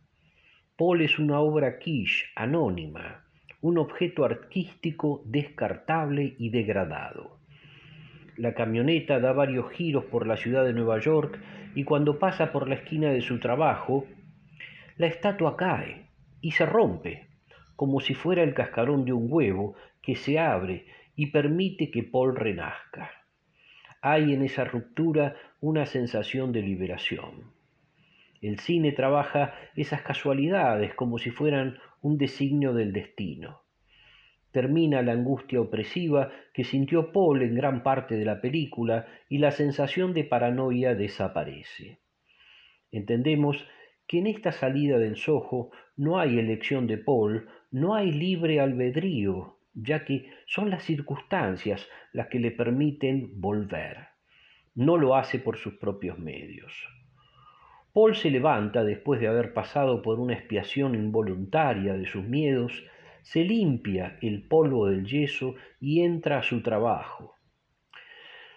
S2: Paul es una obra quiche, anónima, un objeto artístico descartable y degradado. La camioneta da varios giros por la ciudad de Nueva York y cuando pasa por la esquina de su trabajo, la estatua cae y se rompe, como si fuera el cascarón de un huevo que se abre y permite que Paul renazca. Hay en esa ruptura una sensación de liberación. El cine trabaja esas casualidades como si fueran un designio del destino. Termina la angustia opresiva que sintió Paul en gran parte de la película y la sensación de paranoia desaparece. Entendemos que en esta salida del Soho no hay elección de Paul, no hay libre albedrío, ya que son las circunstancias las que le permiten volver. No lo hace por sus propios medios. Paul se levanta después de haber pasado por una expiación involuntaria de sus miedos, se limpia el polvo del yeso y entra a su trabajo.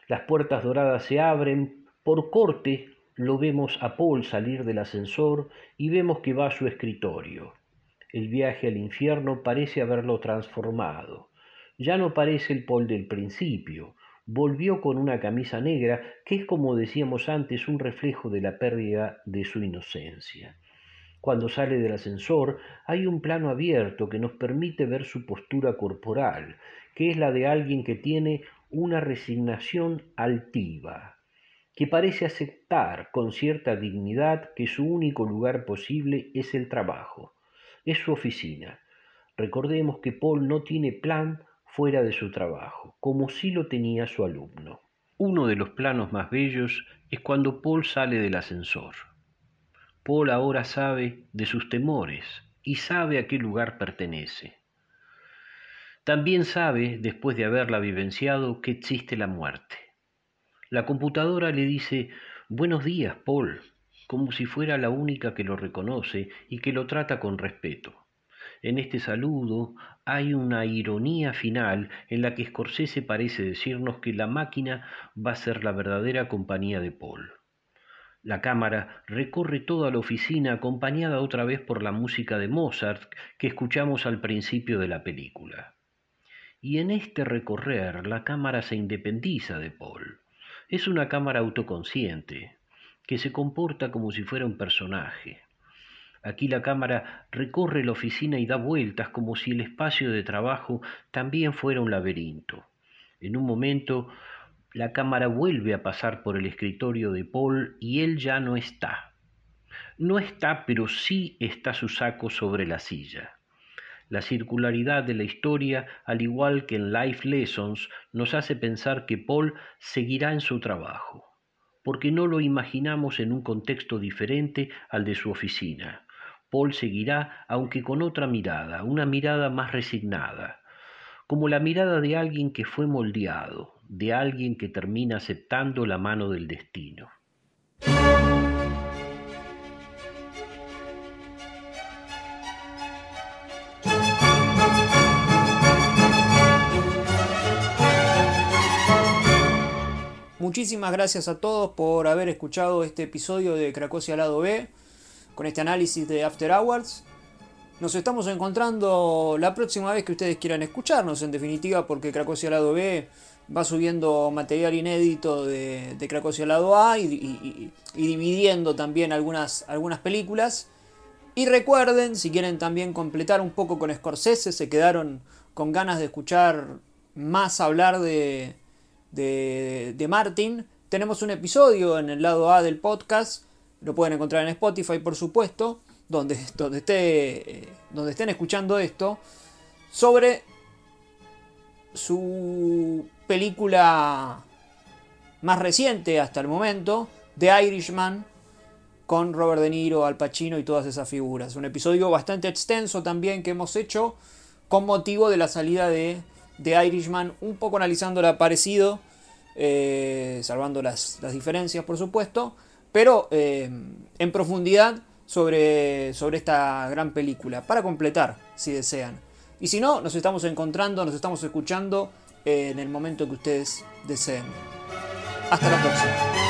S2: Las puertas doradas se abren, por corte lo vemos a Paul salir del ascensor y vemos que va a su escritorio. El viaje al infierno parece haberlo transformado. Ya no parece el Paul del principio, volvió con una camisa negra que es como decíamos antes un reflejo de la pérdida de su inocencia. Cuando sale del ascensor hay un plano abierto que nos permite ver su postura corporal, que es la de alguien que tiene una resignación altiva, que parece aceptar con cierta dignidad que su único lugar posible es el trabajo, es su oficina. Recordemos que Paul no tiene plan fuera de su trabajo, como si lo tenía su alumno. Uno de los planos más bellos es cuando Paul sale del ascensor. Paul ahora sabe de sus temores y sabe a qué lugar pertenece. También sabe, después de haberla vivenciado, que existe la muerte. La computadora le dice, buenos días, Paul, como si fuera la única que lo reconoce y que lo trata con respeto. En este saludo hay una ironía final en la que Scorsese parece decirnos que la máquina va a ser la verdadera compañía de Paul. La cámara recorre toda la oficina acompañada otra vez por la música de Mozart que escuchamos al principio de la película. Y en este recorrer la cámara se independiza de Paul. Es una cámara autoconsciente, que se comporta como si fuera un personaje. Aquí la cámara recorre la oficina y da vueltas como si el espacio de trabajo también fuera un laberinto. En un momento la cámara vuelve a pasar por el escritorio de Paul y él ya no está. No está, pero sí está su saco sobre la silla. La circularidad de la historia, al igual que en Life Lessons, nos hace pensar que Paul seguirá en su trabajo, porque no lo imaginamos en un contexto diferente al de su oficina. Paul seguirá, aunque con otra mirada, una mirada más resignada, como la mirada de alguien que fue moldeado, de alguien que termina aceptando la mano del destino.
S1: Muchísimas gracias a todos por haber escuchado este episodio de Cracosia Lado B con este análisis de After Hours. Nos estamos encontrando la próxima vez que ustedes quieran escucharnos, en definitiva, porque Cracosia Lado B va subiendo material inédito de, de Cracosia Lado A y, dividiendo también algunas, algunas películas. Y recuerden, si quieren también completar un poco con Scorsese, se quedaron con ganas de escuchar más hablar de, de, de Martin, tenemos un episodio en el lado A del podcast, lo pueden encontrar en Spotify por supuesto, donde, donde, esté, donde estén escuchando esto, sobre su película más reciente hasta el momento, The Irishman, con Robert De Niro, Al Pacino y todas esas figuras. Un episodio bastante extenso también que hemos hecho con motivo de la salida de The Irishman, un poco analizando lo parecido, eh, salvando las, diferencias por supuesto, pero eh, en profundidad sobre, sobre esta gran película, para completar si desean. Y si no, nos estamos encontrando, nos estamos escuchando eh, en el momento que ustedes deseen. Hasta la próxima.